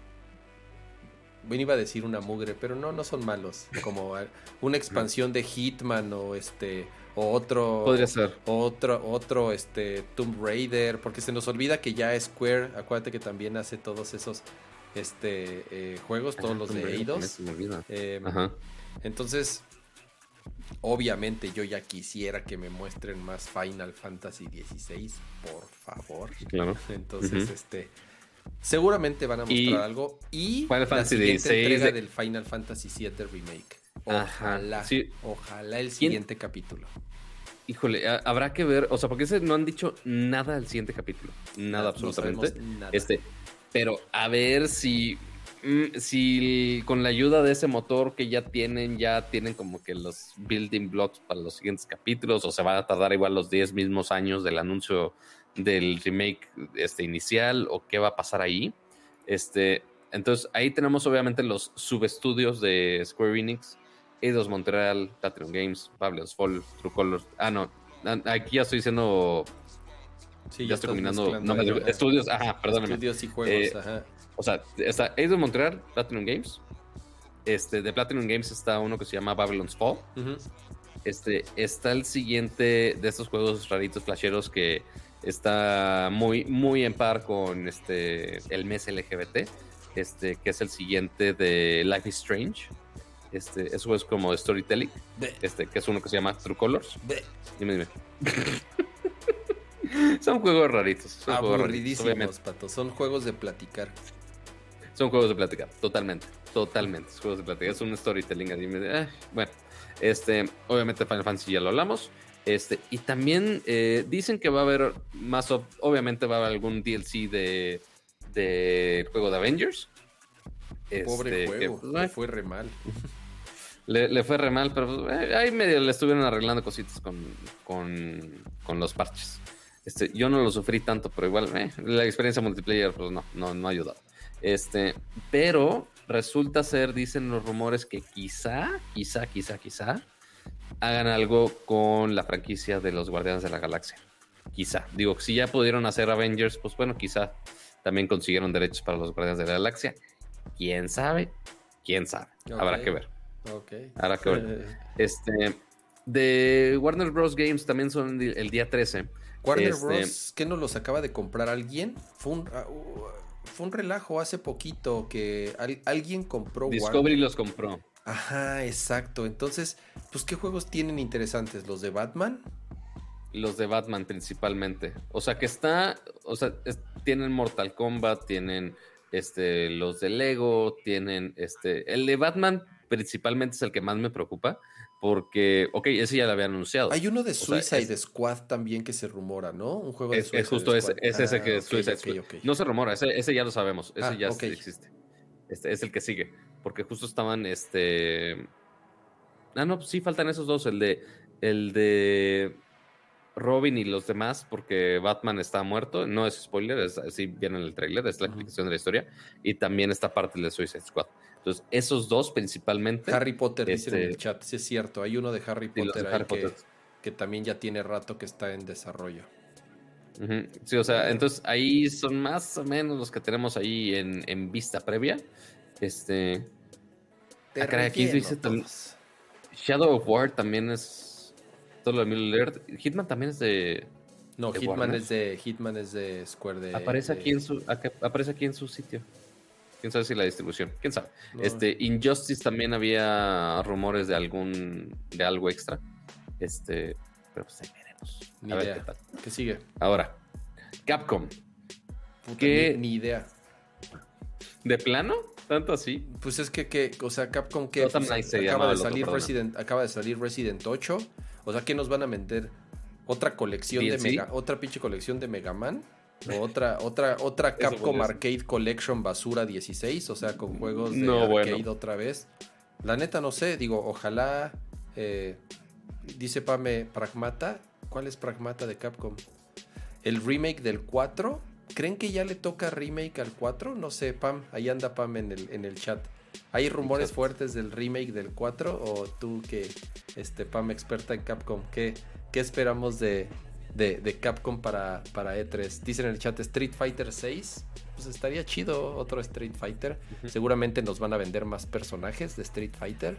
Bueno, iba a decir una mugre, pero no, no son malos. Como una expansión de Hitman o este o otro Podría ser. otro otro este Tomb Raider, porque se nos olvida que ya Square, acuérdate que también hace todos esos este eh, juegos, todos Ajá, los Tomb de Eidos. Eh, entonces, obviamente yo ya quisiera que me muestren más Final Fantasy XVI, por favor. Claro. Entonces, este, seguramente van a mostrar Y algo y Final la Fantasy siguiente entrega de- del Final Fantasy VII remake. Ojalá, sí. ojalá el siguiente capítulo. Híjole, ha- habrá que ver, o sea, porque ese no han dicho nada al siguiente capítulo. Nada, No absolutamente. nada. Este, pero a ver si, mm, si con la ayuda de ese motor que ya tienen, ya tienen como que los building blocks para los siguientes capítulos, o se van a tardar igual los 10 mismos años del anuncio del remake este, inicial, o qué va a pasar ahí. Este, entonces, ahí tenemos obviamente los subestudios de Square Enix, Eidos Montreal, Platinum Games, Babylon's Fall, True Colors. Ah, no, aquí ya estoy diciendo, Sí, ya estoy combinando nombres de estudios. Ajá, perdóname. Estudios y juegos, Eh, ajá. O sea, está Eidos Montreal, Platinum Games. Este, de Platinum Games está uno que se llama Babylon's Fall. Este, está el siguiente de estos juegos raritos flasheros que está muy, muy en par con este, el mes LGBT. Este, que es el siguiente de Life is Strange. Este, eso es como de storytelling. Este, que es uno que se llama True Colors. Dime, dime. son juegos raritos. Son juegos raritos, Aburridísimos, obviamente. pato. Son juegos de platicar. Son juegos de plática, totalmente, totalmente. Es juegos de plática, es un storytelling. así eh, bueno, este, obviamente Final Fantasy ya lo hablamos. Este, y también eh, dicen que va a haber más, ob- obviamente va a haber algún DLC de, de juego de Avengers. Pobre Este, que, juego. pues, le fue re mal. le, le fue re mal, pero pues, eh, ahí medio le estuvieron arreglando cositas con, con, con los parches. Este, yo no lo sufrí tanto, pero igual eh, la experiencia multiplayer pues no, no, no ha ayudado. Este, pero resulta ser, dicen los rumores, que quizá, quizá, quizá, quizá hagan algo con la franquicia de los Guardianes de la Galaxia. quizá. Digo, si ya pudieron hacer Avengers, pues bueno, quizá también consiguieron derechos para los Guardianes de la Galaxia. ¿Quién sabe? ¿Quién sabe? Habrá que ver. Ok. Habrá que ver. Este, de Warner Bros. Games también son el día 13. Warner Este- Bros. ¿Qué no los acaba de comprar alguien? Fue un, ah, uh, fue un relajo hace poquito que al- alguien compró Discovery los compró. Ajá, exacto. Entonces, pues, ¿qué juegos tienen interesantes? ¿Los de Batman? Los de Batman principalmente. O sea que está, o sea, es- tienen Mortal Kombat, tienen este, los de Lego, tienen este, el de Batman principalmente es el que más me preocupa porque, ok, ese ya lo había anunciado. Hay uno de sea, Suicide es- Squad también que se rumora, ¿no? Un juego de Es, Suicide es justo ese, es ese Ah, que es ok, Suicide ok, Squad. ok. No se rumora, ese, ese ya lo sabemos, ese Ah, ya existe. Este es el que sigue, porque justo estaban, este... Ah, no, pues sí, faltan esos dos, el de, el de Robin y los demás, porque Batman está muerto, no es spoiler, es así viene en el tráiler, es la explicación de la historia, y también esta parte de Suicide Squad. Entonces, esos dos principalmente... Harry Potter dicen en Este- el chat, sí es cierto. Hay uno de Harry Potter de ahí Harry que, Potter. que también ya tiene rato que está en desarrollo. Sí, o sea, entonces ahí son más o menos los que tenemos ahí en, en vista previa. Este. Te Ah, caray, aquí dice tam- todos. Shadow of War también es. Todo lo de Middle Earth. Hitman también es de. No, de Hitman Warner. es de Hitman es de Square de aparece de- aquí en su. acá- aparece aquí en su sitio. Quién sabe si la distribución. Quién sabe. no, Este, Injustice también había rumores de algún. de algo extra. Este. Pero pues ahí veremos. Ni A ver idea. qué tal. ¿Qué sigue? Ahora. Capcom. Puta, ¿Qué? Ni, ni idea. ¿De plano? ¿Tanto así? Pues es que, que o sea, Capcom que acaba de otro, salir. Resident, acaba de salir Resident 8. O sea, ¿qué nos van a vender? ¿Otra colección de? Mega, otra pinche colección de Mega Man? ¿O otra, otra, otra Capcom. Arcade Collection Basura 16? O sea, con juegos de No, arcade bueno. otra vez. La neta no sé, digo, ojalá. eh, dice Pame Pragmata. ¿Cuál es Pragmata de Capcom? El remake del 4. ¿Creen que ya le toca remake al 4? No sé, Pam. Ahí anda Pam en el, en el chat. ¿Hay rumores fuertes del remake del 4? ¿O tú que, este, Pam, experta en Capcom, qué, qué esperamos de, de, de Capcom para, para E3? Dicen en el chat Street Fighter 6. Pues estaría chido otro Street Fighter. Seguramente nos van a vender más personajes de Street Fighter.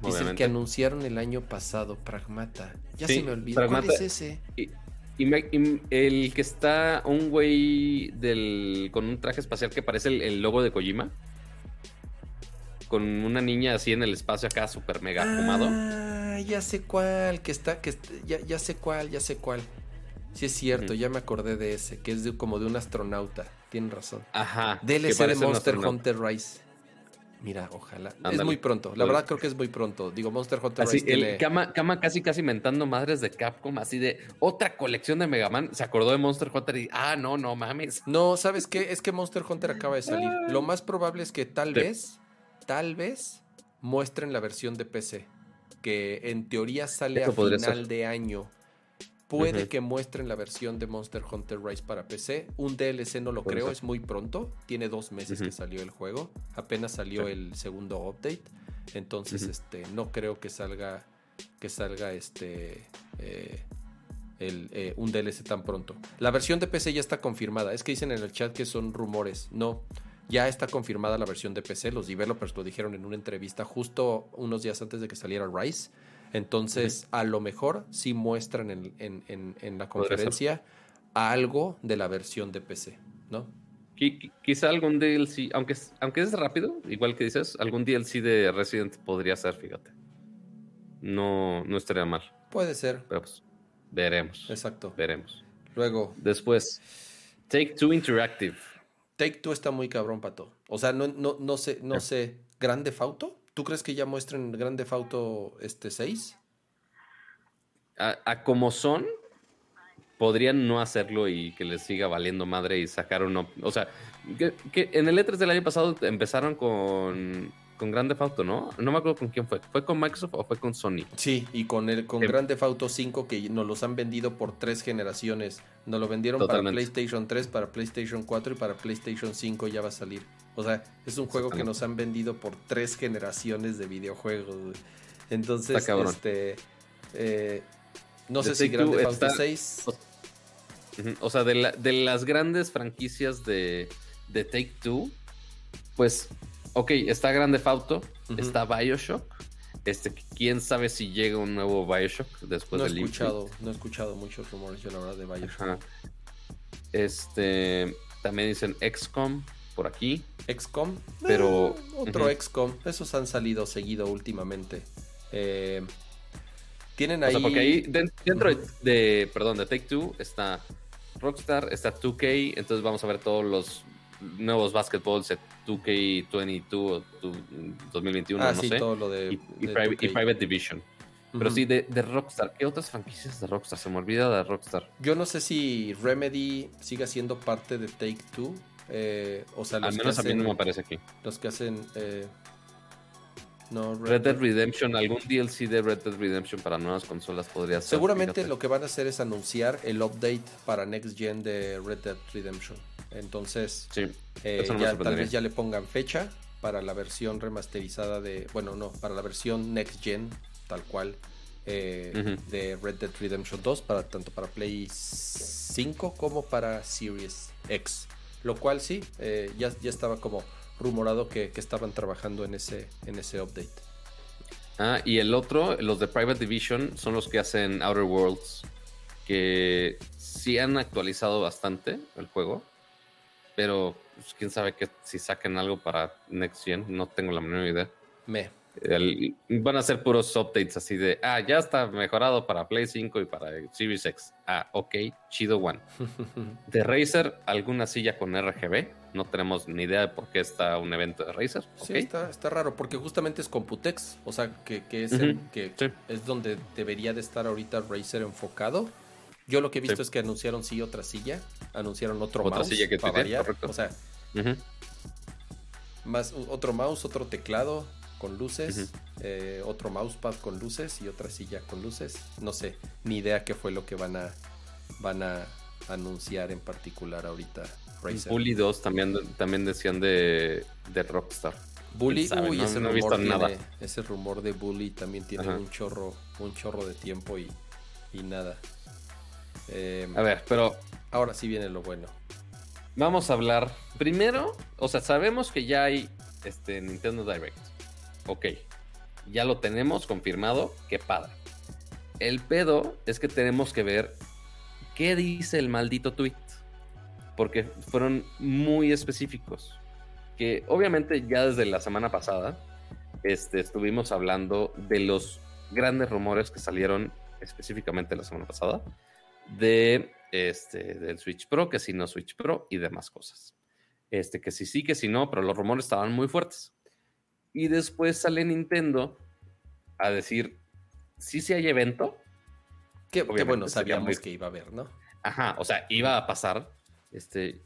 Dice el Obviamente. que anunciaron el año pasado, Pragmata. Ya Sí, se me olvidó. Pragmata. ¿Cuál es ese? Y, me- y el que está un güey del, con un traje espacial que parece el, el logo de Kojima. Con una niña así en el espacio acá, súper mega fumado. Ah, ya sé cuál, que está, que ya, ya sé cuál, ya sé cuál. Sí es cierto, ya me acordé de ese, que es de- como de un astronauta. Tienen razón. Ajá. DLC de Monster. Hunter Rise. Mira, ojalá. Es muy pronto. La verdad creo que es muy pronto. Digo, Monster Hunter Así, Rise el tiene... Kama, Kama casi casi mentando madres de Capcom, así de otra colección de Mega Man. Se acordó de Monster Hunter y, ah, no, no mames. No, ¿sabes qué? Es que Monster Hunter acaba de salir. Lo más probable es que tal Sí. vez, tal vez, muestren la versión de PC. Que en teoría sale Eso a final ser. de año. Puede que muestren la versión de Monster Hunter Rise para PC. Un DLC no lo creo, es muy pronto. Tiene dos meses que salió el juego. Apenas salió Sí. el segundo update. Entonces, este, no creo que salga. Que salga este. eh, el, eh, un DLC tan pronto. La versión de PC ya está confirmada. Es que dicen en el chat que son rumores. No, ya está confirmada la versión de PC. Los developers lo dijeron en una entrevista justo unos días antes de que saliera Rise. Entonces, a lo mejor sí muestran en, en- en- en la conferencia algo de la versión de PC, ¿no? Qui- qui- Quizá algún DLC, aunque es, aunque es rápido, igual que dices, algún DLC de Resident podría ser, fíjate. No, no estaría mal, Puede ser, pero pues veremos. exacto. Veremos. Luego, Después, Take Two Interactive. Take Two está muy cabrón, pato. O sea, no, no, no sé, no sé. ¿Grande Fauto? ¿Tú crees que ya muestren Grande Fauto este 6? A, como son, podrían no hacerlo y que les siga valiendo madre y sacar uno. O sea, que, que en el E3 del año pasado empezaron con, con Grande Auto, ¿no? No me acuerdo con quién fue. ¿Fue con Microsoft o fue con Sony? Sí, y con el con Sí. Grand Theft Auto 5 que nos los han vendido por tres generaciones. Nos lo vendieron Totalmente. para PlayStation 3, para PlayStation 4 y para PlayStation 5 ya va a salir. O sea, es un juego que nos han vendido por tres generaciones de videojuegos. güey. Entonces, este eh, no The sé si Take Grand Two Theft Auto está- 6. Ujú, O sea, de, la- de las grandes franquicias de, de Take Two, pues, ok, está Grande Auto, Ujú. está Bioshock. Este, quién sabe si llega un nuevo Bioshock después no he del Infinite. escuchado, no he escuchado muchos rumores yo la verdad de Bioshock. Ajá. Este, también dicen XCOM por aquí. XCOM, Pero- eh, otro. XCOM, esos han salido seguido últimamente. Eh, tienen O ahí. sea, porque ahí den- dentro de, de- perdón, de Take Two está Rockstar, está 2K, entonces vamos a ver todos los nuevos basketballs de 2K22 o tu- 2021, ah, no sí, sé. todo lo de. Y, y de Private, y 2K. Private Division. Pero sí, de, de Rockstar. ¿Qué otras franquicias de Rockstar? Se me olvida de Rockstar. Yo no sé si Remedy siga siendo parte de Take Two. eh, o sea, los Al que menos a mí hacen. no me aparece aquí. Los que hacen. eh, no, Red Dead Redemption, algún DLC de Red Dead Redemption para nuevas consolas podría ser. Seguramente fíjate. lo que van a hacer es anunciar el update para Next Gen de Red Dead Redemption. Entonces, Sí, eh, no ya, tal vez ya le pongan fecha para la versión remasterizada de. Bueno, no, para la versión Next Gen, tal cual. eh, de Red Dead Redemption 2, para, tanto para Play 5 como para Series X. Lo cual sí, eh, ya, ya estaba como rumorado que, que estaban trabajando en ese, en ese update. Ah, y el otro, los de Private Division, son los que hacen Outer Worlds, que sí han actualizado bastante el juego, pero pues, quién sabe que si saquen algo para Next Gen, no tengo la menor idea. Me. El- van a ser puros updates así de, ah, ya está mejorado para Play 5 y para Series X. Ah, ok, chido one. De Razer, alguna silla con RGB. No tenemos ni idea de por qué está un evento de Razer. Sí, ok. está, está raro, porque justamente es Computex, o sea, que, que es, Ujú, el- que sí. es donde debería de estar ahorita Razer enfocado. Yo lo que he visto Sí. es que anunciaron sí otra silla, anunciaron otro Otra mouse silla que para variar, correcto. o sea, más otro mouse, otro teclado con luces, eh, otro mousepad con luces y otra silla con luces. No sé, ni idea qué fue lo que van a van a anunciar en particular ahorita Razer. Bully 2 también, también decían de, de Rockstar. Bully, uy, no- ese no rumor tiene, nada. ese rumor de Bully también tiene Ajá. un chorro, un chorro de tiempo y, y nada. Eh, A ver, pero ahora sí viene lo bueno. vamos a hablar. Primero, o sea, sabemos que ya hay este Nintendo Direct. Ok. Ya lo tenemos confirmado. Qué padre. El pedo es que tenemos que ver qué dice el maldito tweet. Porque fueron muy específicos. Que obviamente ya desde la semana pasada este, estuvimos hablando de los grandes rumores que salieron específicamente la semana pasada de este del Switch Pro, que si no Switch Pro y demás cosas. Este, que si sí, que si no, pero los rumores estaban muy fuertes. Y después sale Nintendo a decir, sí, sí hay evento. Obviamente bueno, sabíamos que iba a haber, ¿no? Ajá, o sea, iba a pasar. Este,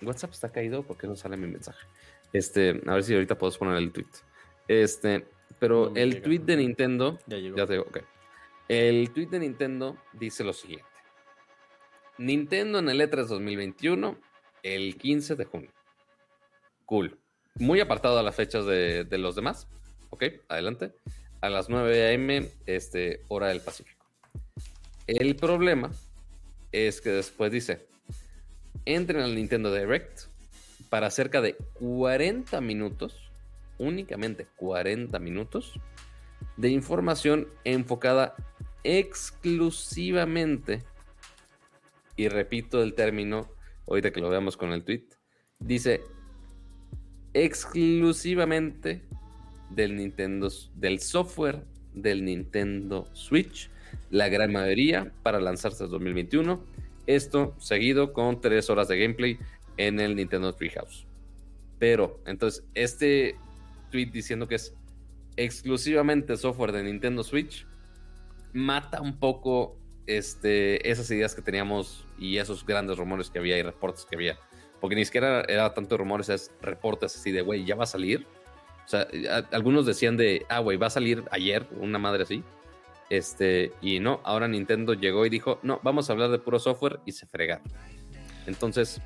WhatsApp está caído, ¿por qué no sale mi mensaje? Este, a ver si ahorita puedo poner el tweet. Este, pero No el llega. tweet de Nintendo Ya llegó. ya te digo, ok. El tweet de Nintendo dice lo siguiente. Nintendo en el E E3 2021, el 15 de junio. Cool. Muy apartado a las fechas de, de los demás. Ok, adelante. A las 9 am, este, hora del Pacífico. El problema es que después dice, entren al Nintendo Direct para cerca de 40 minutos, únicamente 40 minutos, de información enfocada exclusivamente, y repito el término, ahorita que lo veamos con el tweet, dice exclusivamente del Nintendo, del software del Nintendo Switch, la gran mayoría para lanzarse en 2021. Esto seguido con tres horas de gameplay en el Nintendo Treehouse. Pero, entonces, este tweet diciendo que es exclusivamente software de Nintendo Switch mata un poco este, esas ideas que teníamos y esos grandes rumores que había y reportes que había. Porque ni siquiera era tanto rumores, es reportes así de, güey, ya va a salir. O sea, a- algunos decían de, ah, güey, va a salir ayer, una madre así. Este, y no, ahora Nintendo llegó y dijo, no, vamos a hablar de puro software y se fregaron. Entonces,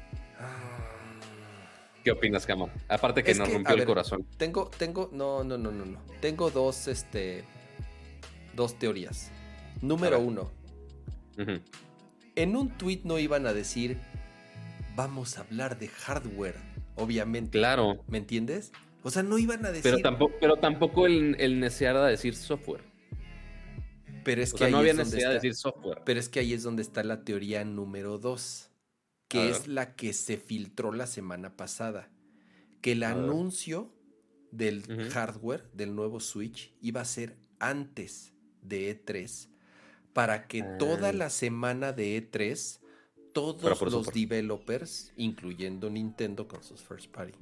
¿qué opinas, Camo? Aparte que Es nos que, rompió el corazón. Tengo, tengo, no, no, no, no, no. Tengo dos, este, dos teorías. Número A en un tweet no iban a decir, vamos a hablar de hardware, obviamente. Claro. ¿Me entiendes? O sea, no iban a decir. Pero tampoco, pero tampoco el, el necear a decir software. Pero es O que sea, ahí no había es donde necesidad de está- decir software. Pero es que ahí es donde está la teoría número dos, que es la que se filtró la semana pasada. Que el anuncio del hardware del nuevo Switch iba a ser antes de E3 para que toda Ah. la semana de E3 todos los developers, incluyendo Nintendo con sus first party,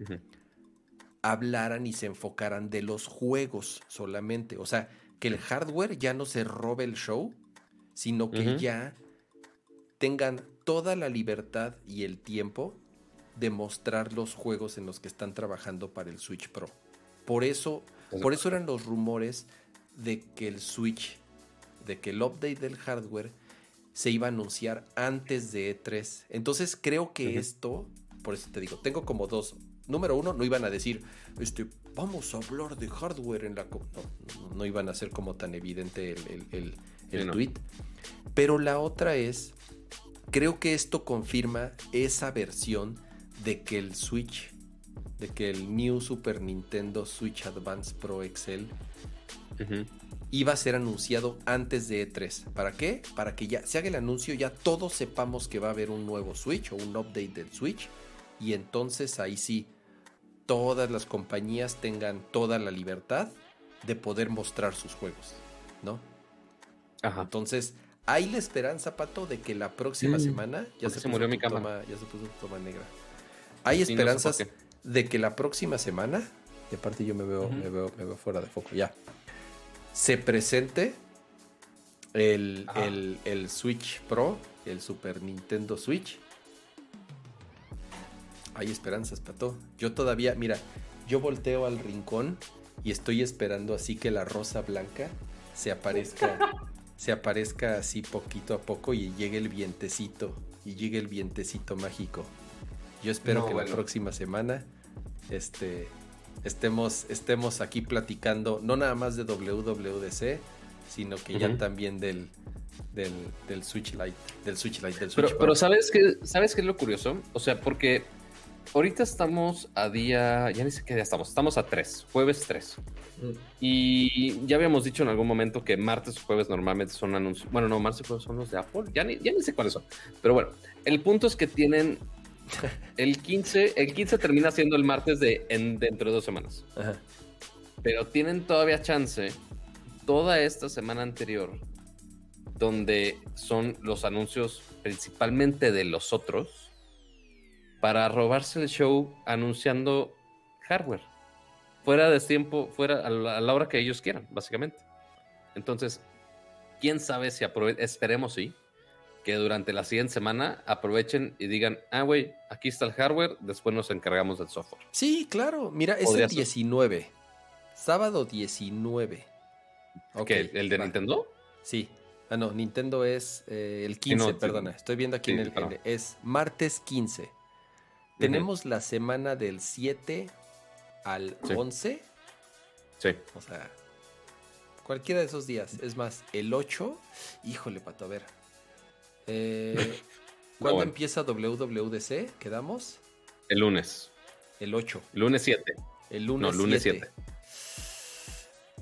hablaran y se enfocaran de los juegos solamente. O sea, que el hardware ya no se robe el show, sino que ya tengan toda la libertad y el tiempo de mostrar los juegos en los que están trabajando para el Switch Pro. Por Eso por eso eran los rumores de que el Switch, de que el update del hardware se iba a anunciar antes de E3. Entonces creo que esto, por eso te digo, tengo como dos. Número uno, no iban a decir, este, vamos a hablar de hardware en la... co-". No, no, no iban a ser como tan evidente el, el, el- el Sí, no. tweet. Pero la otra es, creo que esto confirma esa versión de que el Switch, de que el New Super Nintendo Switch Advance Pro Ujú. Iba a ser anunciado antes de E3. ¿Para qué? Para que ya se haga el anuncio, ya todos sepamos que va a haber un nuevo Switch o un update del Switch. Y entonces ahí sí, todas las compañías tengan toda la libertad de poder mostrar sus juegos, ¿no? Ajá. Entonces, hay la esperanza, Pato, de que la próxima Mm, semana ya se, murió mi cámara. toma- ya se puso toma negra. Hay Sí, no sé por esperanzas de que la próxima semana, y aparte yo me veo, me veo, me veo fuera de foco ya, se presente el, el- el Switch Pro, el Super Nintendo Switch. Hay esperanzas, Pato. Yo todavía, mira, yo volteo al rincón y estoy esperando así que la rosa blanca se aparezca, se aparezca así poquito a poco y llegue el vientecito, y llegue el vientecito mágico. Yo espero No, que bueno. la próxima semana este, estemos, estemos aquí platicando, no nada más de WWDC, sino que ya Ujú. también del, del, del Switch Lite, del Switch Lite, del Switch Pero, Pro. pero ¿sabes qué, ¿sabes qué es lo curioso? O sea, porque ahorita estamos a día, ya ni sé qué día estamos, estamos a 3, jueves 3. Y ya habíamos dicho en algún momento que martes o jueves normalmente son anuncios. Bueno, no, martes y jueves son los de Apple. Ya ni, ya ni sé cuáles son. Pero bueno, el punto es que tienen el 15, el 15 termina siendo el martes de en, dentro de dos semanas. Ajá. Pero tienen todavía chance toda esta semana anterior, donde son los anuncios principalmente de los otros, para robarse el show anunciando hardware. Fuera de tiempo, fuera a la, a la hora que ellos quieran, básicamente. Entonces, quién sabe si aprovechen, esperemos sí, que durante la siguiente semana aprovechen y digan, ah, güey, aquí está el hardware, después nos encargamos del software. Sí, claro. Mira, es el ser. 19. Sábado 19. Ok, ¿Qué, ¿El de va. Nintendo? Sí. Ah, no, Nintendo es eh, el Sí, 15, no, perdona. sí. Estoy viendo aquí Sí, en el, el- Es martes 15. Tenemos la semana del 7 al Sí. 11. Sí. O sea, cualquiera de esos días. Es más, el 8. Híjole, pato, a ver. Eh, ¿Cuándo bueno. empieza WWDC? ¿Quedamos? El lunes. El 8. Lunes 7. El lunes, No, lunes 7. 7.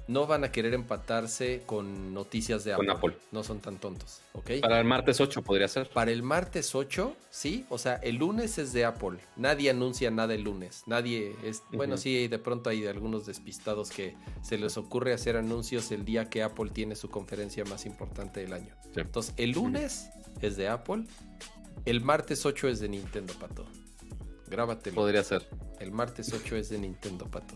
No van a querer empatarse con noticias de Apple. Con Apple. No son tan tontos, ¿ok? Para el martes 8 podría ser. Para el martes 8, sí, o sea, el lunes es de Apple. Nadie anuncia nada el lunes. Nadie es. Bueno, sí, de pronto hay de algunos despistados que se les ocurre hacer anuncios el día que Apple tiene su conferencia más importante del año. Sí. Entonces, el lunes es de Apple. El martes 8 es de Nintendo, pato. Grábatelo. Podría ser. El martes 8 es de Nintendo, pato.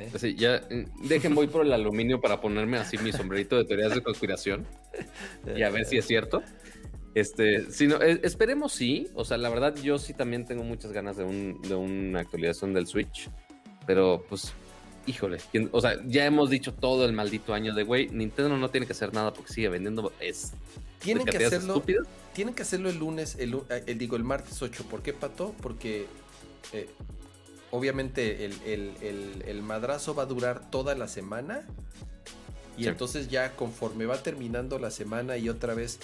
¿Eh? Sí, ya eh, dejen voy por el aluminio para ponerme así mi sombrerito de teorías de conspiración y a ver si es cierto. Este, si no, eh, esperemos sí. O sea, la verdad, yo sí también tengo muchas ganas de, un, de una actualización del Switch. Pero, pues, híjole. ¿quién- O sea, ya hemos dicho todo el maldito año de güey. Nintendo no tiene que hacer nada porque sigue vendiendo. Es Tienen que hacerlo. estúpidas. Tienen que hacerlo el lunes, el, lu- eh, el- digo, el martes 8. ¿Por qué, Pato? Porque eh, obviamente el, el- el- el madrazo va a durar toda la semana. Y Sí. entonces ya conforme va terminando la semana y otra vez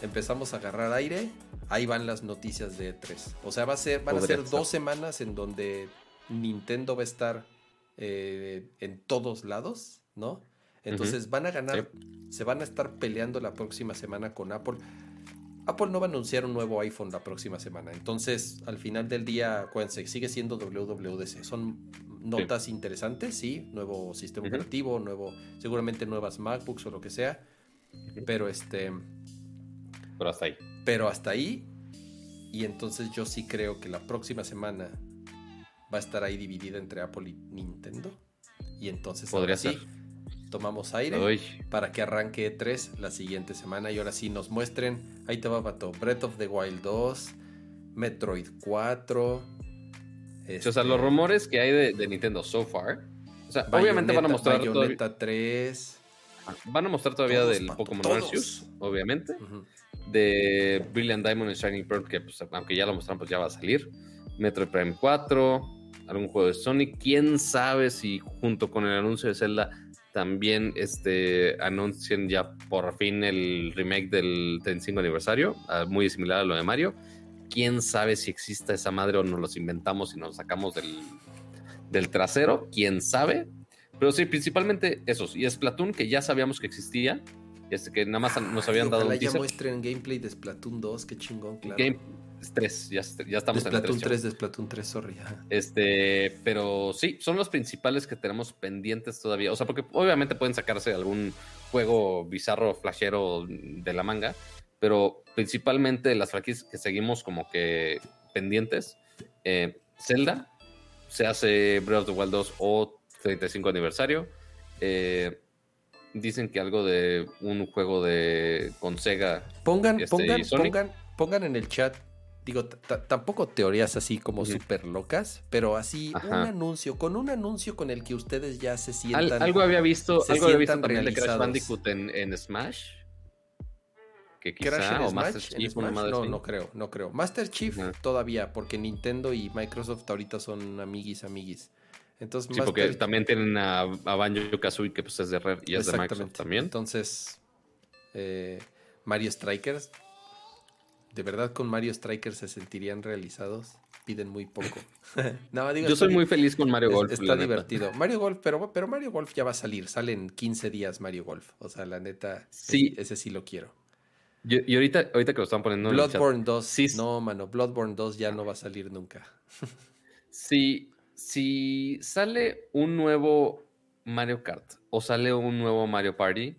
empezamos a agarrar aire, ahí van las noticias de E3. O sea, va a ser, van a ser dos semanas en donde Nintendo va a estar eh, en todos lados, ¿no? Entonces van a ganar, se van a estar peleando la próxima semana con Apple. Apple no va a anunciar un nuevo iPhone la próxima semana. Entonces, al final del día, acuérdense, sigue siendo WWDC. Son notas interesantes, sí. Nuevo sistema operativo, nuevo, seguramente nuevas MacBooks o lo que sea. Pero este. Pero hasta ahí. Pero hasta ahí. Y entonces yo sí creo que la próxima semana va a estar ahí dividida entre Apple y Nintendo. Y entonces podría ser. Tomamos aire para que arranque 3 la siguiente semana y ahora sí nos muestren. Ahí te va, Pato. Breath of the Wild 2, Metroid 4. O sea, los este, rumores que hay de, Nintendo so far. O sea, obviamente van a mostrar. Bayonetta 3. Van a mostrar todavía del Pokémon Arceus, obviamente. De Brilliant Diamond y Shining Pearl, que pues, aunque ya lo mostraron, pues ya va a salir. Metroid Prime 4, algún juego de Sonic. Quién sabe si junto con el anuncio de Zelda también este, anuncien ya por fin el remake del 35 aniversario, ah, muy similar a lo de Mario. Quién sabe si exista esa madre o nos los inventamos y nos sacamos del, del trasero. Quién sabe. Pero sí, principalmente esos. Y Splatoon, que ya sabíamos que existía. Este, que nada más nos habían dado un ya muestren gameplay de Splatoon 2, qué chingón, claro. Game 3, ya, ya estamos de Splatoon 3, de Splatoon 3, sorry. Este, pero sí, son los principales que tenemos pendientes todavía. O sea, porque obviamente pueden sacarse algún juego bizarro, flashero de la manga, pero principalmente las franquicias que seguimos como que pendientes. Eh, Zelda, se hace Breath of the Wild 2 o 35 aniversario. Eh, dicen que algo de un juego de con Sega. Pongan, este, pongan, pongan, pongan en el chat. Digo, tampoco teorías así como súper locas, pero así un anuncio, con un anuncio con el que ustedes ya se sientan. algo había visto, algo había visto también de Crash Bandicoot en, Smash. Que quizá, o Master Chief, no, no creo, no creo. Master Chief todavía, porque Nintendo y Microsoft ahorita son amiguis, amiguis. Entonces, sí, porque también tienen a, a Banjo Kazooie, que pues es de Red y es de Microsoft también. Entonces, eh, Mario Strikers, ¿de verdad con Mario Strikers se sentirían realizados? Piden muy poco. no, digo, Yo soy muy feliz con Mario Golf. Está divertido. Mario Golf, pero, pero Mario Golf ya va a salir. Salen 15 días Mario Golf. O sea, la neta, sí. ese, sí lo quiero. y ahorita, ahorita que lo están poniendo Bloodborne 2. Sí. No, mano, Bloodborne 2 ya no va a salir nunca. sí, si sale un nuevo Mario Kart o sale un nuevo Mario Party,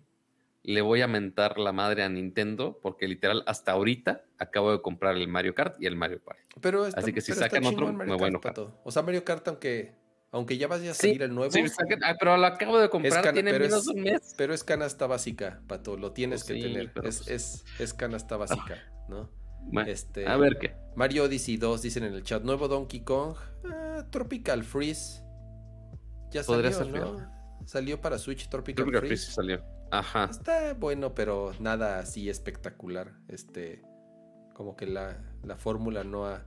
le voy a mentar la madre a Nintendo porque literal hasta ahorita acabo de comprar el Mario Kart y el Mario Party. Pero Así que si sacan otro, me voy a enojar. O sea, Mario Kart aunque aunque ya vaya a salir el nuevo. Sí, ah, pero lo acabo de comprar, tiene menos de un mes. Pero es canasta básica, Pato, lo tienes pues que tener. Es, pues es, es, canasta básica, ¿no? Este, a ver qué. Mario Odyssey 2 dicen en el chat. Nuevo Donkey Kong. Ah, Tropical Freeze. Ya salió, ¿no? Salió para Switch Tropical, Freeze. salió. Ajá. Está bueno, pero nada así espectacular. Este. Como que la, la fórmula no ha.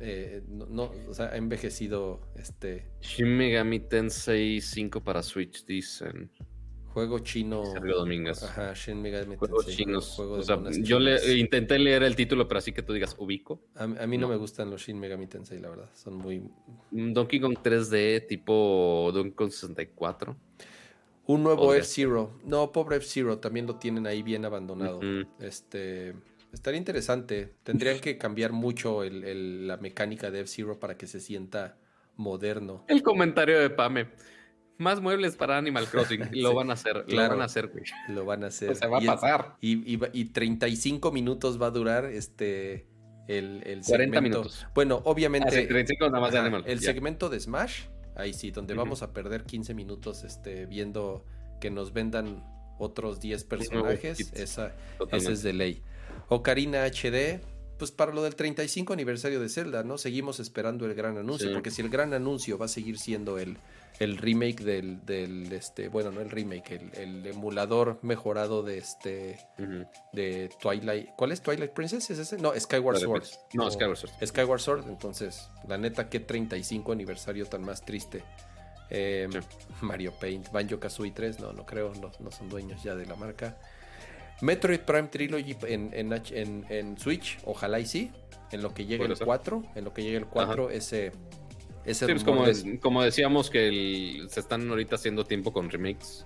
Eh, no, o sea, ha envejecido. Este. Shin Megami Tensei 5 para Switch, dicen. Juego chino. Domingas. Ajá, Shin Megami Juegos chinos. o sea, yo le, intenté leer el título, pero así que tú digas ubico. A, mí no. me gustan los Shin Megami Tensei, la verdad. Son muy. Donkey Kong 3D, tipo Donkey Kong 64. Un nuevo F-Zero. No, pobre F-Zero, también lo tienen ahí bien abandonado. Este. Estaría interesante. Tendrían que cambiar mucho el, la mecánica de F-Zero para que se sienta moderno. El comentario de Pame más muebles para Animal Crossing. Lo van a hacer, lo van a hacer, güey. Lo van a hacer. se va a pasar. y, y, y, 35 minutos va a durar este el, el 40 minutos. Bueno, obviamente. Ah, 35 nada más de Animal. El segmento de Smash, ahí sí, donde vamos a perder 15 minutos este, viendo que nos vendan otros 10 personajes. Esa, esa es de ley. Ocarina HD, pues para lo del 35 aniversario de Zelda, ¿no? Seguimos esperando el gran anuncio, porque si el gran anuncio va a seguir siendo el, el remake del, del, este, bueno, no el remake, el, emulador mejorado de este, de Twilight, ¿cuál es Twilight Princess? ¿Es ese? No, Skyward Sword. No, Skyward Sword. Skyward Sword, entonces, la neta, qué 35 aniversario tan más triste. Em, Mario Paint, Banjo Kazooie 3, no, no creo, no, no son dueños ya de la marca. Metroid Prime Trilogy en, en, H- en- en Switch, ojalá y sí. En lo que llegue el ser. 4, en lo que llegue el 4, ese, ese Sí, pues como, decíamos que el- se están ahorita haciendo tiempo con remakes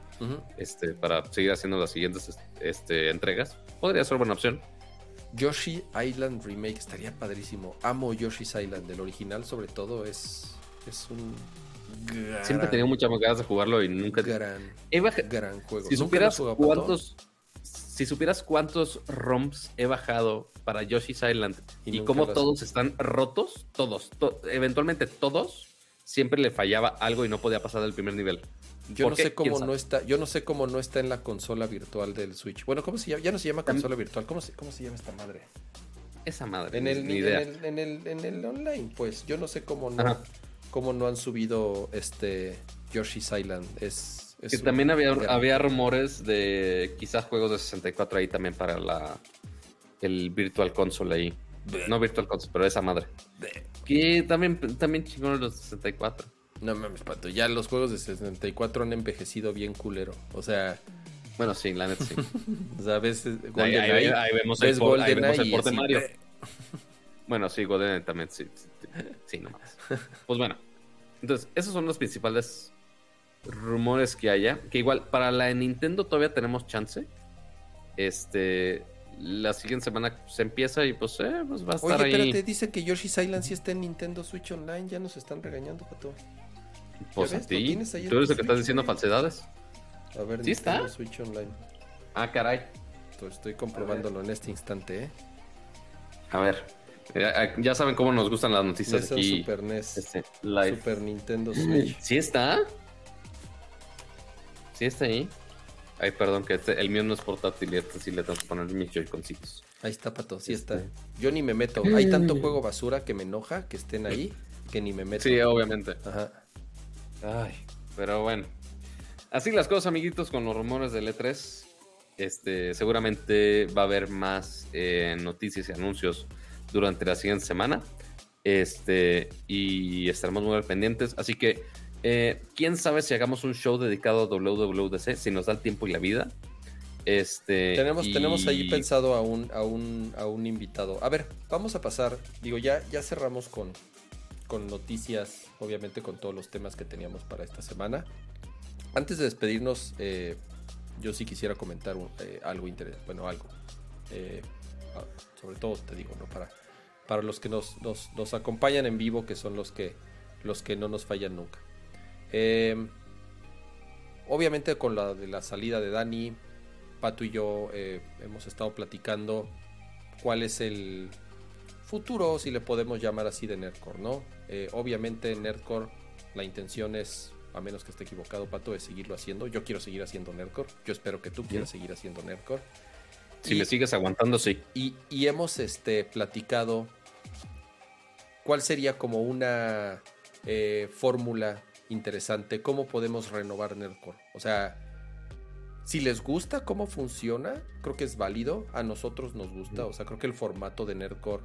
este, para seguir haciendo las siguientes este, entregas. Podría ser buena opción. Yoshi Island Remake estaría padrísimo. Amo Yoshi's Island, el original sobre todo es, es un gran, Siempre he tenido muchas ganas de jugarlo y nunca... gran, He gran juego. Si ¿Nunca lo supieras cuántos... Si supieras cuántos ROMs he bajado para Yoshi's Island Y cómo todos están rotos, todos, to- eventualmente todos, siempre le fallaba algo y no podía pasar del primer nivel. Yo ¿Por no qué? sé ¿Quién cómo no está, yo no sé cómo no está en la consola virtual del Switch. Bueno, ¿cómo se llama? Ya no se llama consola virtual. ¿Cómo se, cómo se llama esta madre? Esa madre, En el, ni en el, en el, en el online, pues. Yo no sé cómo no, Ajá. cómo no han subido este Yoshi's Island. Es Que un también había, había rumores de quizás juegos de 64 ahí también para la el Virtual Console ahí. No Virtual Console, pero esa madre. Que también, también los 64. No mames, pato. Ya los juegos de 64 han envejecido bien culero. O sea, Bueno, sí, la neta sí. o sea, ves eh, ahí, ahí- GoldenEye, ahí vemos el, por- ahí vemos GoldenEye el port de Mario. Bueno, sí, GoldenEye también, sí. Sí, sí, no más. Pues bueno. Entonces, esos son los principales rumores que haya. Que igual, para la Nintendo todavía tenemos chance. Este. La siguiente semana se empieza y pues, eh, pues va a estar Oye, ahí. espérate, dice que Yoshi's Island sí está en Nintendo Switch Online. Ya nos están regañando, pato. Pues ¿Ya a ti. Tú eres el que estás diciendo falsedades. A ver, ¿Sí Nintendo está? Switch Online. Ah, caray. Estoy- Estoy comprobándolo en este instante, ¿eh? A ver. Ya, ya saben cómo nos gustan las noticias aquí. Super NES. Este, live. Super Nintendo Switch. ¿Sí está? ¿Sí está ahí? Ay, perdón, que este- el mío no es portátil y este sí le tengo que poner mis Joy-Concitos. Ahí está, pato. Sí Este. está. Yo ni me meto. Hay tanto juego basura que me enoja que estén ahí que ni me meto. Sí, obviamente. Ajá. Ay, pero bueno. Así las cosas, amiguitos, con los rumores del E3. Este, seguramente va a haber más eh, noticias y anuncios durante la siguiente semana. Este, y estaremos muy pendientes. Así que, eh, quién sabe si hagamos un show dedicado a WWDC, si nos da el tiempo y la vida. Este, Tenemos, y- tenemos ahí pensado a un, a, un, a un invitado. A ver, vamos a pasar. Digo, ya, ya cerramos con, con noticias, obviamente con todos los temas que teníamos para esta semana. Antes de despedirnos, eh, yo sí quisiera comentar un- eh, algo interesante. Bueno, algo. Eh, ah, sobre todo, te digo, ¿no? Para, para los que nos, nos, nos acompañan en vivo, que son los que, los que no nos fallan nunca. Eh, obviamente con la de la salida de Dani, Pato y yo eh, hemos estado platicando cuál es el futuro, si le podemos llamar así, de Nerdcore, ¿no? Eh, obviamente Nerdcore, la intención es, a menos que esté equivocado, Pato, es seguirlo haciendo. Yo quiero seguir haciendo Nerdcore. Yo espero que tú quieras seguir haciendo Nerdcore. Si Y- me sigues aguantando, sí. y, y hemos este, platicado cuál sería como una eh, fórmula interesante, cómo podemos renovar Nerdcore. O sea, si les gusta cómo funciona, creo que es válido. A nosotros nos gusta. O sea, creo que el formato de Nerdcore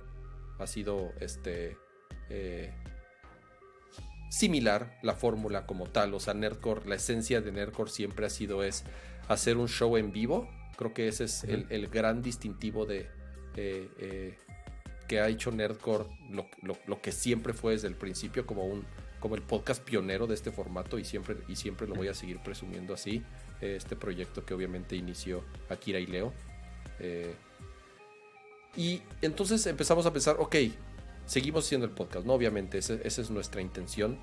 ha sido este eh, similar, la fórmula como tal. O sea, Nerdcore, la esencia de Nerdcore siempre ha sido es hacer un show en vivo. Creo que ese es el, el gran distintivo de eh, eh, que ha hecho Nerdcore, lo, lo- lo que siempre fue desde el principio como un como el podcast pionero de este formato y siempre y siempre lo voy a seguir presumiendo así. eh, este proyecto que obviamente inició Akira y Leo. Eh, y entonces empezamos a pensar, ok, seguimos haciendo el podcast, ¿no? Obviamente, ese- esa es nuestra intención.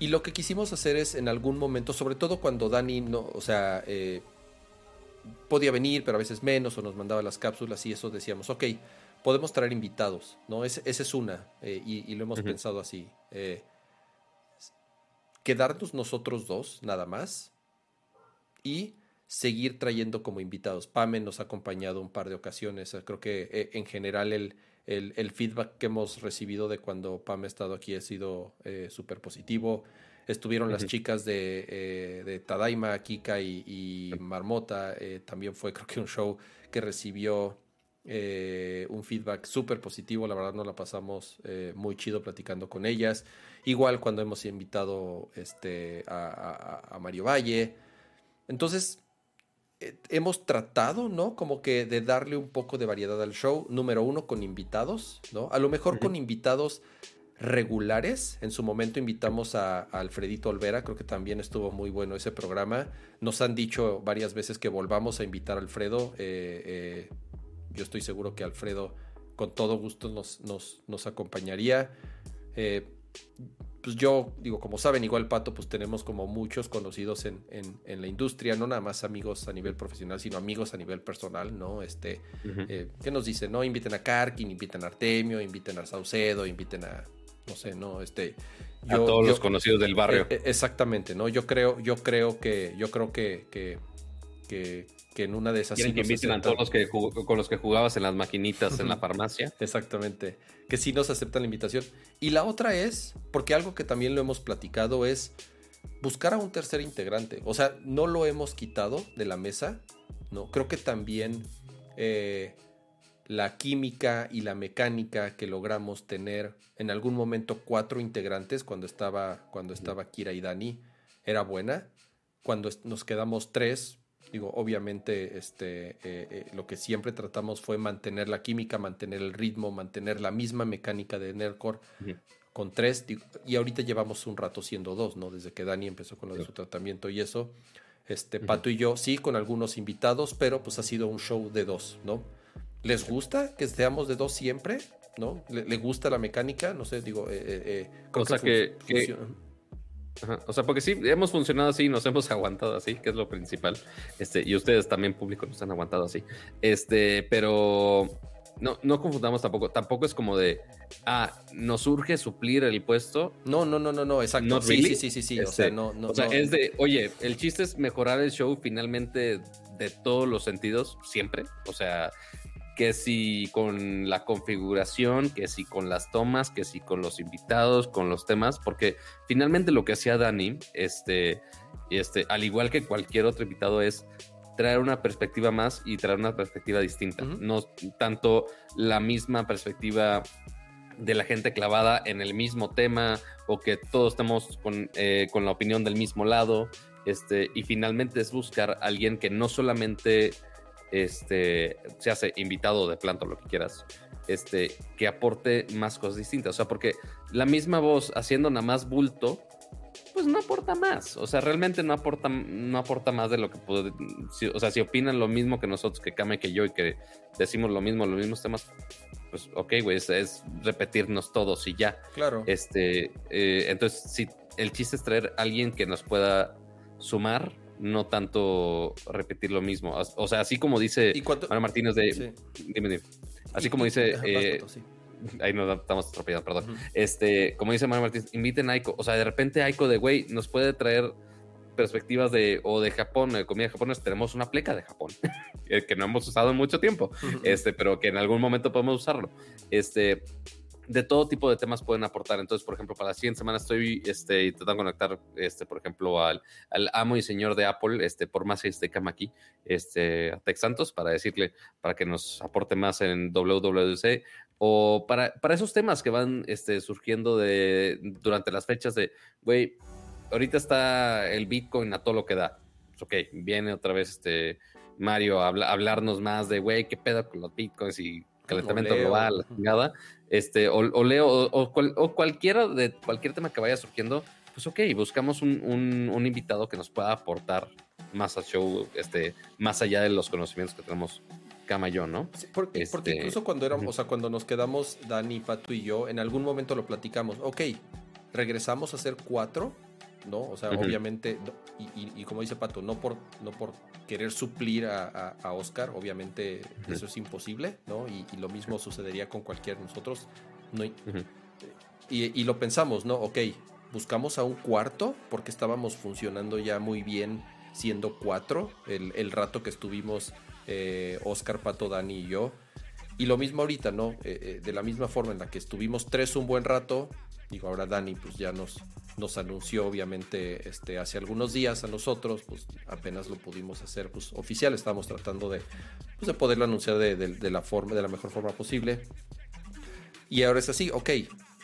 Y lo que quisimos hacer es en algún momento, sobre todo cuando Dani no, o sea, eh, podía venir, pero a veces menos, o nos mandaba las cápsulas y eso decíamos, ok, podemos traer invitados, ¿no? Ese- Esa es una, eh, y, y lo hemos pensado así. eh, quedarnos nosotros dos, nada más, y seguir trayendo como invitados. Pame nos ha acompañado un par de ocasiones. eh, Creo que eh, en general el, el- el feedback que hemos recibido de cuando Pame ha estado aquí ha sido súper positivo. Estuvieron las chicas de, eh, de Tadaima, Kika y, y Marmota. también fue creo que un show que recibió eh, un feedback súper positivo. La verdad nos la pasamos eh, muy chido platicando con ellas. Igual cuando hemos invitado este, a, a- a Mario Valle. Entonces, eh, hemos tratado, ¿no? Como que de darle un poco de variedad al show. Número uno, con invitados, ¿no? A lo mejor con invitados regulares. En su momento invitamos a, Alfredito Olvera, creo que también estuvo muy bueno ese programa. Nos han dicho varias veces que volvamos a invitar a Alfredo. Eh, eh, yo estoy seguro que Alfredo con todo gusto nos, nos, acompañaría. Eh, pues yo digo, como saben, igual Pato, pues tenemos como muchos conocidos en, la industria, no nada más amigos a nivel profesional, sino amigos a nivel personal, ¿no? Este, ¿qué nos dicen? No, inviten a Karkin, inviten a Artemio, inviten a Saucedo, inviten a no sé, ¿no? Este, a todos los conocidos del barrio. Eh, eh, exactamente, ¿no? Yo creo, yo creo que, yo creo que, que, en una de esas... Quieren que inviten a todos los que con los que jugabas en las maquinitas en la farmacia. Exactamente, que sí nos aceptan la invitación. Y la otra es, porque algo que también lo hemos platicado es buscar a un tercer integrante. O sea, no lo hemos quitado de la mesa, ¿no? Creo que también... Eh, la química y la mecánica que logramos tener en algún momento cuatro integrantes cuando estaba, cuando estaba Kira y Dani era buena. Cuando nos quedamos tres, digo, obviamente este, eh, eh, lo que siempre tratamos fue mantener la química, mantener el ritmo, mantener la misma mecánica de Nerdcore con tres. y ahorita llevamos un rato siendo dos, ¿no? Desde que Dani empezó con lo de su tratamiento y eso. Este, Pato y yo, sí, con algunos invitados, pero pues ha sido un show de dos, ¿no? ¿Les gusta que seamos de dos siempre? ¿No? ¿Le, gusta la mecánica? No sé, digo, eh, eh, eh o sea que, o sea, porque sí, hemos funcionado así, nos hemos aguantado así, que es lo principal. Este, y ustedes también, público, nos han aguantado así. Este, pero no, no confundamos tampoco. Tampoco es como de, ah, nos urge suplir el puesto. No, no, no, no, no, exacto. sí, sí, sí, sí, sí. o sea, este, no, no. O sea, es de, oye, el chiste es mejorar el show finalmente de todos los sentidos, siempre. O sea, que si con la configuración, que si con las tomas, que si con los invitados, con los temas, porque finalmente lo que hacía Dani, este, este, al igual que cualquier otro invitado, es traer una perspectiva más y traer una perspectiva distinta. No tanto la misma perspectiva de la gente clavada en el mismo tema o que todos estemos con, eh, con la opinión del mismo lado. Este, y finalmente es buscar a alguien que no solamente este, se hace invitado de planta o lo que quieras, este, que aporte más cosas distintas. O sea, porque la misma voz haciendo nada más bulto, pues no aporta más. O sea, realmente no aporta, no aporta más de lo que puede. o sea, si opinan lo mismo que nosotros, que Kame, que yo, y que decimos lo mismo, los mismos temas, pues ok, güey, es, repetirnos todos y ya. Claro. Este, eh, entonces, si el chiste es traer a alguien que nos pueda sumar no tanto repetir lo mismo. O sea, así como dice Mario Martínez de... Dime, dime. Así como dice... Eh, ahí nos estamos atropellando, perdón. Este, como dice Mario Martínez, inviten a Aiko. O sea, de repente Aiko de, güey, nos puede traer perspectivas de o de Japón, de comida japonesa, tenemos una pleca de Japón que no hemos usado en mucho tiempo, este, pero que en algún momento podemos usarlo. Este, de todo tipo de temas pueden aportar. Entonces, por ejemplo, para la siguiente semana estoy este, intentando conectar, este, por ejemplo, al, al, amo y señor de Apple, este, por más este cama aquí, este, a Tex Santos, para decirle, para que nos aporte más en WWDC, o para, para esos temas que van este, surgiendo de, durante las fechas de, güey, ahorita está el Bitcoin a todo lo que da. Pues, ok, viene otra vez este Mario a hablarnos más de, güey, qué pedo con los Bitcoins y calentamiento global, la este, o, leo, o, cualquiera de cualquier tema que vaya surgiendo, pues ok, buscamos un, invitado que nos pueda aportar más al show, este, más allá de los conocimientos que tenemos Cama y yo, ¿no? porque, porque, este, incluso cuando éramos, o sea, cuando nos quedamos Dani, Pato y yo, en algún momento lo platicamos, ok, regresamos a hacer cuatro, ¿no? O sea, obviamente, y, como dice Pato, no por, no por querer suplir a, Oscar, obviamente eso es imposible, ¿no? Y, lo mismo sucedería con cualquiera de nosotros. No, y, lo pensamos, ¿no? Ok, buscamos a un cuarto porque estábamos funcionando ya muy bien siendo cuatro el, rato que estuvimos eh, Oscar, Pato, Dani y yo. Y lo mismo ahorita, ¿no? Eh, eh, de la misma forma en la que estuvimos tres un buen rato, digo, ahora Dani pues ya nos, nos anunció obviamente este, hace algunos días a nosotros, pues apenas lo pudimos hacer pues, oficial, estábamos tratando de, pues, de poderlo anunciar de, la forma, de la mejor forma posible. Y ahora es así, ok,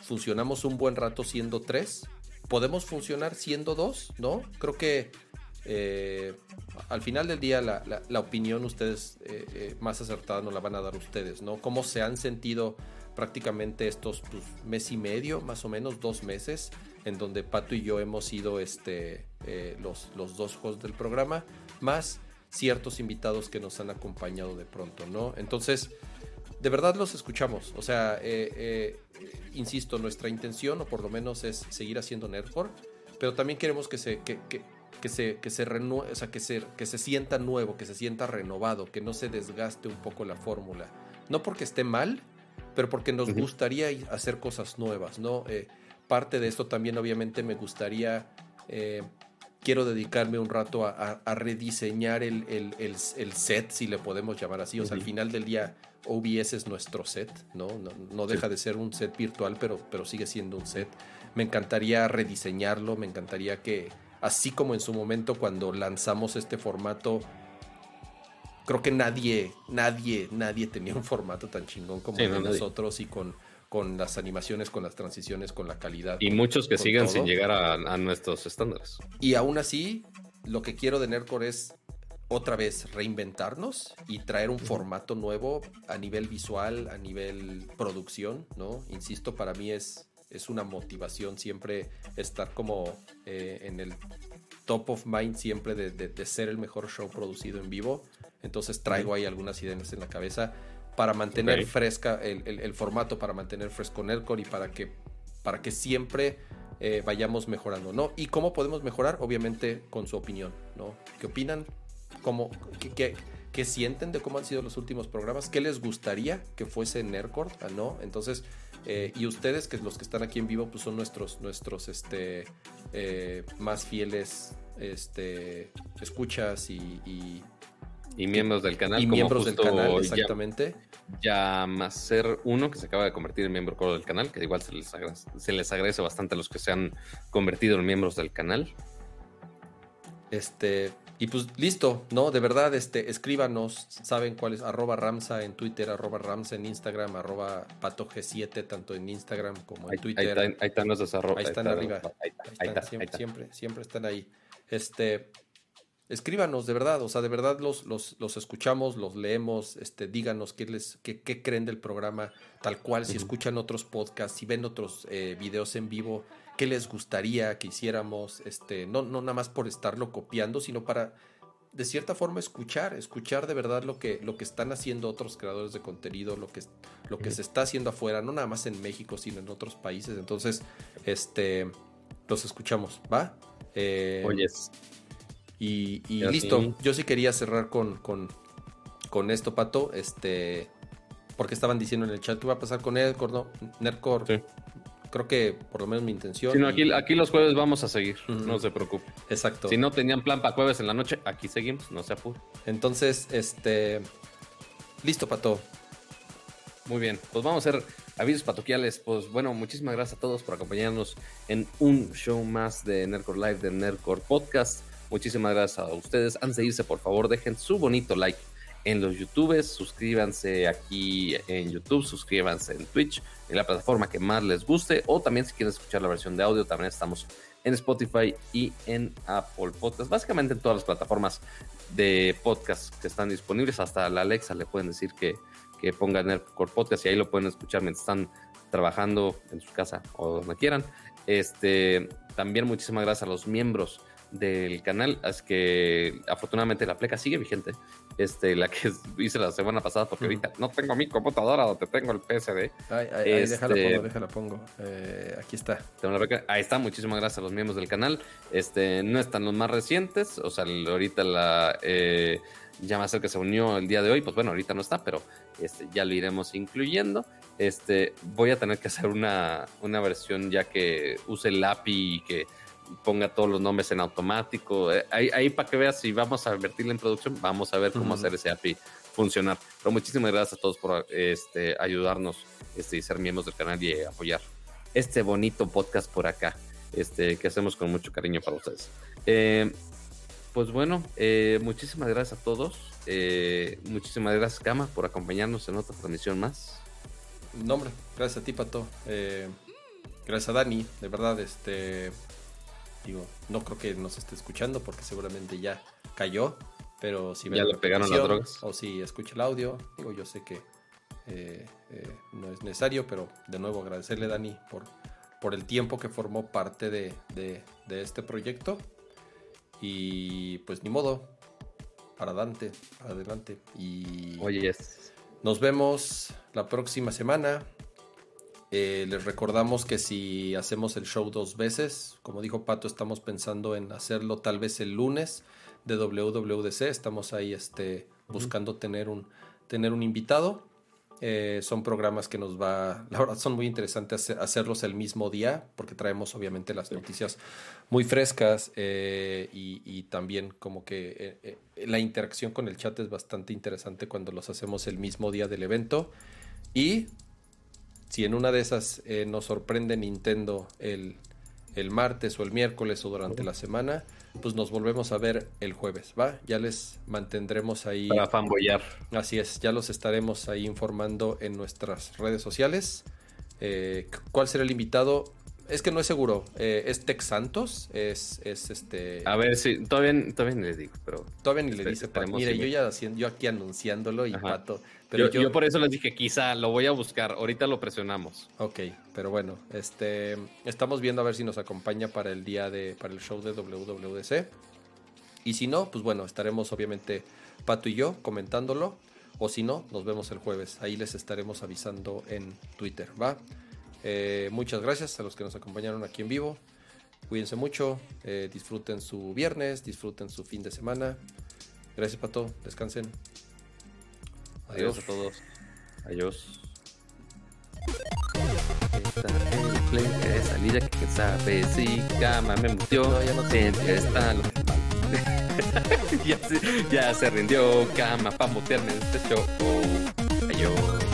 funcionamos un buen rato siendo tres, podemos funcionar siendo dos, ¿no? Creo que eh, al final del día la, la, opinión ustedes eh, eh, más acertada nos la van a dar ustedes, ¿no? ¿Cómo se han sentido prácticamente estos pues, mes y medio, más o menos dos meses, en donde Pato y yo hemos sido este, eh, los, los dos hosts del programa, más ciertos invitados que nos han acompañado de pronto, ¿no? Entonces, de verdad los escuchamos. O sea, insisto, nuestra intención, o por lo menos es seguir haciendo Nerdcore, pero también queremos que se, que, que se, que se o sea, que se, que se sienta nuevo, que se sienta renovado, que no se desgaste un poco la fórmula. No porque esté mal, pero porque nos gustaría hacer cosas nuevas, ¿no? Eh, parte de esto también obviamente me gustaría, eh, quiero dedicarme un rato a, rediseñar el, el, set, si le podemos llamar así, o sea, al final del día OBS es nuestro set, ¿no? No, deja de ser un set virtual, pero, pero sigue siendo un set. Me encantaría rediseñarlo, me encantaría que, así como en su momento cuando lanzamos este formato, creo que nadie, nadie, nadie tenía un formato tan chingón como nosotros y con, con las animaciones, con las transiciones, con la calidad. Y muchos que sigan sin llegar a, nuestros estándares. Y aún así, lo que quiero de Nerdcore es otra vez reinventarnos y traer un formato nuevo a nivel visual, a nivel producción, ¿no? Insisto, para mí es es una motivación siempre estar como eh, en el top of mind siempre de, ser el mejor show producido en vivo. Entonces traigo ahí algunas ideas en la cabeza para mantener fresca el, formato, para mantener fresco Nerdcore y para que, para que siempre eh, vayamos mejorando, ¿no? ¿Y cómo podemos mejorar? Obviamente con su opinión, ¿no? ¿Qué opinan? ¿Cómo, qué, qué, sienten de cómo han sido los últimos programas? ¿Qué les gustaría que fuese Nerdcore? ¿No? Entonces eh, y ustedes, que los que están aquí en vivo, pues son nuestros, nuestros este, eh, más fieles este, escuchas y, y, miembros del canal. Y miembros del canal, exactamente. Ya, más ser uno que se acaba de convertir en miembro del canal, que igual se les, agradece, se les agradece bastante a los que se han convertido en miembros del canal. Este, y pues listo, ¿no? De verdad, este, escríbanos, saben cuál es, arroba Ramsa en Twitter, arroba Ramsa en Instagram, arroba PatoG7, tanto en Instagram como en Twitter. Ahí, están los desarrollos. Ahí están arriba. Ahí, están, siempre, siempre, siempre, están ahí. Este, escríbanos, de verdad, o sea, de verdad los, los, los escuchamos, los leemos, este, díganos qué, les, qué, qué creen del programa, tal cual, si escuchan otros podcasts, si ven otros eh, videos en vivo qué les gustaría que hiciéramos, este, no, no nada más por estarlo copiando, sino para de cierta forma escuchar, escuchar de verdad lo que, lo que están haciendo otros creadores de contenido, lo que, lo que se está haciendo afuera, no nada más en México, sino en otros países. Entonces, este, los escuchamos, ¿va? Eh, Oyes. Y, listo, yo sí quería cerrar con, con, con, esto, Pato, este, porque estaban diciendo en el chat que va a pasar con Nerdcore, ¿no? Nerdcore. Creo que por lo menos mi intención. aquí, aquí los jueves vamos a seguir, no se preocupe. Exacto. Si no tenían plan para jueves en la noche, aquí seguimos, no se apure. Entonces, este. Listo, Pato. Muy bien, pues vamos a hacer avisos patoquiales. Pues bueno, muchísimas gracias a todos por acompañarnos en un show más de Nerdcore Live, de Nerdcore Podcast. Muchísimas gracias a ustedes. Antes de irse, por favor, dejen su bonito like en los YouTubes, suscríbanse aquí en YouTube, suscríbanse en Twitch, en la plataforma que más les guste, o también si quieren escuchar la versión de audio, también estamos en Spotify y en Apple Podcasts, básicamente en todas las plataformas de podcast que están disponibles, hasta la Alexa le pueden decir que, que pongan el Podcast y ahí lo pueden escuchar mientras están trabajando en su casa o donde quieran. Este, también muchísimas gracias a los miembros del canal, es que afortunadamente la pleca sigue vigente, este, la que hice la semana pasada, porque ahorita no tengo mi computadora donde tengo el PSD. Ay, ay, este, pongo, déjala pongo. Eh, aquí está. Ahí está, muchísimas gracias a los miembros del canal. Este, no están los más recientes, o sea, ahorita la eh, ya más que se unió el día de hoy, pues bueno, ahorita no está, pero este, ya lo iremos incluyendo. Este, voy a tener que hacer una, una versión ya que use el API y que ponga todos los nombres en automático. Eh, ahí, para que veas si vamos a invertirle en producción, vamos a ver cómo hacer ese API funcionar. Pero muchísimas gracias a todos por este, ayudarnos este, y ser miembros del canal y apoyar este bonito podcast por acá, este, que hacemos con mucho cariño para ustedes. Eh, pues bueno, eh, muchísimas gracias a todos. muchísimas gracias, Kama, por acompañarnos en otra transmisión más. No, hombre, gracias a ti, Pato. gracias a Dani, de verdad, este Digo, no creo que nos esté escuchando porque seguramente ya cayó. Pero si Ya le pegaron las drogas. O si escucha el audio, digo, yo sé que eh, eh, no es necesario, pero de nuevo agradecerle, Dani, por, por el tiempo que formó parte de, de, de este proyecto. Y pues ni modo, para adelante, para adelante. Y Oye, es. nos vemos la próxima semana. Eh, les recordamos que si hacemos el show dos veces, como dijo Pato, estamos pensando en hacerlo tal vez el lunes de WWDC. Estamos ahí este, buscando tener, un, tener un invitado. Eh, son programas que nos va, la verdad son muy interesantes hacer- hacerlos el mismo día porque traemos obviamente las noticias muy frescas eh, y, y también como que eh, eh, la interacción con el chat es bastante interesante cuando los hacemos el mismo día del evento y si en una de esas eh, nos sorprende Nintendo el, el martes o el miércoles o durante la semana, pues nos volvemos a ver el jueves, ¿va? Ya les mantendremos ahí. Para fanboyar. Así es, ya los estaremos ahí informando en nuestras redes sociales. Eh, ¿Cuál será el invitado? Es que no es seguro. Eh, ¿Es Tex Santos? Es, es este. A ver si. Todavía, todavía ni les digo, pero. Todavía ni le este, dice Pato. Mire, yo ya haciendo, yo aquí anunciándolo y Ajá. Pato. Pero yo, yo por eso les dije, quizá lo voy a buscar. Ahorita lo presionamos. Ok, pero bueno, este estamos viendo a ver si nos acompaña para el día de para el show de WWDC. Y si no, pues bueno, estaremos obviamente Pato y yo comentándolo o si no, nos vemos el jueves. Ahí les estaremos avisando en Twitter, ¿va? Eh, muchas gracias a los que nos acompañaron aquí en vivo. Cuídense mucho, eh, disfruten su viernes, disfruten su fin de semana. Gracias, Pato, descansen. Adiós a todos. Adiós. El play de salida que sabe si cama me mutió. No, ya no te- Siempre está lo ya, se, ya se rindió cama para mutearme en este show. Adiós.